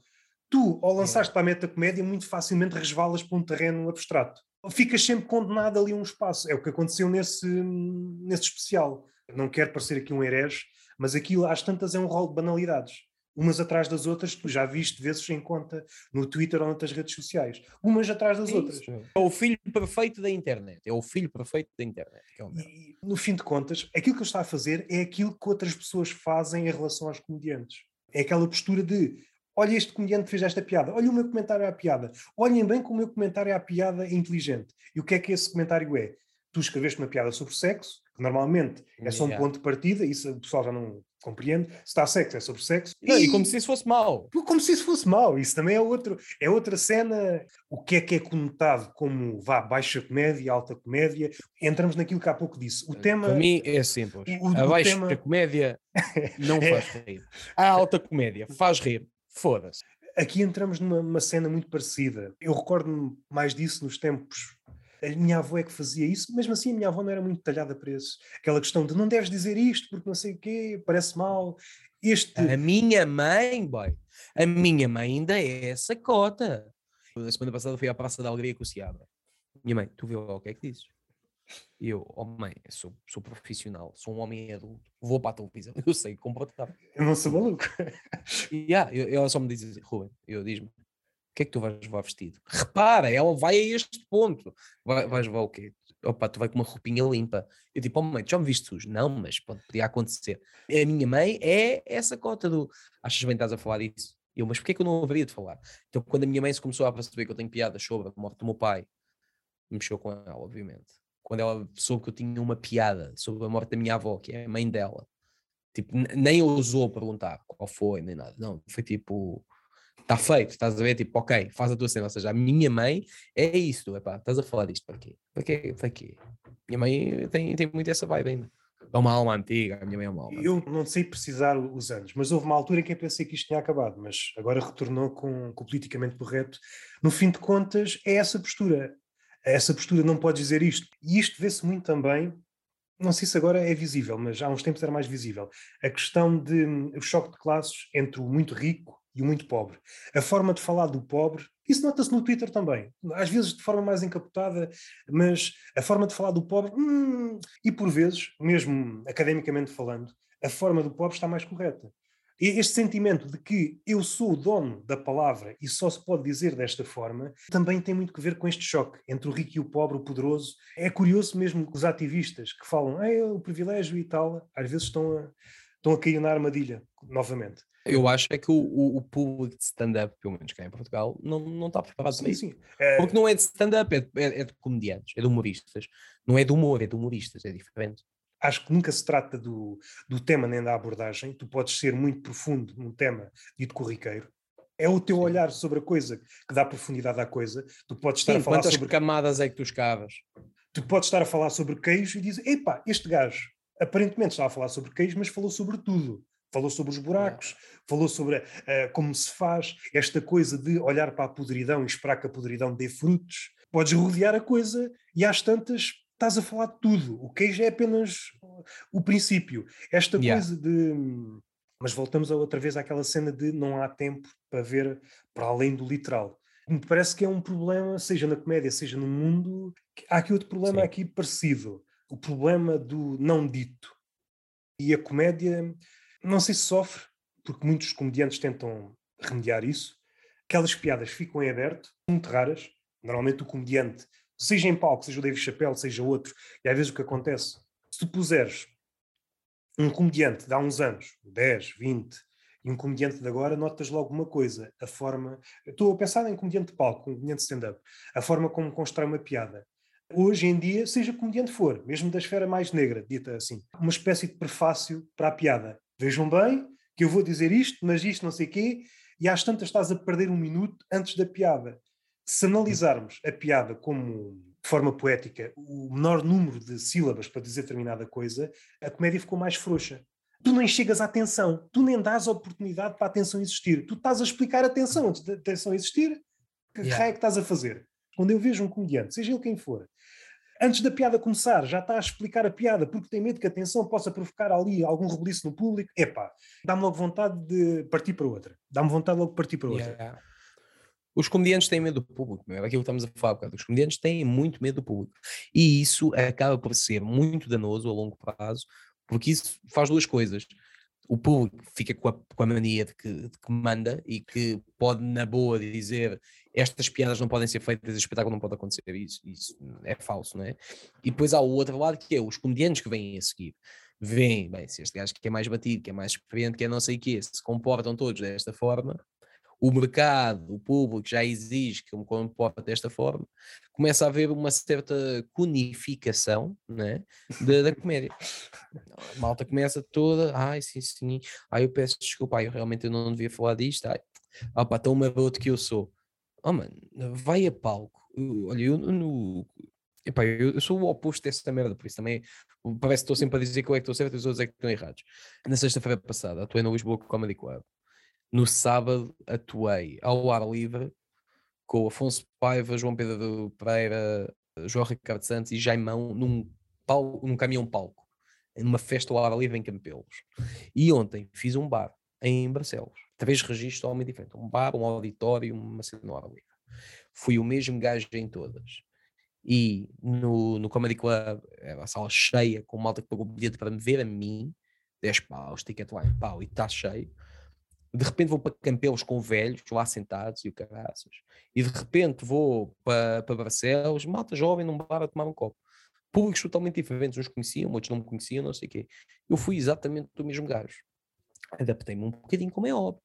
Tu, ao lançaste é. para a metacomédia, muito facilmente resvalas para um terreno abstrato. Ficas sempre condenado ali a um espaço. É o que aconteceu nesse, nesse especial. Não quero parecer aqui um herege, mas aquilo às tantas é um rol de banalidades umas atrás das outras, tu já viste vezes em conta no Twitter ou noutras redes sociais, umas atrás das outras. É o filho perfeito da internet, é o filho perfeito da internet. É e, no fim de contas, aquilo que ele está a fazer é aquilo que outras pessoas fazem em relação aos comediantes. É aquela postura de olha este comediante fez esta piada, olha o meu comentário à piada, olhem bem como o meu comentário à piada é inteligente. E o que é que esse comentário é? Tu escreveste uma piada sobre sexo, que normalmente é só um yeah. ponto de partida, isso o pessoal já não compreende. Se está sexo, é sobre sexo. Não, e, e, como se isso fosse mau. Como se isso fosse mau. Isso também é, outro, é outra cena. O que é que é conotado como vá, baixa comédia, alta comédia? Entramos naquilo que há pouco disse. O tema. Para mim é simples. O, o, a baixa tema... comédia (laughs) não é. faz rir. A alta comédia faz rir. Foda-se. Aqui entramos numa cena muito parecida. Eu recordo-me mais disso nos tempos a minha avó é que fazia isso, mesmo assim a minha avó não era muito talhada para isso. Aquela questão de não deves dizer isto porque não sei o quê, parece mal. Este... A minha mãe, boy, a minha mãe ainda é essa cota. A semana passada fui à Praça da Alegria com o Seabra. Minha mãe, tu viu o que é que dizes? E eu, oh mãe, sou, sou profissional, sou um homem adulto, vou para a televisão, (laughs) eu sei comportar. Eu não sou maluco. e yeah, eu, ela só me diz assim, Ruben, eu diz-me, que é que tu vais levar vestido? Repara, ela vai a este ponto. Vai, vais levar o quê? Opa, tu vai com uma roupinha limpa. Eu tipo, oh mãe, já me viste sujo? Não, mas pode, podia acontecer. A minha mãe é essa cota do achas bem estás a falar disso? Eu, mas porquê que eu não haveria de falar? Então, quando a minha mãe se começou a perceber que eu tenho piadas sobre a morte do meu pai, mexeu com ela, obviamente. Quando ela soube que eu tinha uma piada sobre a morte da minha avó, que é a mãe dela, tipo, nem ousou perguntar qual foi, nem nada. Não, foi tipo, está feito, estás a ver? Tipo, ok, faz a tua cena. Ou seja, a minha mãe é isso, epá, estás a falar disto para quê? Para quê? Para quê? Minha mãe tem, tem muito essa vibe ainda. É uma alma antiga, a minha mãe é uma alma Eu não sei precisar os anos, mas houve uma altura em que eu pensei que isto tinha acabado, mas agora retornou com, com o politicamente correto. No fim de contas, é essa postura. Essa postura não pode dizer isto. E isto vê-se muito também não sei se agora é visível, mas há uns tempos era mais visível, a questão de hum, o choque de classes entre o muito rico e o muito pobre. A forma de falar do pobre, isso nota-se no Twitter também, às vezes de forma mais encapotada, mas a forma de falar do pobre, hum, e por vezes, mesmo academicamente falando, a forma do pobre está mais correta. Este sentimento de que eu sou o dono da palavra e só se pode dizer desta forma, também tem muito que ver com este choque entre o rico e o pobre, o poderoso. É curioso mesmo que os ativistas que falam, é o privilégio e tal, às vezes estão a, estão a cair na armadilha novamente. Eu acho é que o, o, o público de stand-up, pelo menos cá em Portugal, não, não está preparado sim, para isso. sim. É, Porque não é de stand-up, é, é, é de comediantes, é de humoristas. Não é de humor, é de humoristas, é diferente. Acho que nunca se trata do, do tema nem da abordagem. Tu podes ser muito profundo num tema dito corriqueiro. É o teu Sim. olhar sobre a coisa que dá profundidade à coisa. Tu podes estar Sim, a falar quantas sobre camadas é que tu escavas? tu podes estar a falar sobre queijo e dizer, epá, este gajo aparentemente estava a falar sobre queijo, mas falou sobre tudo. Falou sobre os buracos, falou sobre ah, como se faz esta coisa de olhar para a podridão e esperar que a podridão dê frutos. Podes rodear a coisa e às tantas estás a falar de tudo. O queijo é apenas o princípio. Esta Yeah. coisa de. Mas voltamos outra vez àquela cena de não há tempo para ver para além do literal. Me parece que é um problema, seja na comédia, seja no mundo. Há aqui outro problema Sim. aqui parecido. O problema do não dito. E a comédia, não sei se sofre, porque muitos comediantes tentam remediar isso. Aquelas piadas ficam em aberto, muito raras. Normalmente o comediante, seja em palco, seja o David Chappelle, seja outro, e às vezes o que acontece, se tu puseres um comediante de há uns anos, 10, 20, e um comediante de agora, notas logo uma coisa, a forma. Estou a pensar em comediante de palco, comediante stand-up, a forma como constrói uma piada. Hoje em dia, seja comediante for, mesmo da esfera mais negra, dita assim, uma espécie de prefácio para a piada. Vejam bem que eu vou dizer isto, mas isto não sei quê, e às tantas estás a perder um minuto antes da piada. Se analisarmos a piada como de forma poética, o menor número de sílabas para dizer determinada coisa, a comédia ficou mais frouxa. Tu nem chegas à atenção, tu nem dás a oportunidade para a atenção existir. Tu estás a explicar a atenção antes da atenção existir. Que Yeah. raio é que estás a fazer? Quando eu vejo um comediante, seja ele quem for, antes da piada começar, já está a explicar a piada porque tem medo que a atenção possa provocar ali algum rebuliço no público, epá, dá-me logo vontade de partir para outra. Dá-me vontade logo de partir para outra. Yeah. Os comediantes têm medo do público, é aquilo que estamos a falar. bocado. Os comediantes têm muito medo do público. E isso acaba por ser muito danoso a longo prazo, porque isso faz duas coisas. O público fica com a, com a mania de que, de que manda e que pode, na boa, dizer estas piadas não podem ser feitas, este espetáculo não pode acontecer. Isso, isso é falso, não é? E depois há o outro lado que é os comediantes que vêm a seguir. Vêm, bem, se este gajo que é mais batido, que é mais experiente, que é não sei o quê, se comportam todos desta forma, o mercado, o público já exige que eu me comporte desta forma, começa a haver uma certa conificação né, da, da comédia. A malta começa toda, ai sim, sim, ai eu peço desculpa, ai eu realmente eu não devia falar disto, ai, opa, tão maroto que eu sou. Oh mano, vai a palco, olha, eu no... Epá, eu, eu sou o oposto dessa merda, por isso também parece que estou sempre a dizer que eu é que estou certo e os outros é que estão errados. Na sexta-feira passada, atuei no Lisboa Comedy Club. No sábado, atuei ao ar livre com Afonso Paiva, João Pedro Pereira, João Ricardo Santos e Jaimão num, pal- num caminhão-palco, numa festa ao ar livre em Campelos. E ontem fiz um bar em Barcelos. Três registros totalmente diferentes. Um bar, um auditório, uma cena no ar livre. Fui o mesmo gajo em todas. E no, no Comedy Club, era a sala cheia, com malta que pagou o bilhete para me ver a mim, 10 paus, ticket line, pau, e está cheio. De repente vou para Campelos com velhos lá sentados e o caraças. E de repente vou para, para Barcelos, malta jovem num bar a tomar um copo. Públicos totalmente diferentes, uns conheciam, outros não me conheciam, não sei o quê. Eu fui exatamente do mesmo gajo. Adaptei-me um bocadinho, como é óbvio.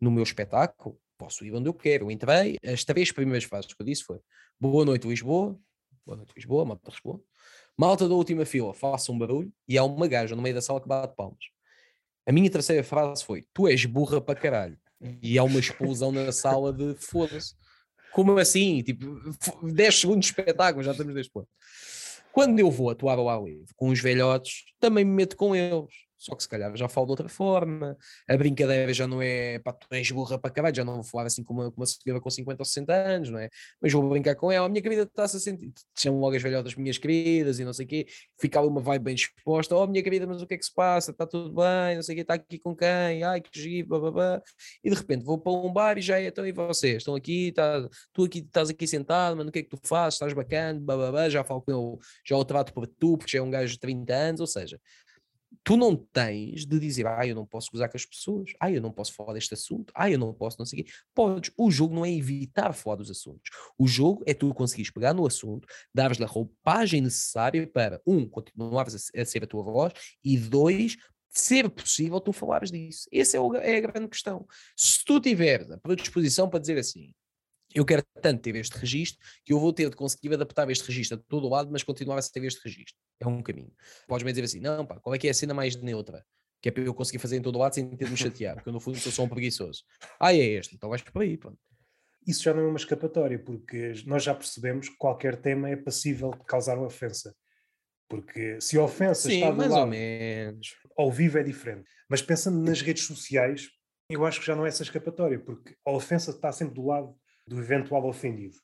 No meu espetáculo, posso ir onde eu quero. Eu entrei, as três primeiras frases que eu disse foi Boa noite, Lisboa. Boa noite, Lisboa, malta Lisboa. Malta da última fila, faça um barulho. E há uma gaja no meio da sala que bate palmas. A minha terceira frase foi: Tu és burra para caralho. E há uma explosão na sala de foda-se. Como assim? Tipo, f- 10 segundos de espetáculo, já estamos neste ponto. Quando eu vou atuar ao ar livre com os velhotes, também me meto com eles. Só que se calhar já falo de outra forma. A brincadeira já não é pá, tu és burra para caralho, já não vou falar assim com uma, uma senhora com 50 ou 60 anos, não é? Mas vou brincar com ela. A minha querida está-se a sentir. Chamam logo as velhotas minhas queridas e não sei o quê. Fica ali uma vibe bem disposta. Oh, minha querida, mas o que é que se passa? Está tudo bem? Não sei o quê. Está aqui com quem? Ai, que giro, bababá. E de repente vou para um bar e já é. Então, e vocês? Estão aqui? Tá, tu aqui, estás aqui sentado, mano, o que é que tu fazes? Estás bacana? Bababá. Já falo com ele, já o trato por tu, porque já é um gajo de 30 anos. Ou seja, tu não tens de dizer, ah, eu não posso gozar com as pessoas, ah, eu não posso falar deste assunto, ah, eu não posso, não sei o. Podes. O jogo não é evitar falar dos assuntos. O jogo é tu conseguires pegar no assunto, dares-lhe a roupagem necessária para, um, continuares a, a ser a tua voz e, dois, ser possível tu falares disso. Essa é, é a grande questão. Se tu tiveres a predisposição para dizer assim, eu quero tanto ter este registro que eu vou ter de conseguir adaptar este registro a todo lado, mas continuar a ter este registro. É um caminho. Podes-me dizer assim, não, pá, qual é que é a cena mais neutra? Que é para eu conseguir fazer em todo o lado sem ter de me chatear, porque eu no fundo sou só um preguiçoso. Ah, é este, então vais para aí, pronto. Isso já não é uma escapatória, porque nós já percebemos que qualquer tema é passível de causar uma ofensa. Porque se a ofensa Sim, está do mais lado, ou menos. ao vivo é diferente. Mas pensando nas redes sociais, eu acho que já não é essa escapatória, porque a ofensa está sempre do lado do eventual ofendido.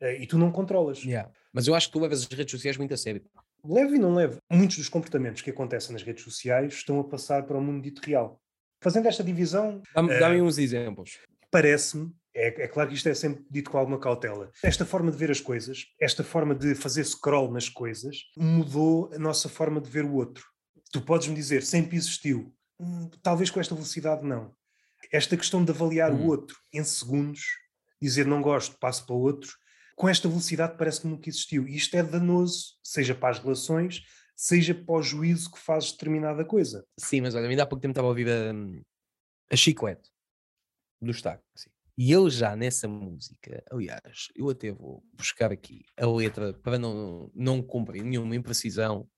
Eh, E tu não controlas. Yeah. Mas eu acho que tu levas as redes sociais muito a sério. Leve e não leve. Muitos dos comportamentos que acontecem nas redes sociais estão a passar para o mundo dito real. Fazendo esta divisão, Dá-me Eh, dá-me uns exemplos. parece-me, é, é claro que isto é sempre dito com alguma cautela, esta forma de ver as coisas, esta forma de fazer scroll nas coisas, mudou a nossa forma de ver o outro. Tu podes-me dizer, sempre existiu. Hum, talvez com esta velocidade não. Esta questão de avaliar Hum. o outro em segundos, dizer não gosto, passo para outro, com esta velocidade parece que nunca existiu. E isto é danoso, seja para as relações, seja para o juízo que fazes determinada coisa. Sim, mas olha, ainda há pouco tempo estava a ouvir a, a Chiclete do táxi. E ele já nessa música, aliás, eu até vou buscar aqui a letra para não, não cumprir nenhuma imprecisão.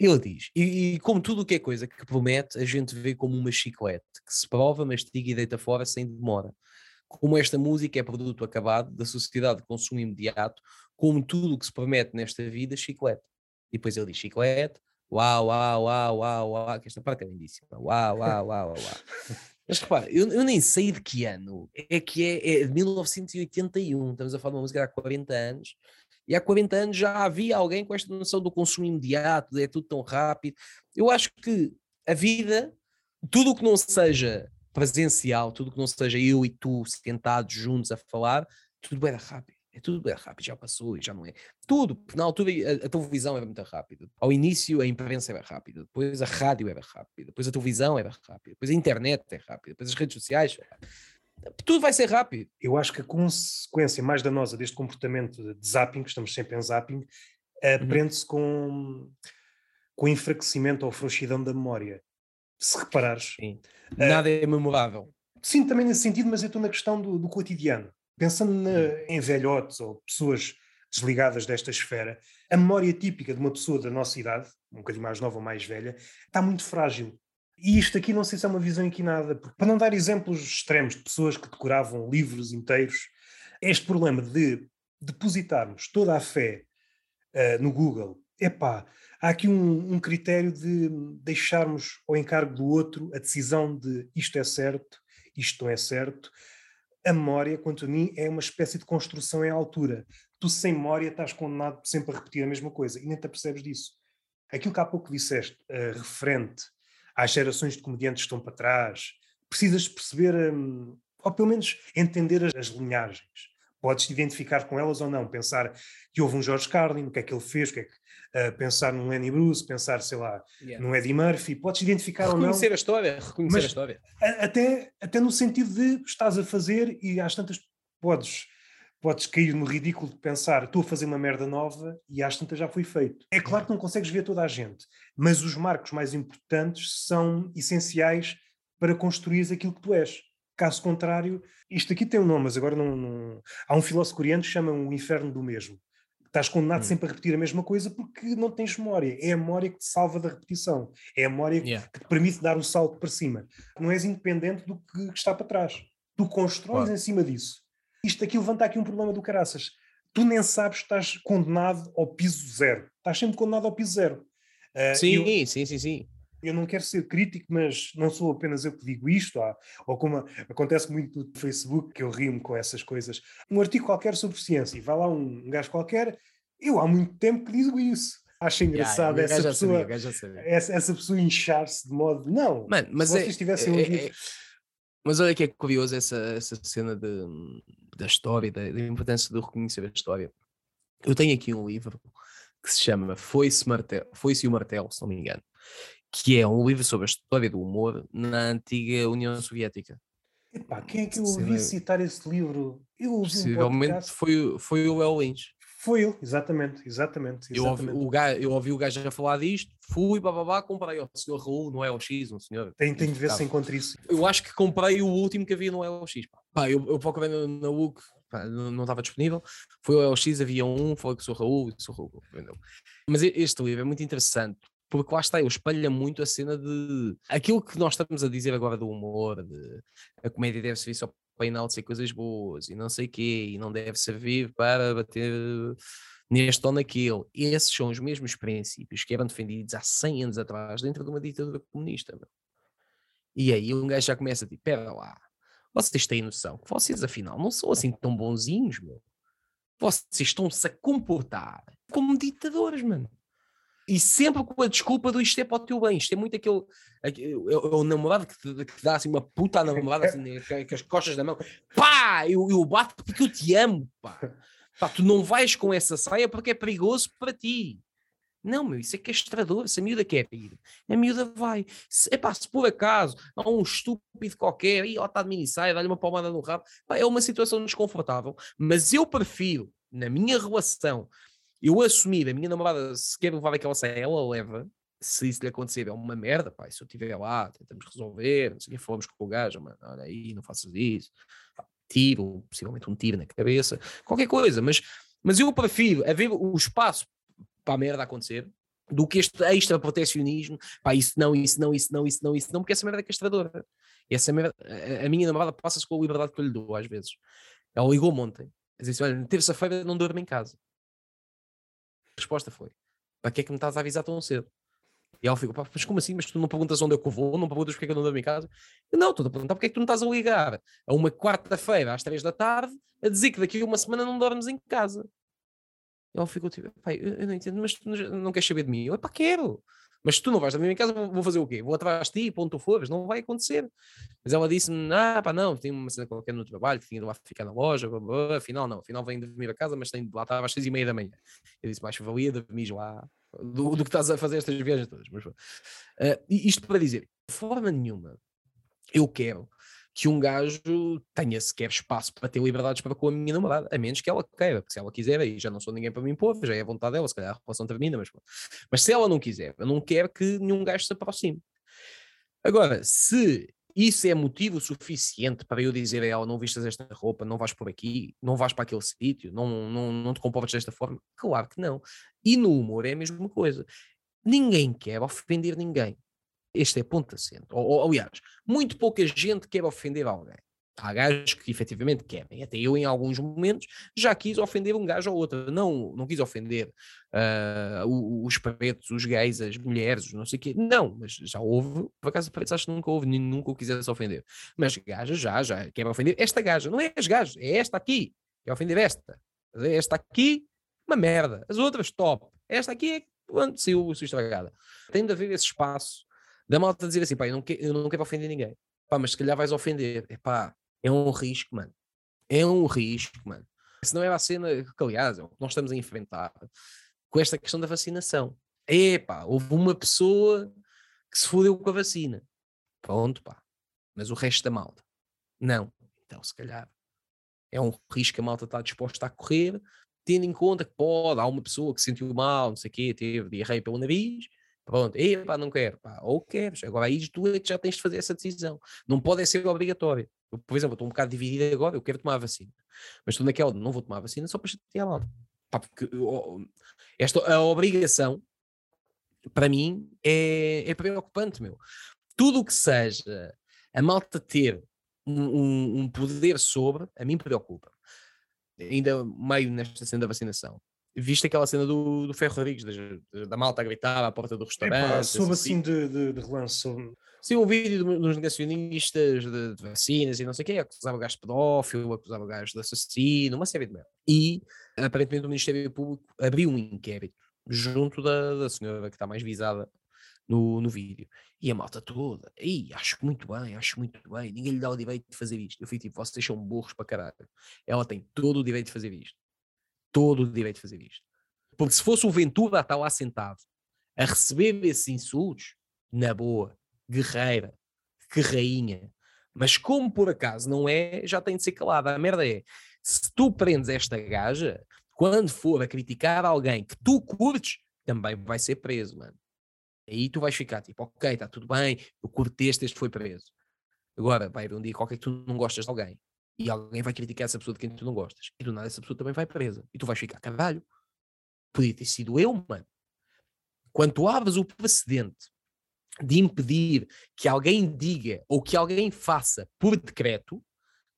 Ele diz, e, e como tudo o que é coisa que promete, a gente vê como uma chiclete que se prova, mastiga e deita fora sem demora. Como esta música é produto acabado da sociedade de consumo imediato, como tudo o que se promete nesta vida, chiclete. E depois ele diz chiclete, uau, uau, uau, uau, uau, que esta parte é lindíssima, uau, uau, uau, uau. (laughs) Mas repara, eu, eu nem sei de que ano é que é, é de 1981, estamos a falar de uma música há 40 anos, e há 40 anos já havia alguém com esta noção do consumo imediato, de é tudo tão rápido. Eu acho que a vida, tudo o que não seja presencial, tudo que não seja eu e tu sentados juntos a falar, tudo era rápido. É tudo bem rápido, já passou e já não é. Tudo, porque na altura a, a televisão era muito rápida. Ao início a imprensa era rápida, depois a rádio era rápida, depois a televisão era rápida, depois a internet é rápida, depois as redes sociais. Tudo vai ser rápido. Eu acho que a consequência mais danosa deste comportamento de zapping, que estamos sempre em zapping, Uhum. aprende-se com, com o enfraquecimento ou frouxidão da memória. Se reparares. Sim. Nada é memorável. Sim, também nesse sentido, mas eu estou na questão do, do cotidiano. Pensando na, em velhotes ou pessoas desligadas desta esfera, a memória típica de uma pessoa da nossa idade, um bocadinho mais nova ou mais velha, está muito frágil. E isto aqui não sei se é uma visão inquinada, porque para não dar exemplos extremos de pessoas que decoravam livros inteiros, este problema de depositarmos toda a fé uh, no Google, epá, há aqui um, um critério de deixarmos ao encargo do outro a decisão de isto é certo, isto não é certo. A memória, quanto a mim, é uma espécie de construção em altura. Tu, sem memória, estás condenado sempre a repetir a mesma coisa e nem te apercebes disso. Aquilo que há pouco disseste, uh, referente às gerações de comediantes que estão para trás, precisas perceber, um, ou pelo menos entender as, as linhagens. Podes te identificar com elas ou não, pensar que houve um George Carlin, o que é que ele fez, o que é que, uh, pensar num Lenny Bruce, pensar, sei lá, yeah. num Eddie Murphy, podes identificar ou não. Reconhecer a história, reconhecer a história. Até, até no sentido de estás a fazer e às tantas podes, podes cair no ridículo de pensar estou a fazer uma merda nova e às tantas já foi feito. É claro que não consegues ver toda a gente, mas os marcos mais importantes são essenciais para construir aquilo que tu és. Caso contrário, isto aqui tem um nome, mas agora não. não... Há um filósofo coreano que chama o inferno do mesmo. Estás condenado hum. sempre a repetir a mesma coisa porque não tens memória. É a memória que te salva da repetição. É a memória Yeah. que te permite dar o salto para cima. Não és independente do que está para trás. Tu constróis Claro. em cima disso. Isto aqui levanta aqui um problema do caraças. Tu nem sabes que estás condenado ao piso zero. Estás sempre condenado ao piso zero. Ah, Sim, eu- sim, sim, sim. Eu não quero ser crítico, mas não sou apenas eu que digo isto, há- ou como a- acontece muito no Facebook, que eu rimo com essas coisas. Um artigo qualquer sobre ciência, e vai lá um, um gajo qualquer, eu há muito tempo que digo isso. Acho engraçado Yeah, essa, pessoa, sabia, essa, essa pessoa inchar-se de modo. Não, Mano, mas se é, vocês tivessem é- ouvido. é- mas olha que é curioso essa, essa cena de, da história, da, da importância de reconhecer a história. Eu tenho aqui um livro que se chama Foi-se Martel, Foi-se o Martelo, se não me engano, que é um livro sobre a história do humor na antiga União Soviética. Epá, quem é que eu ouvi é- citar esse livro? Eu ouvi um Possivelmente podcast. foi, o- foi o Léo Lins. Foi ele, exatamente, exatamente. Eu, ouvi o gajo, eu ouvi o gajo a falar disto, fui, bababá, comprei ao senhor Raul no LX, um senhor. Tem, tem de ver se encontra isso. Eu acho que comprei o último que havia no LX. Pá, pá eu, eu procurei na, na UC, pá, não estava disponível. Foi o LX, havia um, foi com o senhor Raul, e o senhor Raul vendeu. Mas este livro é muito interessante, porque lá está, eu espalha muito a cena de aquilo que nós estamos a dizer agora do humor, de a comédia deve servir só para enaltecer coisas boas e não sei quê, e não deve servir para bater neste ou naquele. Esses são os mesmos princípios que eram defendidos há 100 anos atrás dentro de uma ditadura comunista. Meu. E aí um gajo já começa a dizer, pera lá, vocês têm noção que vocês afinal não são assim tão bonzinhos, meu. Vocês estão-se a comportar como ditadores, mano. E sempre com a desculpa do isto é para o teu bem, isto é muito aquele. aquele é, o namorado que que dá assim uma puta namorada assim, com as costas da mão, pá, eu, eu bato porque eu te amo, pá. pá. Tu não vais com essa saia porque é perigoso para ti. Não, meu, isso é castrador. Se a miúda quer ir, a miúda vai. Se, epá, se por acaso há um estúpido qualquer, e ó, está de mini saia, dá-lhe uma palmada no rabo, é uma situação desconfortável. Mas eu prefiro, na minha relação, eu assumir, a minha namorada, se quer levar aquela saia, ela leva. Se isso lhe acontecer, é uma merda, pá. Se eu estiver lá, tentamos resolver, não sei o que, falamos com o gajo, mano, olha aí, não faças isso. tiro, possivelmente um tiro na cabeça, qualquer coisa, mas, mas eu prefiro haver o espaço para a merda acontecer do que este extra protecionismo, pá, isso não, isso não, isso não, isso não, isso não, porque essa merda é castradora. Essa merda, a, a minha namorada passa-se com a liberdade que eu lhe dou às vezes. Ela ligou-me ontem, dizer assim, olha, terça-feira não durmo em casa resposta foi: para que é que me estás a avisar tão cedo? E ela ficou, mas como assim? Mas tu não perguntas onde é que eu vou, não perguntas porque é que eu não dormo em casa? Eu, não, estou a perguntar porque é que tu não estás a ligar a uma quarta-feira às três da tarde a dizer que daqui a uma semana não dormes em casa. E ela ficou tipo, pai, eu, eu não entendo, mas tu não, não queres saber de mim? Eu, pá, quero. Mas se tu não vais dormir em casa, vou fazer o quê? Vou atrás de ti, ponto fores, não vai acontecer. Mas ela disse-me, ah, pá, não, tinha uma cena qualquer no trabalho, tinha de lá ficar na loja, blá, blá, afinal não, afinal vem dormir a casa, mas tem lá estar às seis e meia da manhã. Eu disse, mais valia dormir lá do, do, que estás a fazer estas viagens todas. Mas, uh, isto para dizer, de forma nenhuma, eu quero que um gajo tenha sequer espaço para ter liberdades para com a minha namorada, a menos que ela queira, porque se ela quiser, aí já não sou ninguém para me impor, já é a vontade dela, se calhar a relação termina, mas, mas se ela não quiser, eu não quero que nenhum gajo se aproxime. Agora, se isso é motivo suficiente para eu dizer a ela: não vistas esta roupa, não vais por aqui, não vais para aquele sítio, não, não, não te comportas desta forma? Claro que não. E no humor é a mesma coisa. Ninguém quer ofender ninguém. Este é ponto assente. Ou, ou, aliás, muito pouca gente quer ofender alguém. Há gajos que efetivamente querem. Até eu, em alguns momentos, já quis ofender um gajo ou outro. Não, não quis ofender uh, os pretos, os gays, as mulheres, não sei o quê. Não, mas já houve. Por acaso, pretos acho que nunca houve, nunca o quisesse ofender. Mas gajas já, já quer ofender esta gaja. Não é as gajas, é esta aqui. Quer ofender esta. Esta aqui, uma merda. As outras, top. Esta aqui é quando saiu, saiu estragada. Tem de haver esse espaço da malta dizer assim, pá, eu não, quero, eu não quero ofender ninguém. Pá, mas se calhar vais ofender. É pá, é um risco, mano. É um risco, mano. Se não é a cena que, aliás, é o que nós estamos a enfrentar com esta questão da vacinação. É pá, houve uma pessoa que se fodeu com a vacina. Pronto, pá. Mas o resto da malta, não. Então, se calhar, é um risco que a malta está disposta a correr, tendo em conta que pode, há uma pessoa que se sentiu mal, não sei o quê, teve diarreia pelo nariz, Pronto, e pá, não quero, pá, ou queres, agora aí tu é já tens de fazer essa decisão, não pode ser obrigatório. Por exemplo, estou um bocado dividido agora, eu quero tomar a vacina, mas estou naquela, não vou tomar a vacina só para chatear lá. Pá, porque esta, a obrigação, para mim, é, é preocupante, meu. Tudo o que seja a malta ter um, um, um poder sobre, a mim preocupa. Ainda meio nesta cena da vacinação viste aquela cena do, do Ferro Rodrigues, da, da malta a gritar à porta do restaurante. soube assim de, de, de relance. Sim, um vídeo dos negacionistas de, de, vacinas e não sei o quê, acusava o gajo de pedófilo, acusava o gajo de assassino, uma série de merda. E aparentemente o Ministério Público abriu um inquérito junto da, da senhora que está mais visada no, no vídeo. E a malta toda, aí acho muito bem, acho muito bem, ninguém lhe dá o direito de fazer isto. Eu fui tipo, vocês são burros para caralho. Ela tem todo o direito de fazer isto todo o direito de fazer isto. Porque se fosse o Ventura a estar lá sentado a receber esses insultos, na boa, guerreira, que rainha. Mas como por acaso não é, já tem de ser calada. A merda é, se tu prendes esta gaja, quando for a criticar alguém que tu curtes, também vai ser preso, mano. Aí tu vais ficar tipo, ok, está tudo bem, eu curto este, este foi preso. Agora vai haver um dia qualquer que tu não gostas de alguém e alguém vai criticar essa pessoa de quem tu não gostas e do nada essa pessoa também vai presa e tu vais ficar, caralho, podia ter sido eu, mano. Quando tu abres o precedente de impedir que alguém diga ou que alguém faça por decreto,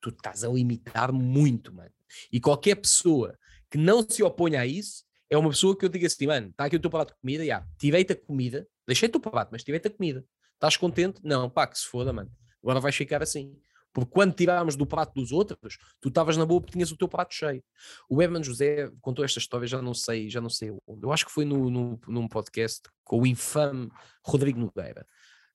tu estás a limitar muito, mano. E qualquer pessoa que não se oponha a isso é uma pessoa que eu digo assim, mano, está aqui o teu prato de comida, já, tirei-te a comida, deixei-te o prato, mas tirei-te a comida. Estás contente? Não, pá, que se foda, mano. Agora vais ficar assim. Porque quando tirámos do prato dos outros, tu estavas na boa porque tinhas o teu prato cheio. O Herman José contou esta história, já não sei, já não sei onde. Eu acho que foi no, no, num podcast com o infame Rodrigo Nogueira.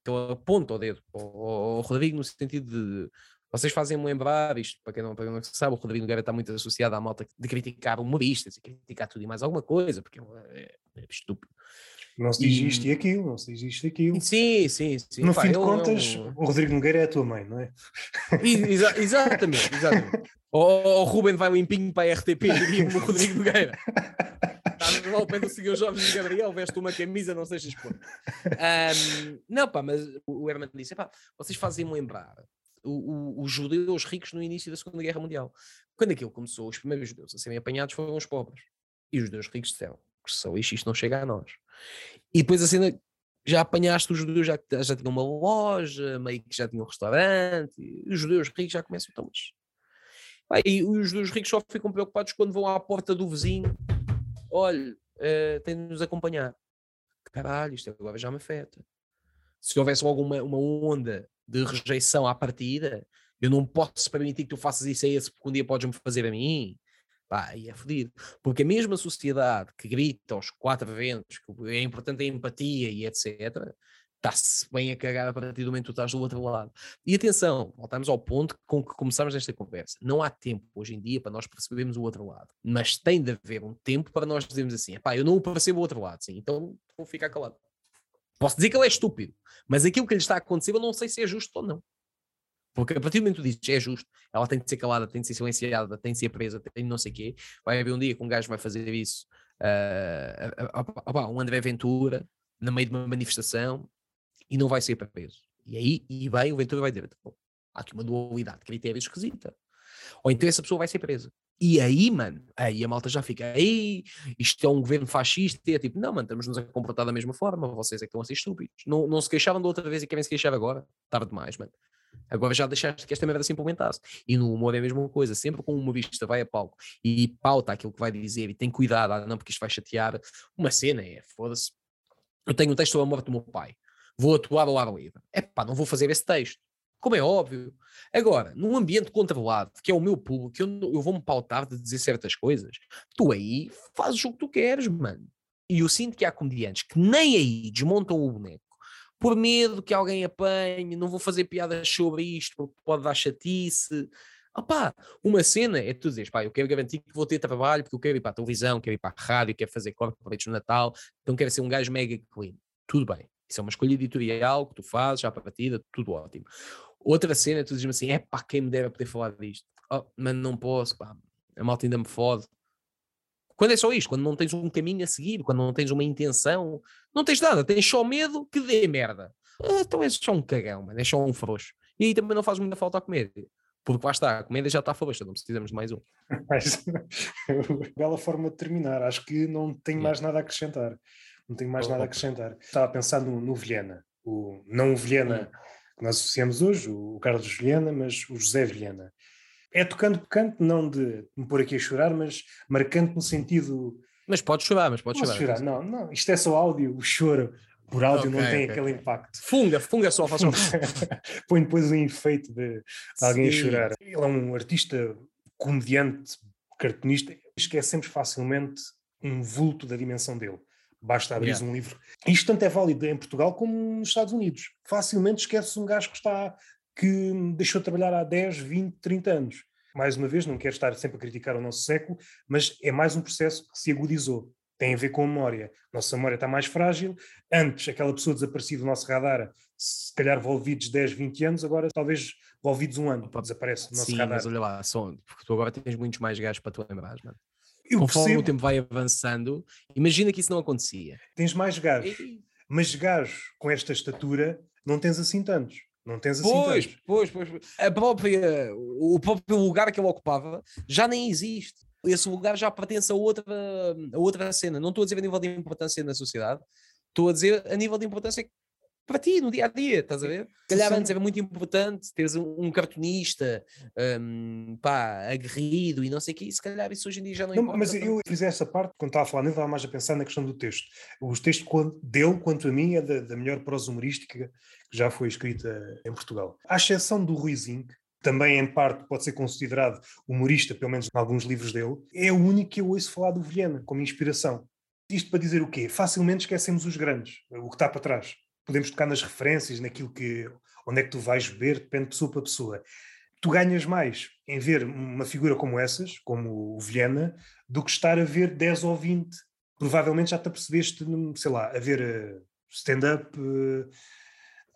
Então aponta o dedo ao, Rodrigo no sentido de vocês fazem-me lembrar isto, para quem não, para quem não sabe, o Rodrigo Nogueira está muito associado à malta de criticar humoristas e criticar tudo e mais alguma coisa, porque é, é, é estúpido. Não se diz e... isto e aquilo, não se diz isto e aquilo. Sim, sim, sim. No Pá, fim de contas, um... o Rodrigo Nogueira é a tua mãe, não é? Exa (laughs) exatamente, exatamente. ou o Ruben vai limpinho para a RTP e o (laughs) Rodrigo Nogueira. Estás ao pé do senhor Jorge Gabriel, veste uma camisa, não sejas expor. Um, não, pá, mas o Herman disse: pá, vocês fazem-me lembrar o, o, os judeus ricos no início da Segunda Guerra Mundial. Quando aquilo começou, os primeiros judeus a serem apanhados foram os pobres. E os judeus ricos disseram: só isto, isto não chega a nós. E depois a cena, já apanhaste os judeus, já, já tinham uma loja, meio que já tinham um restaurante, os judeus ricos já começam, então, mas... e os judeus ricos só ficam preocupados quando vão à porta do vizinho, olha, uh, tem de nos acompanhar. Caralho, isto agora já me afeta. Se houvesse alguma uma onda de rejeição à partida, eu não posso permitir que tu faças isso a esse, porque um dia podes-me fazer a mim. Pá, e é fodido. Porque a mesma sociedade que grita aos quatro ventos que é importante a empatia e etc., está-se bem a cagar a partir do momento que tu estás do outro lado. E atenção, voltamos ao ponto com que começamos esta conversa. Não há tempo hoje em dia para nós percebermos o outro lado, mas tem de haver um tempo para nós dizermos assim: pá, eu não percebo o outro lado, sim, então vou ficar calado. Posso dizer que ele é estúpido, mas aquilo que lhe está a acontecer eu não sei se é justo ou não. Porque a partir do momento que tu dizes é justo, ela tem de ser calada, tem de ser silenciada, tem de ser presa, tem de não sei o quê, vai haver um dia que um gajo vai fazer isso, uh, uh, um André Ventura, no meio de uma manifestação, e não vai ser preso. E aí, e bem, o Ventura vai dizer, há aqui uma dualidade de critérios esquisita. Ou então essa pessoa vai ser presa. E aí, mano, aí a malta já fica, aí isto é um governo fascista, e é tipo, não, mano, estamos-nos a comportar da mesma forma, vocês é que estão a ser estúpidos. Não, não se queixavam da outra vez e querem se queixar agora? Tarde demais, mano. Agora já deixaste que esta merda se implementasse. E no humor é a mesma coisa. Sempre que um humorista vai a palco e pauta aquilo que vai dizer e tem cuidado, ah, não, porque isto vai chatear. Uma cena é, foda-se. Eu tenho um texto sobre a morte do meu pai. Vou atuar ao ar livre. É pá, não vou fazer esse texto. Como é óbvio. Agora, num ambiente controlado, que é o meu público, eu, eu vou-me pautar de dizer certas coisas, tu aí fazes o que tu queres, mano. E eu sinto que há comediantes que nem aí desmontam o boneco por medo que alguém apanhe, não vou fazer piadas sobre isto porque pode dar chatice. Opá, uma cena é tu dizes, pá, eu quero garantir que vou ter trabalho porque eu quero ir para a televisão, quero ir para a rádio, quero fazer corporates no Natal, então quero ser um gajo mega clean. Tudo bem. Isso é uma escolha editorial que tu fazes, a partida, tudo ótimo. Outra cena, tu dizes-me assim, é pá, quem me dera poder falar disto? Oh, mas não posso, pá, a malta ainda me fode. Quando é só isto, quando não tens um caminho a seguir, quando não tens uma intenção, não tens nada, tens só medo que dê merda. Ah, então és só um cagão, mano, és só um frouxo. E aí também não faz muita falta a comédia. Porque lá está, a comédia já está frouxa, não precisamos de mais um. (laughs) Mas, (laughs) bela forma de terminar. Acho que não tenho mais nada a acrescentar. Não tenho mais nada a acrescentar. Estava a pensar no, no Vilhena, o, não o Vilhena que nós associamos hoje, o Carlos Vilhena, mas o José Vilhena é tocando canto, não de me pôr aqui a chorar, mas marcante no sentido. Mas pode chorar, mas pode chorar. chorar. Não, não, isto é só áudio, o choro por áudio okay, não tem okay. aquele impacto. Funga, funga só, faça um... (laughs) Põe depois um efeito de, alguém a chorar. Ele é um artista, comediante, cartunista, esquecemos facilmente um vulto da dimensão dele. Basta abrir yeah. um livro. Isto tanto é válido em Portugal como nos Estados Unidos. Facilmente esquece um gajo que está que deixou de trabalhar há 10, 20, 30 anos. Mais uma vez, não quero estar sempre a criticar o nosso século, mas é mais um processo que se agudizou. Tem a ver com a memória. Nossa memória está mais frágil. Antes, aquela pessoa desaparecia do nosso radar, se calhar volvidos 10, 20 anos, agora talvez volvidos um ano, desaparece do nosso Sim, radar. mas olha lá, só, porque tu agora tens muitos mais gajos para tu lembrares, mano. Eu Conforme percebo. o tempo vai avançando, imagina que isso não acontecia. Tens mais gajos, e... mas gajos com esta estatura não tens assim tantos. Não tens assim pois, tantos. Pois, pois, pois. A própria, o próprio lugar que ele ocupava já nem existe. Esse lugar já pertence a outra, a outra cena. Não estou a dizer a nível de importância na sociedade, estou a dizer a nível de importância para ti, no dia a dia, estás a ver? Se calhar antes era muito importante teres um, um cartunista um, pá, aguerrido e não sei o quê, se calhar isso hoje em dia já não, não importa. Mas eu fiz essa parte, quando estava a falar, nem estava mais a pensar na questão do texto. O texto dele, quanto a mim, é da, da melhor prosa humorística que já foi escrita em Portugal. À exceção do Ruizinho, também em parte pode ser considerado humorista, pelo menos em alguns livros dele, é o único que eu ouço falar do Viena como inspiração. Isto para dizer o quê? Facilmente esquecemos os grandes, o que está para trás podemos tocar nas referências, naquilo que onde é que tu vais ver, depende de pessoa para pessoa. Tu ganhas mais em ver uma figura como essas, como o Viena, do que estar a ver 10 ou 20. Provavelmente já te apercebeste, sei lá, a ver eh, stand-up. Eh,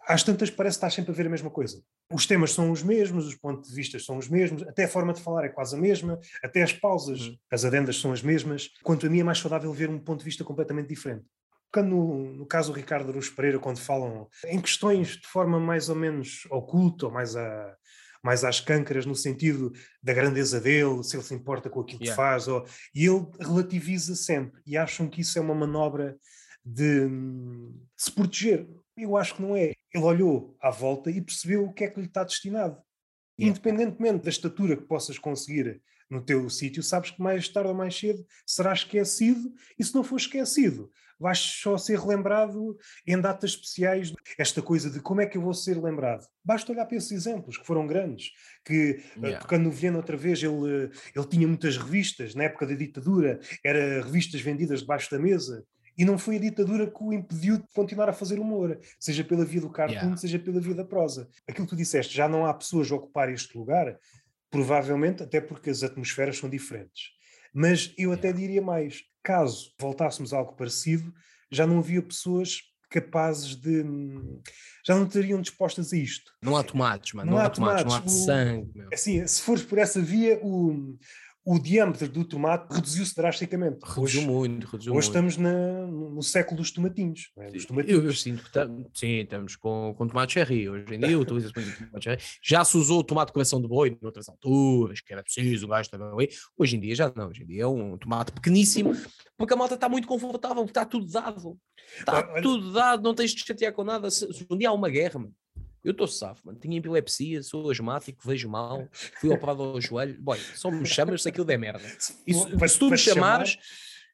às tantas parece que estás sempre a ver a mesma coisa. Os temas são os mesmos, os pontos de vista são os mesmos, até a forma de falar é quase a mesma, até as pausas, uhum. as adendas são as mesmas. Quanto a mim é mais saudável ver um ponto de vista completamente diferente. Quando no, no caso do Ricardo Aruz Pereira, quando falam em questões de forma mais ou menos oculta, ou mais, a, mais às câncaras, no sentido da grandeza dele, se ele se importa com aquilo yeah. que faz, ou, e ele relativiza sempre, e acham que isso é uma manobra de, de se proteger. Eu acho que não é. Ele olhou à volta e percebeu o que é que lhe está destinado. Yeah. Independentemente da estatura que possas conseguir no teu sítio, sabes que mais tarde ou mais cedo será esquecido, e se não for esquecido, vais só ser relembrado em datas especiais. Esta coisa de como é que eu vou ser lembrado. Basta olhar para esses exemplos, que foram grandes, que, eh, yeah. tocando no Viena outra vez, ele, ele tinha muitas revistas, na época da ditadura, era revistas vendidas debaixo da mesa, e não foi a ditadura que o impediu de continuar a fazer humor, seja pela via do cartoon, yeah. seja pela via da prosa. Aquilo que tu disseste, já não há pessoas a ocupar este lugar, provavelmente até porque as atmosferas são diferentes. Mas eu até diria mais: caso voltássemos a algo parecido, já não havia pessoas capazes de. já não estariam dispostas a isto. Não há tomates, mano. Não, não há tomates, tomates, não há sangue. Meu. Assim, se fores por essa via, o, o diâmetro do tomate reduziu-se drasticamente. Reduziu hoje, muito, reduziu Hoje muito. estamos na, no século dos tomatinhos. É? Dos. Eu, eu, sinto que tam, sim, estamos com, com tomate cherry. Hoje em dia utiliza muito tomate cherry. Já se usou o tomate coração de boi noutras alturas, que era preciso, o gajo também. Hoje em dia já não. Hoje em dia é um tomate pequeníssimo, porque a malta está muito confortável, está tudo dado. Está Olha, tudo dado, não tens de chatear com nada. Se, se um dia há uma guerra, mano eu estou safo, mano. Tinha epilepsia, sou asmático, vejo mal, fui (laughs) operado ao joelho. Boy, só me chamas se aquilo der merda. E se, se tu me chamares.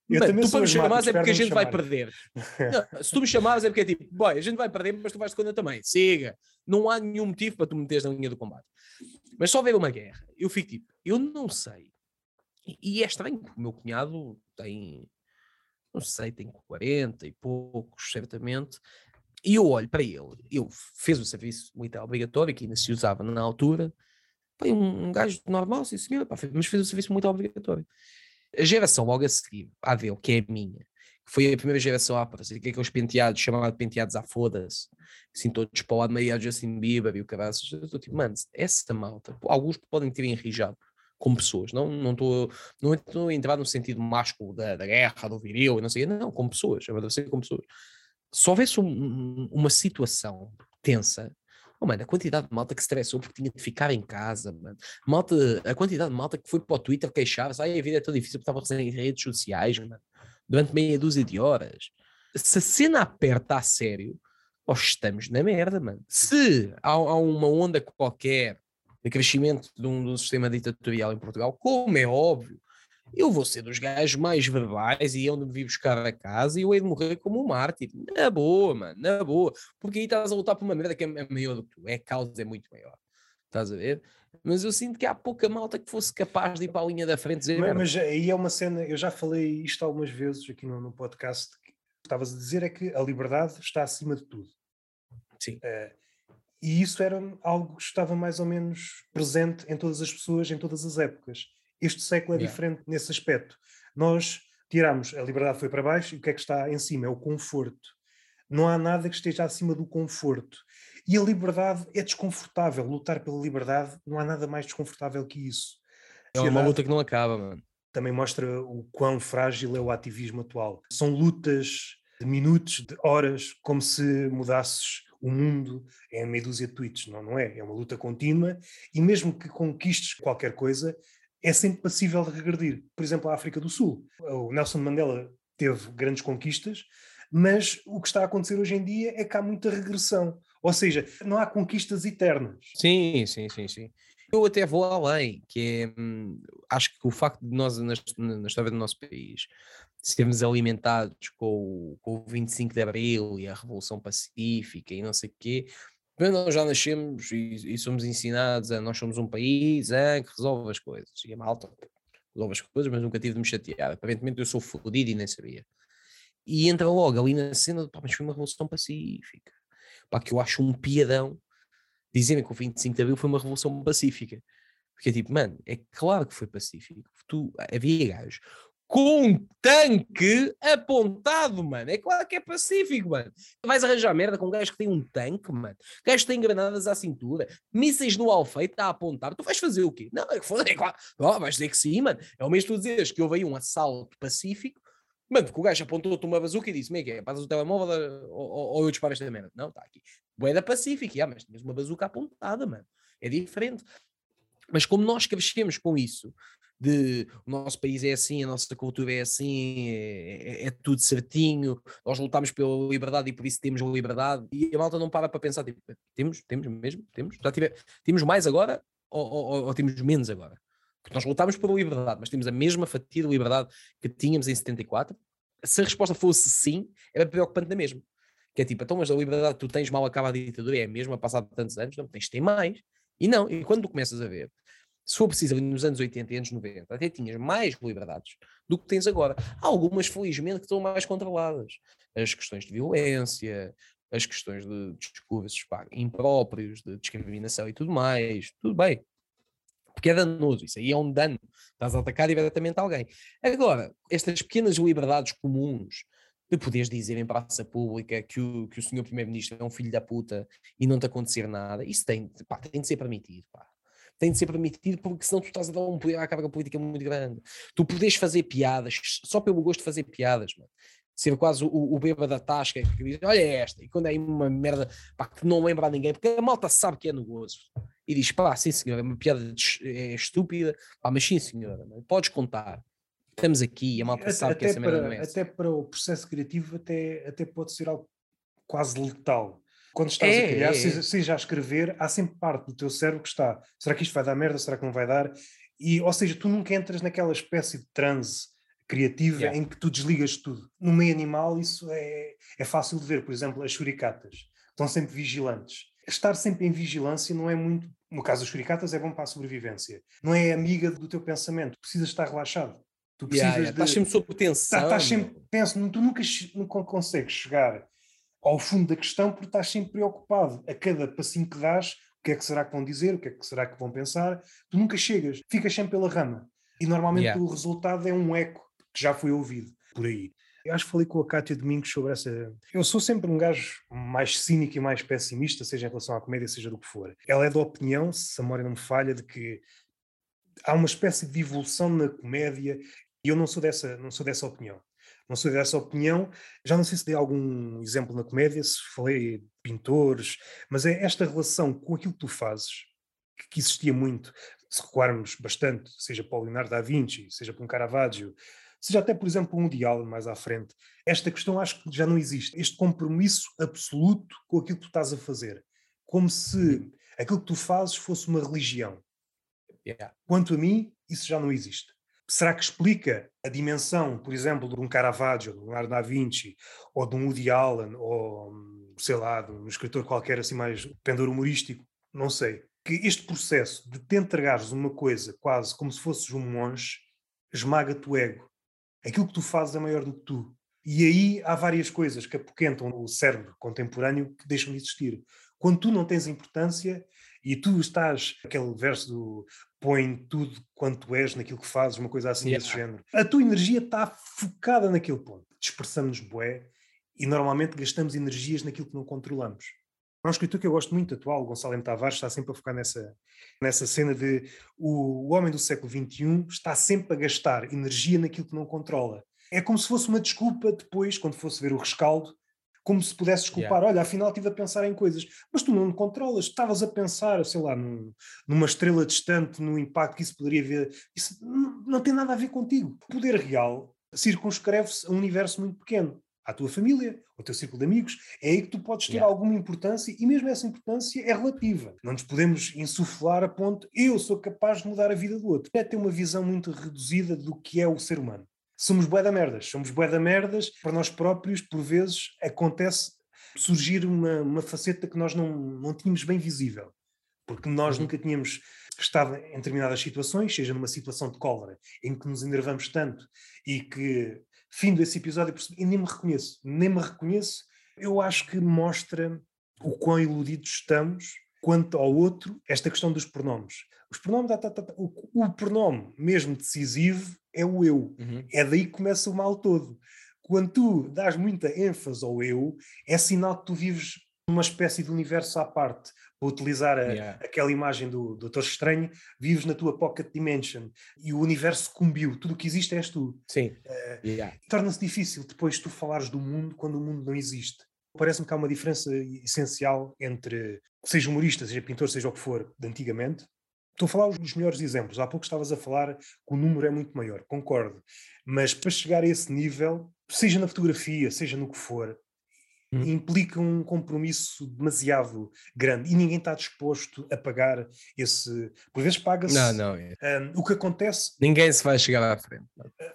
Mano, tu para me chamares é porque a gente vai perder. (laughs) Não, se tu me chamares é porque é tipo, boy, a gente vai perder, mas tu vais de também. Siga. Não há nenhum motivo para tu meteres na linha do combate. Mas só ver uma guerra, eu fico tipo, eu não sei. E é estranho, o meu cunhado tem, não sei, tem 40 e poucos, certamente. E eu olho para ele, ele fez o serviço militar obrigatório, que ainda se usava na altura, foi um, um gajo normal, sim senhor, pá, mas fez o serviço militar obrigatório. A geração logo a seguir, a dele, que é a minha, que foi a primeira geração a aparecer, que é aqueles penteados, chamados penteados à foda-se, assim todos para o lado meio a Justin Bieber e o caraças, eu estou tipo, mano, essa malta, alguns podem ter enrijado como pessoas, não não estou não estou a entrar no sentido másculo da, da guerra, do viril, não sei, não, como pessoas, a ser como pessoas se houvesse um, uma situação tensa, oh, mano, a quantidade de malta que estressou porque tinha de ficar em casa, mano. Malta, a quantidade de malta que foi para o Twitter queixar-se, ai, a vida é tão difícil porque estava em redes sociais, mano, durante meia dúzia de horas. Se a cena aperta a sério, oh, estamos na merda, mano. Se há, há uma onda qualquer de crescimento de um, de um sistema ditatorial em Portugal, como é óbvio, eu vou ser dos gajos mais verbais e eu me vi buscar a casa e eu hei de morrer como um mártir. Na boa, mano, na boa. Porque aí estás a lutar por uma merda que é maior do que tu. É a causa é muito maior. Estás a ver? Mas eu sinto que há pouca malta que fosse capaz de ir para a linha da frente dizer. Mas, mas aí é uma cena, eu já falei isto algumas vezes aqui no, no podcast. Que estavas a dizer é que a liberdade está acima de tudo. Sim. Uh, e isso era algo que estava mais ou menos presente em todas as pessoas, em todas as épocas. Este século é yeah. diferente nesse aspecto. Nós tiramos, a liberdade foi para baixo e o que é que está em cima? É o conforto. Não há nada que esteja acima do conforto. E a liberdade é desconfortável. Lutar pela liberdade não há nada mais desconfortável que isso. É uma luta que não acaba, mano. também mostra o quão frágil é o ativismo atual. São lutas de minutos, de horas, como se mudasses o mundo em meia dúzia de tweets. Não, não é? É uma luta contínua e mesmo que conquistes qualquer coisa, é sempre passível de regredir. Por exemplo, a África do Sul. O Nelson Mandela teve grandes conquistas, mas o que está a acontecer hoje em dia é que há muita regressão. Ou seja, não há conquistas eternas. Sim, sim, sim, sim. Eu até vou além, que é, hum, acho que o facto de nós, na, na história do nosso país, sermos alimentados com com o 25 de Abril e a Revolução Pacífica e não sei o quê, nós já nascemos e, e, somos ensinados a nós somos um país a, que resolve as coisas. E a malta resolve as coisas, mas nunca tive de me chatear. Aparentemente eu sou fodido e nem sabia. E entra logo ali na cena de, pá, mas foi uma revolução pacífica. Pá, que eu acho um piadão dizerem que o 25 de Abril foi uma revolução pacífica. Porque é tipo, mano, é claro que foi pacífico. Tu, havia gajos com um tanque apontado, mano. É claro que é pacífico, mano. Vais arranjar merda com um gajo que tem um tanque, mano. Gajo que tem granadas à cintura, mísseis no alfeite a apontar. Tu vais fazer o quê? Não, é, é claro. Oh, vais dizer que sim, mano. É o mesmo que tu dizes que houve aí um assalto pacífico. Mano, porque o gajo apontou-te uma bazuca e disse: Como é que é? Passas o telemóvel ou, ou, ou eu disparo esta merda? Não, está aqui. Boeda pacífica, ah, mas tinhas uma bazuca apontada, mano. É diferente. Mas como nós crescemos com isso, de o nosso país é assim, a nossa cultura é assim, é, é, é, tudo certinho, nós lutamos pela liberdade e por isso temos liberdade. E a malta não para para pensar, tipo, temos, temos mesmo, temos, já tive, temos mais agora ou, ou, ou, temos menos agora? Porque nós lutámos pela liberdade, mas temos a mesma fatia de liberdade que tínhamos em 74. Se a resposta fosse sim, era preocupante na mesma. Que é tipo, então, mas a liberdade que tu tens mal acaba a ditadura é a mesma, passado tantos anos, não, tens de ter mais. E não, e quando tu começas a ver se for preciso, ali nos anos 80 e anos 90, até tinhas mais liberdades do que tens agora. Há algumas, felizmente, que estão mais controladas. As questões de violência, as questões de discursos pá, impróprios, de discriminação e tudo mais, tudo bem. Porque é danoso, isso aí é um dano. Estás a atacar diretamente alguém. Agora, estas pequenas liberdades comuns de poderes dizer em praça pública que o, que o senhor primeiro-ministro é um filho da puta e não te acontecer nada, isso tem, pá, tem de ser permitido. Pá tem de ser permitido, porque senão tu estás a dar um poder à carga política muito grande. Tu podes fazer piadas, só pelo gosto de fazer piadas, mano. Ser quase o, o bêbado da tasca que diz: Olha esta, e quando é uma merda pá, que não lembra a ninguém, porque a malta sabe que é no gozo, e diz: Pá, sim senhora, é uma piada é estúpida, pá, mas sim senhora, podes contar. Estamos aqui e a malta sabe até que essa merda para, não é. Até para o processo criativo, até, até pode ser algo quase letal quando estás é, a criar, é, seja, seja a escrever, há sempre parte do teu cérebro que está: será que isto vai dar merda? Será que não vai dar? E, ou seja, tu nunca entras naquela espécie de transe criativa yeah. em que tu desligas tudo. No meio animal, isso é, é fácil de ver. Por exemplo, as churicatas estão sempre vigilantes. Estar sempre em vigilância não é muito. No caso das churicatas, é bom para a sobrevivência. Não é amiga do teu pensamento. Precisas estar relaxado. Tu precisas yeah, yeah. de. Estás sempre sob tensão. Estás sempre. Tu nunca, nunca consegues chegar ao fundo da questão porque estás sempre preocupado. A cada passinho que dás, o que é que será que vão dizer, o que é que será que vão pensar, tu nunca chegas, ficas sempre pela rama. E normalmente yeah. o resultado é um eco que já foi ouvido por aí. Eu acho que falei com a Cátia Domingos sobre essa. Eu sou sempre um gajo mais cínico e mais pessimista, seja em relação à comédia, seja do que for. Ela é da opinião, se a memória não me falha, de que há uma espécie de evolução na comédia e eu não sou dessa, não sou dessa opinião não sou dessa opinião. Já não sei se dei algum exemplo na comédia, se falei pintores, mas é esta relação com aquilo que tu fazes, que, que existia muito, se recuarmos bastante, seja para o Leonardo da Vinci, seja para um Caravaggio, seja até, por exemplo, um Diálogo mais à frente. Esta questão acho que já não existe. Este compromisso absoluto com aquilo que tu estás a fazer. Como se uhum. aquilo que tu fazes fosse uma religião. Yeah. Quanto a mim, isso já não existe será que explica a dimensão, por exemplo, de um Caravaggio, de um Leonardo da Vinci, ou de um Woody Allen, ou sei lá, de um escritor qualquer assim mais pendor humorístico? Não sei. Que este processo de te entregares uma coisa quase como se fosses um monge esmaga-te o ego. Aquilo que tu fazes é maior do que tu. E aí há várias coisas que apoquentam o cérebro contemporâneo que deixam de existir. Quando tu não tens importância, e tu estás, aquele verso do põe tudo quanto és naquilo que fazes, uma coisa assim yeah. desse género. A tua energia está focada naquele ponto. Dispersamos-nos bué e normalmente gastamos energias naquilo que não controlamos. Há um escritor que eu gosto muito atual, Gonçalo M. Tavares, está sempre a focar nessa, nessa cena de o, o homem do século XXI está sempre a gastar energia naquilo que não controla. É como se fosse uma desculpa depois, quando fosse ver o rescaldo, como se pudesse desculpar, yeah. olha, afinal estive a pensar em coisas, mas tu não controlas, estavas a pensar, sei lá, num, numa estrela distante, no impacto que isso poderia ver, isso não, não tem nada a ver contigo. O poder real circunscreve-se a um universo muito pequeno à tua família, ao teu círculo de amigos, é aí que tu podes ter yeah. alguma importância e mesmo essa importância é relativa. Não nos podemos insuflar a ponto eu sou capaz de mudar a vida do outro. É ter uma visão muito reduzida do que é o ser humano. Somos bué da merdas, somos bué da merdas, para nós próprios, por vezes, acontece surgir uma, uma faceta que nós não, não tínhamos bem visível. Porque nós uhum. nunca tínhamos estado em determinadas situações, seja numa situação de cólera, em que nos enervamos tanto e que fim desse episódio, e nem me reconheço, nem me reconheço. Eu acho que mostra o quão iludidos estamos quanto ao outro, esta questão dos pronomes. Os pronomes, o, o pronome mesmo decisivo é o eu. Uhum. É daí que começa o mal todo. Quando tu dás muita ênfase ao eu, é sinal que tu vives numa espécie de universo à parte, para utilizar a, yeah. aquela imagem do Doutor Estranho, vives na tua pocket dimension e o universo cumbiu, tudo o que existe és tu. Sim. Uh, yeah. Torna-se difícil depois tu falares do mundo quando o mundo não existe. Parece-me que há uma diferença essencial entre, seja humorista, seja pintor, seja o que for, de antigamente. Estou a falar os melhores exemplos. Há pouco estavas a falar que o número é muito maior, concordo. Mas para chegar a esse nível, seja na fotografia, seja no que for, Hum. implica um compromisso demasiado grande e ninguém está disposto a pagar esse. Por vezes paga-se. Não, não. É. Um, o que acontece. Ninguém se vai chegar à frente.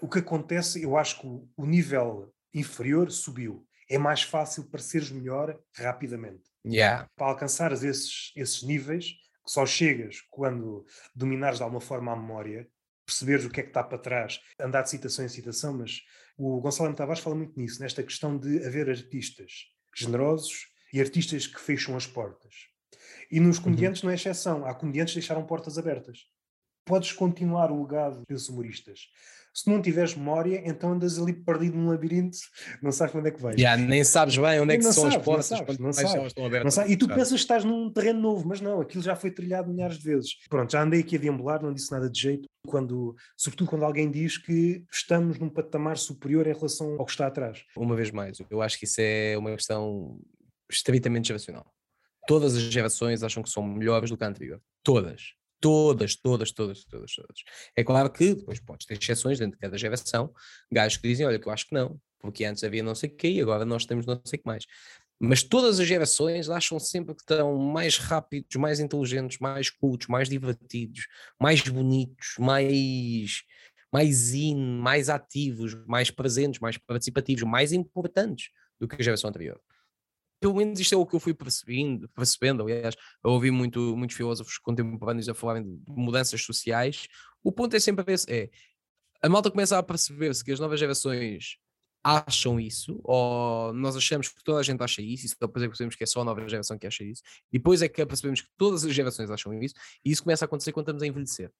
O que acontece, eu acho que o nível inferior subiu. É mais fácil pareceres melhor rapidamente. Yeah. Para alcançar esses, esses níveis, que só chegas quando dominares de alguma forma a memória, perceberes o que é que está para trás, andar de citação em citação, mas o Gonçalo M. Tavares fala muito nisso, nesta questão de haver artistas generosos e artistas que fecham as portas. E nos uhum. comediantes uhum. não é exceção. Há comediantes que deixaram portas abertas. Podes continuar o legado dos humoristas. Se não tiveres memória, então andas ali perdido num labirinto, (laughs) não sabes onde é que vais. Yeah, nem sabes bem onde é que não são sabes, as portas, não sabes, não sabes, estão abertas. Não sabes. E tu pensas que estás num terreno novo, mas não, aquilo já foi trilhado milhares de vezes. Pronto, já andei aqui a deambular, não disse nada de jeito, quando, sobretudo quando alguém diz que estamos num patamar superior em relação ao que está atrás. Uma vez mais, eu acho que isso é uma questão estritamente geracional. Todas as gerações acham que são melhores do que a anterior. Todas. Todas, todas, todas, todas, todas. É claro que depois podes ter exceções dentro de cada geração, gajos que dizem, olha, que eu acho que não, porque antes havia não sei o quê e agora nós temos não sei o que mais. Mas todas as gerações acham sempre que estão mais rápidos, mais inteligentes, mais cultos, mais divertidos, mais bonitos, mais, mais in, mais ativos, mais presentes, mais participativos, mais importantes do que a geração anterior pelo menos isto é o que eu fui percebendo, percebendo aliás, eu ouvi muito, muitos filósofos contemporâneos a falarem de mudanças sociais, o ponto é sempre esse, é, a malta começa a perceber-se que as novas gerações acham isso, ou nós achamos que toda a gente acha isso, e só depois é que percebemos que é só a nova geração que acha isso, e depois é que percebemos que todas as gerações acham isso, e isso começa a acontecer quando estamos a envelhecer.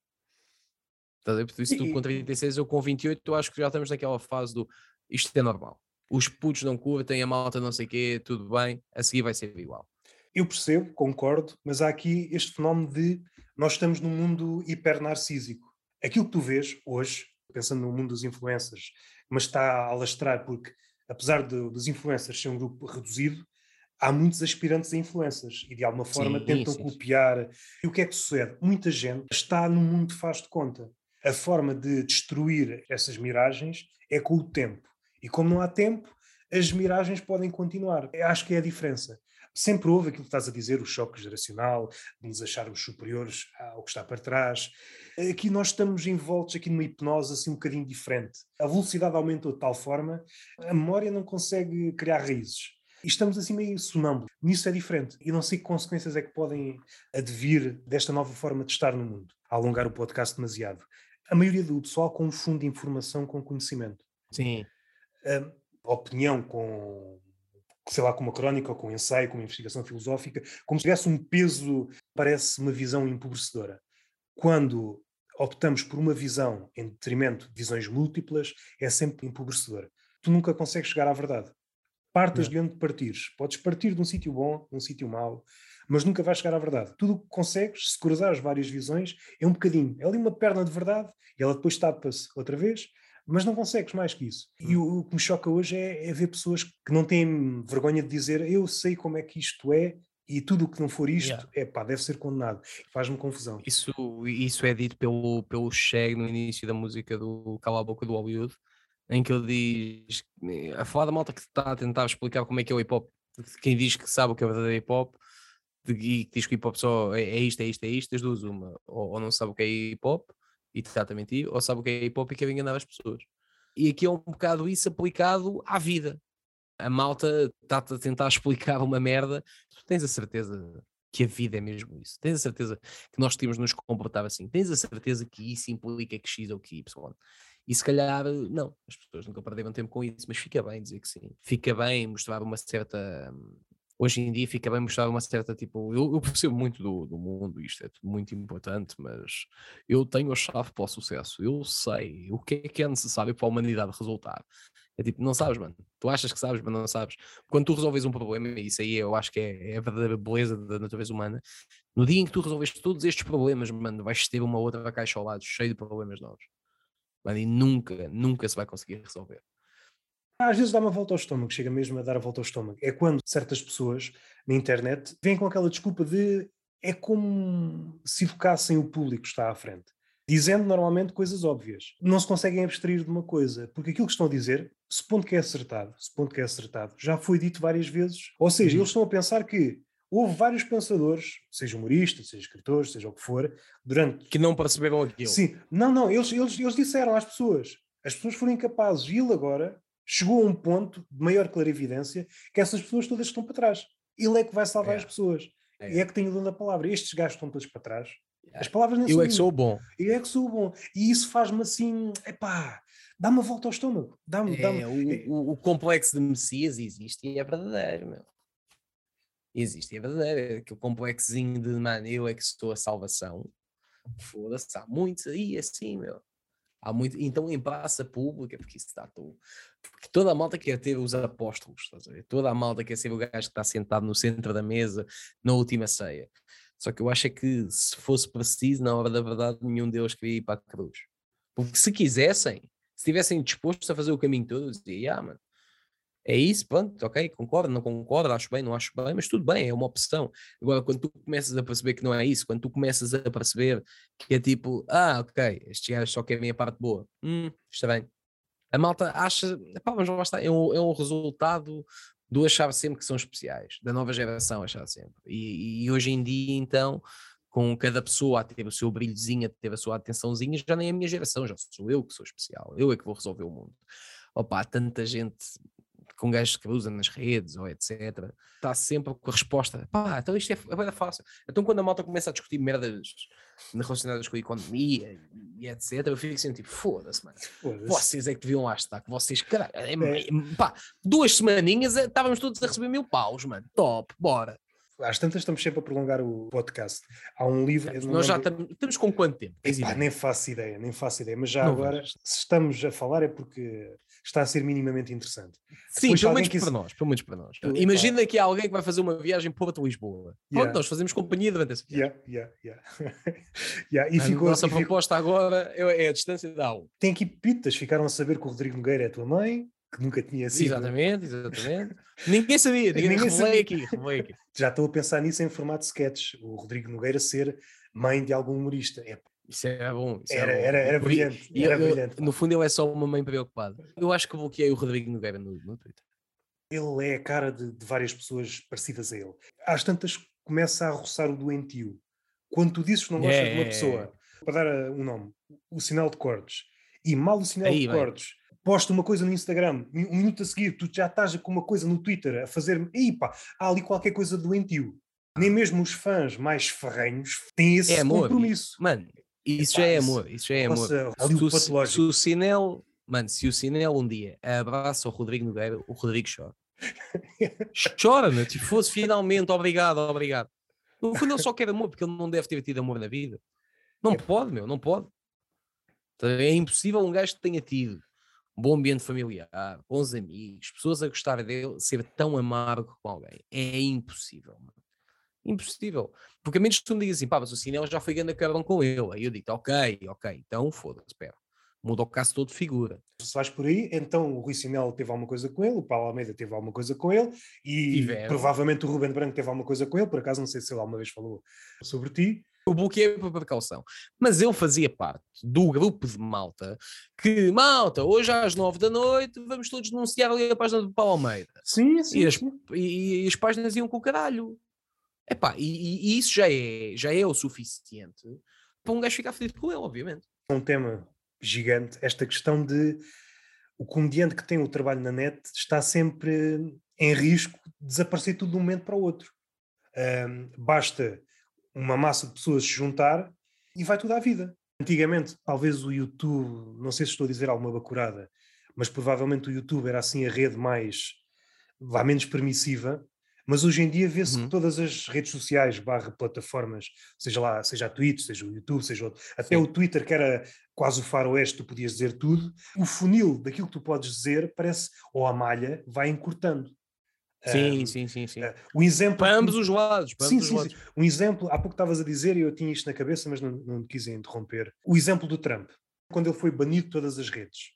Por isso, tu com 36 ou com 28, eu acho que já estamos naquela fase do isto é normal os putos não curtem, a malta não sei o quê, tudo bem, a seguir vai ser igual. Eu percebo, concordo, mas há aqui este fenómeno de nós estamos num mundo hiper-narcísico. Aquilo que tu vês hoje, pensando no mundo dos influencers, mas está a alastrar porque, apesar de, dos influencers ser um grupo reduzido, há muitos aspirantes a influencers e de alguma forma sim, tentam sim, copiar. E o que é que sucede? Muita gente está no mundo faz de conta. A forma de destruir essas miragens é com o tempo. E como não há tempo, as miragens podem continuar. Eu acho que é a diferença. Sempre houve aquilo que estás a dizer, o choque geracional, de nos acharmos superiores ao que está para trás. Aqui nós estamos envoltos aqui numa hipnose assim um bocadinho diferente. A velocidade aumentou de tal forma, a memória não consegue criar raízes. E estamos assim meio sonâmbulos. Nisso é diferente. E não sei que consequências é que podem advir desta nova forma de estar no mundo. Alongar o podcast demasiado. A maioria do pessoal confunde informação com conhecimento. Sim uh, opinião com, sei lá, com uma crónica ou com um ensaio, com uma investigação filosófica, como se tivesse um peso, parece uma visão empobrecedora. Quando optamos por uma visão em detrimento de visões múltiplas, é sempre empobrecedora. Tu nunca consegues chegar à verdade. Partas de onde partires. Podes partir de um sítio bom, de um sítio mau, mas nunca vais chegar à verdade. Tudo o que consegues, se cruzares várias visões, é um bocadinho. É ali uma perna de verdade e ela depois tapa-se outra vez, mas não consegues mais que isso. E o, o que me choca hoje é, é, ver pessoas que não têm vergonha de dizer eu sei como é que isto é e tudo o que não for isto, yeah. é pá, deve ser condenado. Faz-me confusão. Isso, isso é dito pelo, pelo Shag no início da música do Cala a Boca do Hollywood, em que ele diz, a falar da malta que está a tentar explicar como é que é o hip hop, quem diz que sabe o que é verdadeiro hip hop, e que diz que hip hop só é, é isto, é isto, é isto, as duas, uma, ou, ou não sabe o que é hip hop e mentir, ou sabe o que é hip hop e quer enganar as pessoas. E aqui é um bocado isso aplicado à vida. A malta está a tentar (laughs) explicar uma merda, tu tens a certeza que a vida é mesmo isso. Tens a certeza que nós temos nos comportar assim. Tens a certeza que isso implica que X ou que Y. E se calhar, não, as pessoas nunca perderam tempo com isso, mas fica bem dizer que sim. Fica bem mostrar uma certa hoje em dia fica bem mostrar uma certa tipo. Eu, eu percebo muito do, do mundo, isto é muito importante, mas eu tenho a chave para o sucesso. Eu sei o que é que é necessário para a humanidade resultar. É tipo, não sabes, mano. Tu achas que sabes, mas não sabes. Quando tu resolves um problema, isso aí eu acho que é, é a verdadeira beleza da natureza humana. No dia em que tu resolves todos estes problemas, mano, vais ter uma outra caixa ao lado cheia de problemas novos. Mano, e nunca, nunca se vai conseguir resolver. Às vezes dá uma volta ao estômago, chega mesmo a dar a volta ao estômago. É quando certas pessoas na internet vêm com aquela desculpa de é como se educassem o público que está à frente, dizendo normalmente coisas óbvias. Não se conseguem abstrair de uma coisa, porque aquilo que estão a dizer, supondo que é acertado, supondo que é acertado, já foi dito várias vezes. Ou seja, uhum. eles estão a pensar que houve vários pensadores, seja humoristas, seja escritores, seja o que for, durante. Que não perceberam aquilo. Sim, não, não, eles, eles, eles disseram às pessoas. As pessoas foram incapazes. E ele agora chegou a um ponto de maior clarividência que essas pessoas todas estão para trás. Ele é que vai salvar é. as pessoas. É. E é que tem o dom da palavra. Estes gajos estão todos para trás. É. As palavras nem Eu é que sou bom. Eu é que sou bom. E isso faz-me assim, epá, dá uma volta ao estômago. Dá-me, dá é, o, o, complexo de Messias existe e é verdadeiro, meu. Existe, é verdadeiro. Aquele complexinho de, mano, eu é que sou a salvação. Foda-se, há muitos aí assim, meu. Há muito, então em praça pública, porque isso está tudo. Porque toda a malta quer ter os apóstolos, estás a ver? Toda a malta quer ser o gajo que está sentado no centro da mesa na última ceia. Só que eu acho é que se fosse preciso, na hora da verdade, nenhum deles queria ir para a cruz. Porque se quisessem, se estivessem dispostos a fazer o caminho todo, eu dizia, ah, mano, é isso, pronto, ok, concordo, não concordo, acho bem, não acho bem, mas tudo bem, é uma opção. Agora, quando tu começas a perceber que não é isso, quando tu começas a perceber que é tipo, ah, ok, estes gajos só querem a parte boa, hum, bem. A malta acha, pá, mas lá está, é um, é um resultado do achar sempre que são especiais, da nova geração achar sempre. E, e hoje em dia, então, com cada pessoa a ter o seu brilhozinho, a ter a sua atençãozinha, já nem é a minha geração, já sou eu que sou especial, eu é que vou resolver o mundo. Opa, tanta gente com gajos que usam nas redes ou etc. Está sempre com a resposta, pá, então isto é, é fácil. Então quando a malta começa a discutir merdas relacionadas com a economia e etc, eu fico assim tipo, foda-se, mano. Foda vocês é que deviam lá estar, que vocês, caralho, é, é. pá, duas semaninhas eh, estávamos todos a receber mil paus, mano, top, bora. Às tantas estamos sempre a prolongar o podcast. Há um livro. Nós já estamos, estamos com quanto tempo? Epá, nem faço ideia, nem faço ideia. Mas já não agora, vejo. se estamos a falar, é porque está a ser minimamente interessante. Sim, pelo menos para nós, pelo menos para nós. Imagina que há alguém que vai fazer uma viagem Porto-Lisboa. Yeah. Pronto, nós fazemos companhia durante esse yeah, yeah, yeah. (laughs) yeah. E a ficou, nossa e proposta ficou... agora é, é a distância da aula. Tem aqui pitas, ficaram a saber que o Rodrigo Nogueira é a tua mãe, que nunca tinha sido. Exatamente, exatamente. ninguém sabia, ninguém, ninguém sabia. Aqui, aqui. (laughs) Já estou a pensar nisso em formato sketch, o Rodrigo Nogueira ser mãe de algum humorista. É isso é bom. Isso era, é bom. era, era brilhante. E, era eu, brilhante no fundo, ele é só uma mãe preocupada. Eu acho que bloqueei o Rodrigo Nogueira no, no Twitter. Ele é a cara de, de, várias pessoas parecidas a ele. Às tantas começa a roçar o doentio. Quando tu dizes que não gostas é, de uma pessoa, para dar uh, um nome, o sinal de cortes, e mal o sinal Aí, de cortes, posta uma coisa no Instagram, um minuto a seguir, tu já estás com uma coisa no Twitter a fazer, e pá, há ali qualquer coisa doentio. Nem mesmo os fãs mais ferrenhos têm esse é compromisso. Mano, isso já é amor, isso já é amor. Se, se, se o Sinel, mano, se o Sinel um dia abraça o Rodrigo Nogueira, o Rodrigo chora. (laughs) chora, né? Tipo, fosse finalmente, obrigado, obrigado. No fundo, ele só quer amor, porque ele não deve ter tido amor na vida. Não é. pode, meu, não pode. É impossível um gajo que tenha tido um bom ambiente familiar, bons amigos, pessoas a gostar dele, ser tão amargo com alguém. É impossível, mano. Impossível. Porque a menos que tu me digas assim, pá, mas o Sinel já foi grande carão com ele. Aí eu digo, ok, ok, então foda-se, espera. Muda o caso todo de figura. Se vais por aí, então o Rui Sinel teve alguma coisa com ele, o Paulo Almeida teve alguma coisa com ele e Tiveram. provavelmente o Ruben Branco teve alguma coisa com ele, por acaso não sei se ele alguma vez falou sobre ti. Eu bloqueei por precaução. Mas ele fazia parte do grupo de malta que, malta, hoje às nove da noite vamos todos denunciar ali a página do Paulo Almeida. Sim, sim. E as, e, e as páginas iam com o caralho. Epá, e, e isso já é, já é o suficiente para um gajo ficar feliz com ele, obviamente. É um tema gigante, esta questão de o comediante que tem o trabalho na net está sempre em risco de desaparecer tudo de um momento para o outro. Um, basta uma massa de pessoas se juntar e vai tudo à vida. Antigamente, talvez o YouTube, não sei se estou a dizer alguma bacurada, mas provavelmente o YouTube era assim a rede mais, vá menos permissiva, mas hoje em dia vê-se uhum. que todas as redes sociais barra plataformas, seja lá, seja a Twitch, seja o YouTube, seja outro, até Sim. o Twitter, que era quase o faroeste, tu podias dizer tudo, o funil daquilo que tu podes dizer parece, ou a malha, vai encurtando. Sim, um, sim, sim, sim. Uh, um exemplo, para ambos os lados. Sim, ambos sim, os lados. sim. Um exemplo, há pouco estavas a dizer, e eu tinha isto na cabeça, mas não, não quis interromper. O exemplo do Trump, quando ele foi banido de todas as redes.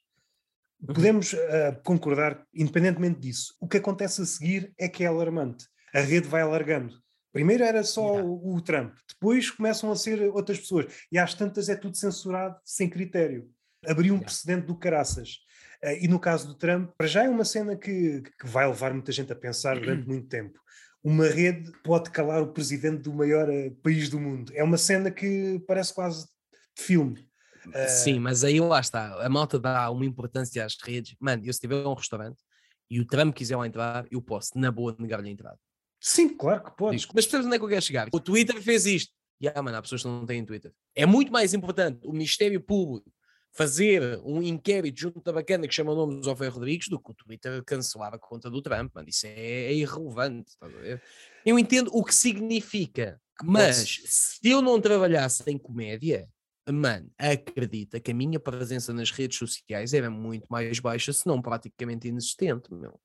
Uhum. Podemos uh, concordar, independentemente disso. O que acontece a seguir é que é alarmante a rede vai alargando. Primeiro era só yeah. o, o, Trump, depois começam a ser outras pessoas, e às tantas é tudo censurado sem critério. Abriu um yeah. precedente do caraças. Uh, e no caso do Trump, para já é uma cena que, que vai levar muita gente a pensar (clears throat) durante muito tempo. Uma rede pode calar o presidente do maior uh, país do mundo. É uma cena que parece quase de filme. Uh... Sim, mas aí lá está. A malta dá uma importância às redes. Mano, eu se tiver um restaurante e o Trump quiser lá entrar, eu posso, na boa, negar-lhe a entrada. Sim, claro que pode. Mas percebes onde é que eu quero chegar? O Twitter fez isto. E ah, mano, há pessoas que não têm Twitter. É muito mais importante o Ministério Público fazer um inquérito junto da bacana que chama o nome do José Rodrigues do que o Twitter cancelar a conta do Trump, mano. Isso é, é irrelevante. Eu entendo o que significa, mas se eu não trabalhasse em comédia, mano, acredita que a minha presença nas redes sociais era muito mais baixa, se não praticamente inexistente, meu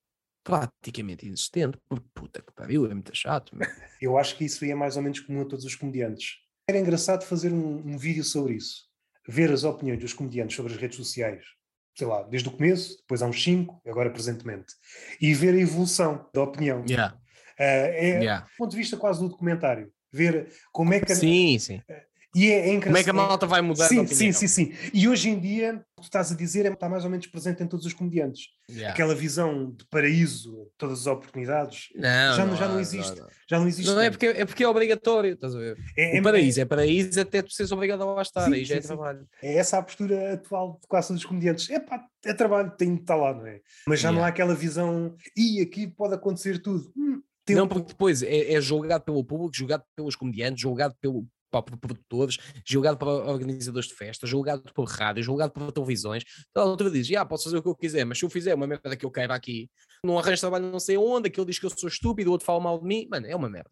praticamente inexistente, porque puta que pariu, é muito chato. (laughs) Eu acho que isso aí é mais ou menos comum a todos os comediantes. Era engraçado fazer um, um, vídeo sobre isso, ver as opiniões dos comediantes sobre as redes sociais, sei lá, desde o começo, depois há uns 5, agora presentemente, e ver a evolução da opinião. Yeah. Uh, é yeah. do ponto de vista quase do documentário, ver como é que. Sim, sim. E é, é. Como é que a malta vai mudar sim, Sim, sim, sim. E hoje em dia, o que tu estás a dizer é, está mais ou menos presente em todos os comediantes. Yeah. Aquela visão de paraíso, todas as oportunidades, não, já, não, já não, existe. Não, já não existe. Não, é porque, é porque é obrigatório, estás a ver? É, é paraíso é, é paraíso até tu seres obrigado a lá estar, sim, aí já é trabalho. É essa a postura atual de quase todos os comediantes. É pá, é trabalho, tem de estar lá, não é? Mas já yeah. não há aquela visão, e aqui pode acontecer tudo. Hum, não, porque depois é, é julgado pelo público, julgado pelos comediantes, julgado pelo, para produtores, julgado para organizadores de festas, julgado por rádio, julgado por televisões. Então a outra diz: ah, posso fazer o que eu quiser, mas se eu fizer uma merda que eu quero aqui, não arranjo trabalho não sei onde, aquele diz que eu sou estúpido, o outro fala mal de mim, mano, é uma merda.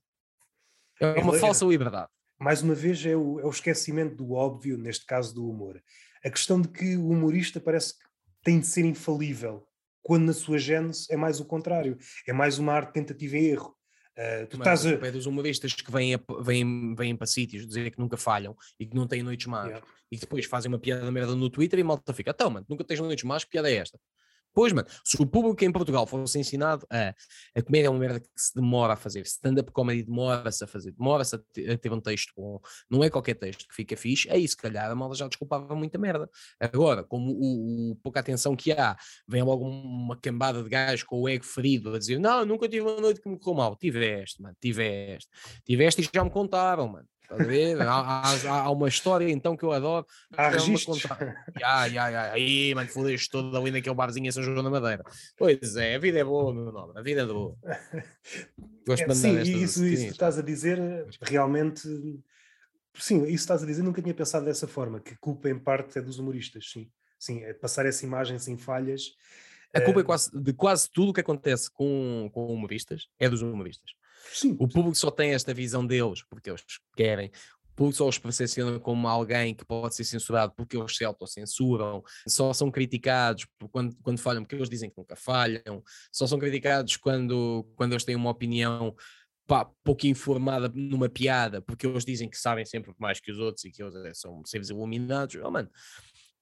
É uma é, falsa liberdade. Mais uma vez, é o, é o esquecimento do óbvio, neste caso do humor. A questão de que o humorista parece que tem de ser infalível, quando na sua gênese é mais o contrário. É mais uma arte de tentativa e erro. Uh, tu Mas estás a... dos humoristas que vêm, vêm, vêm para sítios dizer que nunca falham e que não têm noites más yeah. e depois fazem uma piada merda no Twitter e malta fica, então, mano, nunca tens noites más, que piada é esta? Pois, mano, se o público em Portugal fosse ensinado a a comédia é uma merda que se demora a fazer, stand-up comedy demora-se a fazer, demora-se a, ter um texto bom, não é qualquer texto que fica fixe, aí se calhar a malda já desculpava muita merda. Agora, como o, o, pouca atenção que há, vem logo uma cambada de gajos com o ego ferido a dizer: Não, nunca tive uma noite que me correu mal, tiveste, mano, tiveste, tiveste e já me contaram, mano. Estás a ver? Há, há, há, uma história então que eu adoro. Há registros. (laughs) Ya, ya, ya. Aí, mano, fodeste todo ali naquele barzinho em São João da Madeira. Pois é, a vida é boa, meu nome. A vida é boa. (laughs) Gosto de é, Sim, isso, isso que estás a dizer, realmente... Sim, isso estás a dizer, nunca tinha pensado dessa forma, que culpa em parte é dos humoristas, sim. Sim, é passar essa imagem sem falhas. A culpa é quase, de quase tudo o que acontece com, com humoristas é dos humoristas. Sim. O público só tem esta visão deles porque eles querem. porque só os percepcionam como alguém que pode ser censurado porque eles se autocensuram, só são criticados quando, quando falham porque eles dizem que nunca falham, só são criticados quando, quando eles têm uma opinião pá, pouco informada numa piada, porque eles dizem que sabem sempre mais que os outros e que eles eh, são seres iluminados. Oh, mano,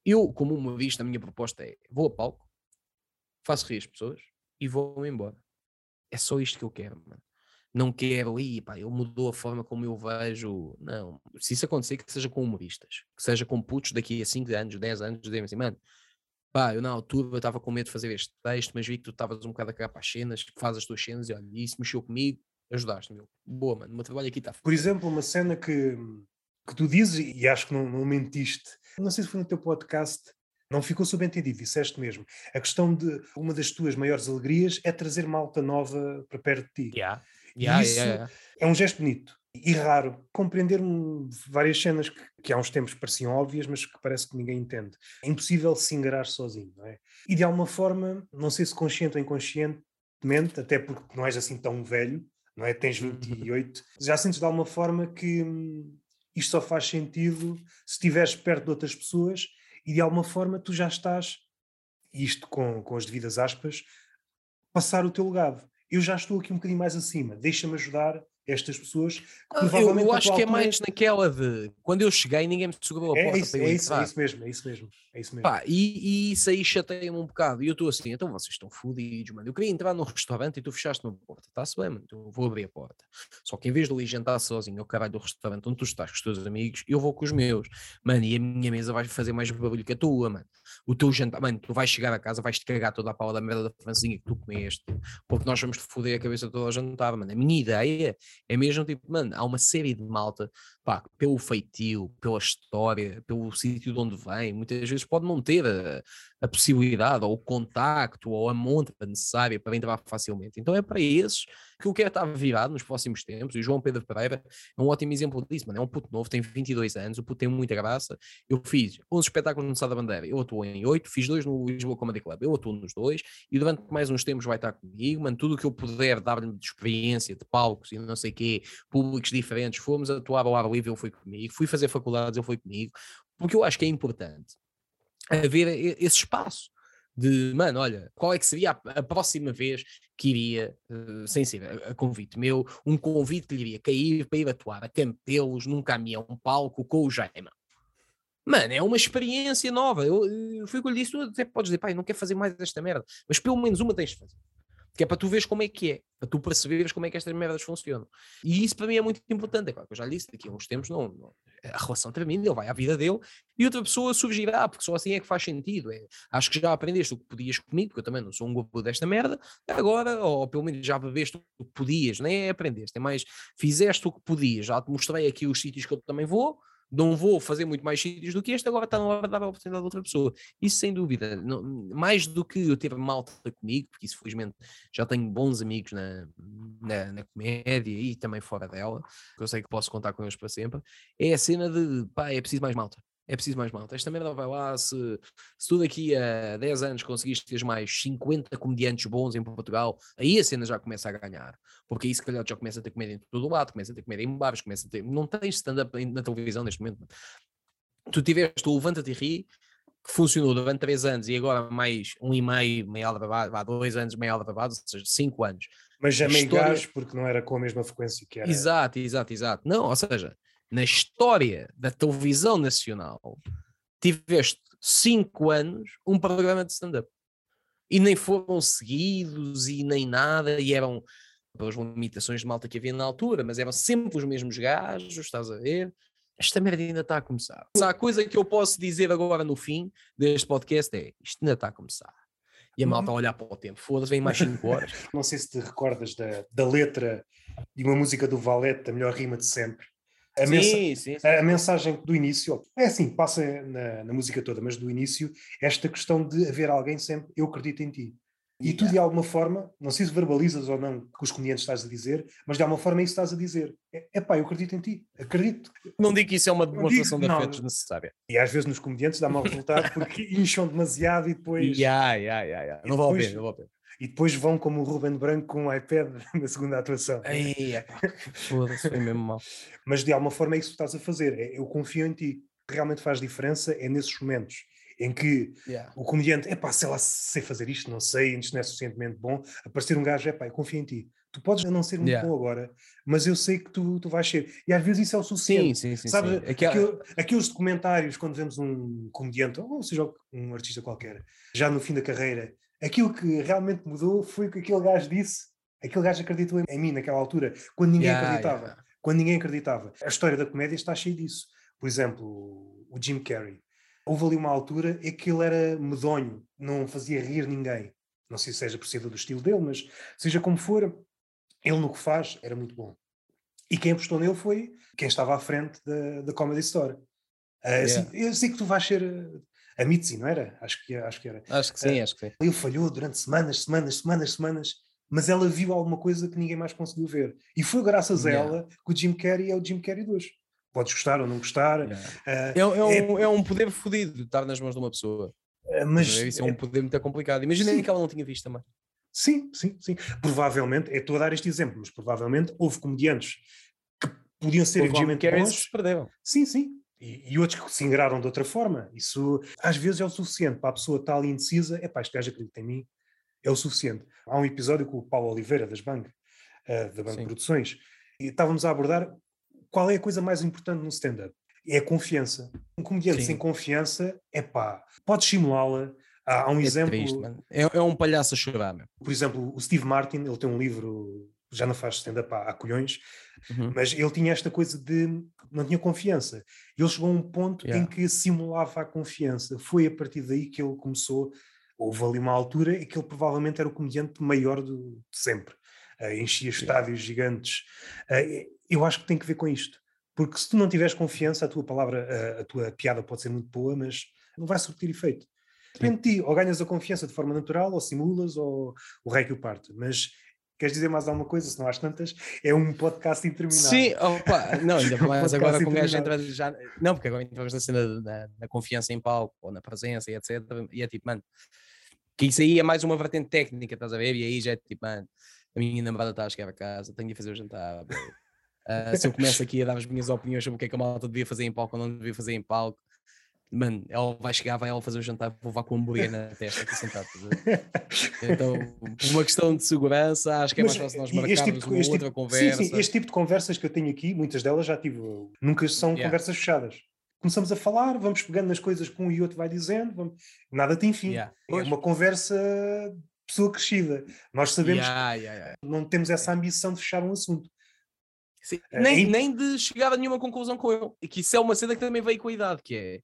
eu, como humorista, a minha proposta é: vou a palco, faço rir as pessoas e vou embora. É só isto que eu quero, mano. Não quero, ir, pá, ele mudou a forma como eu vejo. Não, se isso acontecer, que seja com humoristas, que seja com putos daqui a 5 anos, 10 anos, dizem assim, mano, pá, eu na altura estava com medo de fazer este texto, mas vi que tu estavas um bocado a cagar para as cenas, que fazes as tuas cenas e olha, isso mexeu comigo, ajudaste, meu. Boa, mano, o meu trabalho aqui está. Por exemplo, uma cena que, que tu dizes, e acho que não, não mentiste, não sei se foi no teu podcast, não ficou subentendido, disseste mesmo. A questão de uma das tuas maiores alegrias é trazer malta nova para perto de ti. Yeah. E Yeah, isso yeah, yeah. é um gesto bonito e raro. Compreender várias cenas que, que há uns tempos pareciam óbvias, mas que parece que ninguém entende. É impossível se engarar sozinho, não é? E de alguma forma, não sei se consciente ou inconscientemente, até porque não és assim tão velho, não é? Tens 28, já sentes de alguma forma que hum, isto só faz sentido se estiveres perto de outras pessoas e de alguma forma tu já estás, e isto com, com as devidas aspas, passar o teu legado. Eu já estou aqui um bocadinho mais acima, deixa-me ajudar estas pessoas que Ah, Eu, eu acho que é mais naquela de quando eu cheguei, ninguém me segurou a é, porta isso, para eu é, isso, é isso mesmo, é isso mesmo, é isso mesmo. Pá, e, e isso aí chateia-me um bocado. E eu estou assim, então vocês estão fodidos, mano. Eu queria entrar num restaurante e tu fechaste uma porta. Está-se bem, mano. Então eu vou abrir a porta. Só que em vez de ali jantar sozinho ao caralho do restaurante onde tu estás com os teus amigos, eu vou com os meus. Mano, e a minha mesa vai fazer mais barulho que a tua, mano. O teu jantar, mano, tu vais chegar a casa, vais-te cagar toda a pala da merda da francinha que tu comeste, porque nós vamos te foder a cabeça toda ao jantar, mano. A minha ideia é mesmo tipo, mano, há uma série de malta, pá, pelo feitio, pela história, pelo sítio de onde vem, muitas vezes pode não ter a, a possibilidade, ou o contacto, ou a monta necessária para entrar facilmente. Então é para esses que eu quero estar virado nos próximos tempos. E o João Pedro Pereira é um ótimo exemplo disso, mano. É um puto novo, tem 22 anos, o puto tem muita graça. Eu fiz 11 espetáculos no Sá da Bandeira, eu atuo em 8, fiz dois no Lisboa Comedy Club, eu atuo nos dois, e durante mais uns tempos vai estar comigo, mano. Tudo o que eu puder dar-lhe de experiência, de palcos e não sei o quê, públicos diferentes, fomos atuar ao ar livre, ele foi comigo, fui fazer faculdades, ele foi comigo, porque eu acho que é importante haver esse espaço de, mano, olha, qual é que seria a, a próxima vez que iria, eh, sem ser a, a convite meu, um convite que lhe iria cair para ir atuar a Campelos num caminhão, um palco com o Jaime. Mano, é uma experiência nova. Eu, eu fui eu lhe disse, tu até podes dizer, pai, não quero fazer mais esta merda, mas pelo menos uma tens de fazer. Que é para tu veres como é que é, para tu perceberes como é que estas merdas funcionam. E isso para mim é muito importante. É claro que eu já disse, daqui a uns tempos não, não- a relação termina, ele vai à vida dele e outra pessoa surgirá, porque só assim é que faz sentido. É, acho que já aprendeste o que podias comigo, porque eu também não sou um gobo desta merda, agora, ou pelo menos já bebeste o que podias, nem é aprendeste, é mais fizeste o que podias, já te mostrei aqui os sítios que eu também vou, não vou fazer muito mais sítios do que este, agora está na hora de dar a oportunidade a outra pessoa. Isso sem dúvida, não- mais do que eu ter malta comigo, porque isso felizmente já tenho bons amigos na, na, na comédia e também fora dela, que eu sei que posso contar com eles para sempre, é a cena de pá, é preciso mais malta. É preciso mais malta. Esta merda vai lá. Se, se tu daqui a 10 anos conseguiste ter mais 50 comediantes bons em Portugal, aí a cena já começa a ganhar. Porque aí se calhar já começa a ter comédia em todo o lado, começa a ter comédia em bares, começa a ter. Não tens stand-up na televisão neste momento. Tu tiveste o Levanta-te e Ri, que funcionou durante 3 anos e agora mais um e meio, meia hora babado, vá, dois anos, meia hora babado, ou seja, 5 anos. Mas já a meio história- gás, porque não era com a mesma frequência que era. Exato, exato, exato. Não, ou seja, na história da televisão nacional, tiveste cinco anos um programa de stand-up. E nem foram seguidos e nem nada, e eram pelas limitações de malta que havia na altura, mas eram sempre os mesmos gajos, estás a ver? Esta merda ainda está a começar. Se há coisa que eu posso dizer agora no fim deste podcast é isto ainda está a começar. E a malta a olhar para o tempo, foda-se, vem mais 5 horas. (laughs) Não sei se te recordas da, da letra de uma música do Valete, a melhor rima de sempre. A, mensa- sim, sim, sim. a mensagem do início, é assim, passa na, na música toda, mas do início, esta questão de haver alguém sempre, eu acredito em ti. E tu, de alguma forma, não sei se verbalizas ou não o que os comediantes estás a dizer, mas de alguma forma é isso que estás a dizer. É pá, eu acredito em ti, acredito. Não digo que isso é uma digo- demonstração de não. afetos necessária. E às vezes nos comediantes dá mau resultado porque (laughs) incham demasiado e depois. Ya, ya, ya. e Não vale a pena, não vale a pena. E depois vão como o Ruben Branco com um iPad (laughs) na segunda atuação. Epá, foda-se, foi mesmo mal. (laughs) Mas de alguma forma é isso que estás a fazer. É, eu confio em ti. Que realmente faz diferença é nesses momentos em que Yeah. o comediante, epá, sei lá se sei fazer isto, não sei, isto não é suficientemente bom. Aparecer um gajo, epá, eu confio em ti. Tu podes não ser muito Yeah. bom agora, mas eu sei que tu, tu vais ser. E às vezes isso é o Sim, suficiente. sim, sim. Sabe, sim. Aquela- aquele- aqueles documentários, quando vemos um comediante, ou seja, um artista qualquer, já no fim da carreira, aquilo que realmente mudou foi o que aquele gajo disse. Aquele gajo acreditou em, mim naquela altura, quando ninguém Yeah, acreditava. yeah. Quando ninguém acreditava. A história da comédia está cheia disso. Por exemplo, o Jim Carrey. Houve ali uma altura em que ele era medonho, não fazia rir ninguém. Não sei se seja por ser do estilo dele, mas seja como for, ele no que faz era muito bom. E quem apostou nele foi quem estava à frente da, da Comedy Store. Ah, assim, eu sei que tu vais ser a Mitzi, não era? Acho que, acho que era. Acho que sim, acho que sim. Ele falhou durante semanas, semanas, semanas, semanas, mas ela viu alguma coisa que ninguém mais conseguiu ver. E foi graças a Yeah. ela que o Jim Carrey é o Jim Carrey de hoje. Podes gostar ou não gostar, Yeah. ah, É, é um, é um poder fodido estar nas mãos de uma pessoa. ah, mas Isso é um poder muito complicado. Imaginem Sim. que ela não tinha visto também. Sim, sim, sim. Provavelmente, eu estou a dar este exemplo, mas provavelmente houve comediantes que podiam ser O Jim Carrey. Sim, sim. E, e outros que se ingraram de outra forma. Isso às vezes é o suficiente para a pessoa ali indecisa. É pá, este gajo acredita em mim. É o suficiente. Há um episódio com o Paulo Oliveira, das Bang, eh, da Bang Sim. Produções, e estávamos a abordar qual é a coisa mais importante no stand-up. É a confiança. Um comediante Sim. sem confiança, é pá, pode estimulá-la. Há, um É exemplo. triste. É, é um palhaço a chorar, meu. Por exemplo, o Steve Martin, ele tem um livro, já não faz stand-up há, há colhões, Uhum. mas ele tinha esta coisa de não tinha confiança. Ele chegou a um ponto em Yeah. que simulava a confiança. Foi a partir daí que ele começou. Houve ali uma altura em que ele provavelmente era o comediante maior do, de sempre. Ah, enchia estádios gigantes. Ah, eu acho que tem que ver com isto. Porque se tu não tiveres confiança, a tua palavra, a, a tua piada pode ser muito boa, mas não vai surtir efeito. Depende de ti, ou ganhas a confiança de forma natural, ou simulas, ou o rei que o parte. Mas queres dizer mais alguma coisa? Se não há tantas, é um podcast interminável. Sim, opa, não, ainda (laughs) Um mais agora com o gajo entra já. Não, porque agora entramos na cena da na confiança em palco ou na presença e etc. E é tipo, mano, que isso aí é mais uma vertente técnica, estás a ver? E aí já é tipo, mano, a minha namorada está a chegar a casa, tenho de fazer o jantar. Ah, se eu começo aqui a dar as minhas opiniões sobre o que é que a malta devia fazer em palco ou não devia fazer em palco, mano, ela vai chegar, vai ela fazer o jantar, vou levar com um hambúrguer na (laughs) testa aqui sentado. estás a ver? Então, por uma questão de segurança, acho que é mais fácil nós marcarmos tipo- uma este outra tipo- conversa. Sim, sim, este tipo de conversas que eu tenho aqui, muitas delas já tive, nunca são Yeah. conversas fechadas. Começamos a falar, vamos pegando nas coisas que um e outro vai dizendo, vamos- nada tem fim. Yeah. É Pois. uma conversa de pessoa crescida. Nós sabemos Yeah, que não temos essa ambição de fechar um assunto. Sim, É, nem, nem de chegar a nenhuma conclusão com ele. E que isso é uma cena que também veio com a idade, que é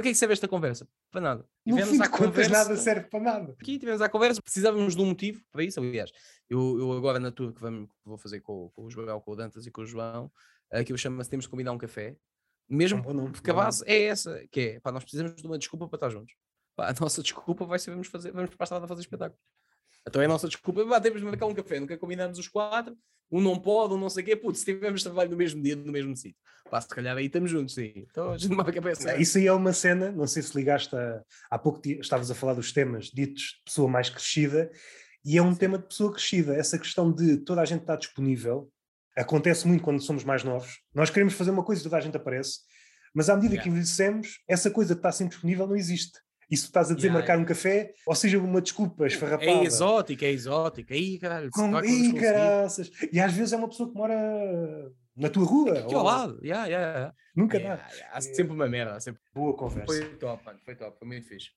para que é que serve esta conversa? Para nada. No Tivemos fim de contas, conversa- nada serve para nada. Aqui tivemos à conversa, precisávamos de um motivo para isso. Aliás, eu, eu agora na tour que, vamos, vou fazer com, com o Joel, com o Dantas e com o João, que eu chamo-se Temos de Combinar um Café, mesmo bom nome, porque a base é essa, que é, pá, nós precisamos de uma desculpa para estar juntos. Pá, a nossa desculpa vai ser, vamos, fazer, vamos para a estrada fazer espetáculo. Então é a nossa desculpa, pá, temos de marcar um café, nunca combinamos os quatro, um não pode, um não sei o quê, putz, se tivermos trabalho no mesmo dia, no mesmo sítio. Pá, se calhar aí estamos juntos, sim. Então a gente marca café. Não, Isso aí é uma cena, não sei se ligaste a, há pouco estavas a falar dos temas ditos de pessoa mais crescida, e é um tema de pessoa crescida. Essa questão de toda a gente estar disponível acontece muito quando somos mais novos. Nós queremos fazer uma coisa e toda a gente aparece, mas à medida que Yeah. envelhecemos, essa coisa de estar sempre disponível não existe. Isso estás a dizer Yeah, marcar yeah. um café, ou seja, uma desculpa esfarrapada. É exótico, é exótico. Aí, caralho, Com... conseguir? caraças! E às vezes é uma pessoa que mora na tua rua. Aqui ao lado, yeah, yeah. Nunca Yeah, dá. yeah, Há sempre uma merda, há sempre... Boa conversa. Foi top, mano, foi top, foi muito fixe.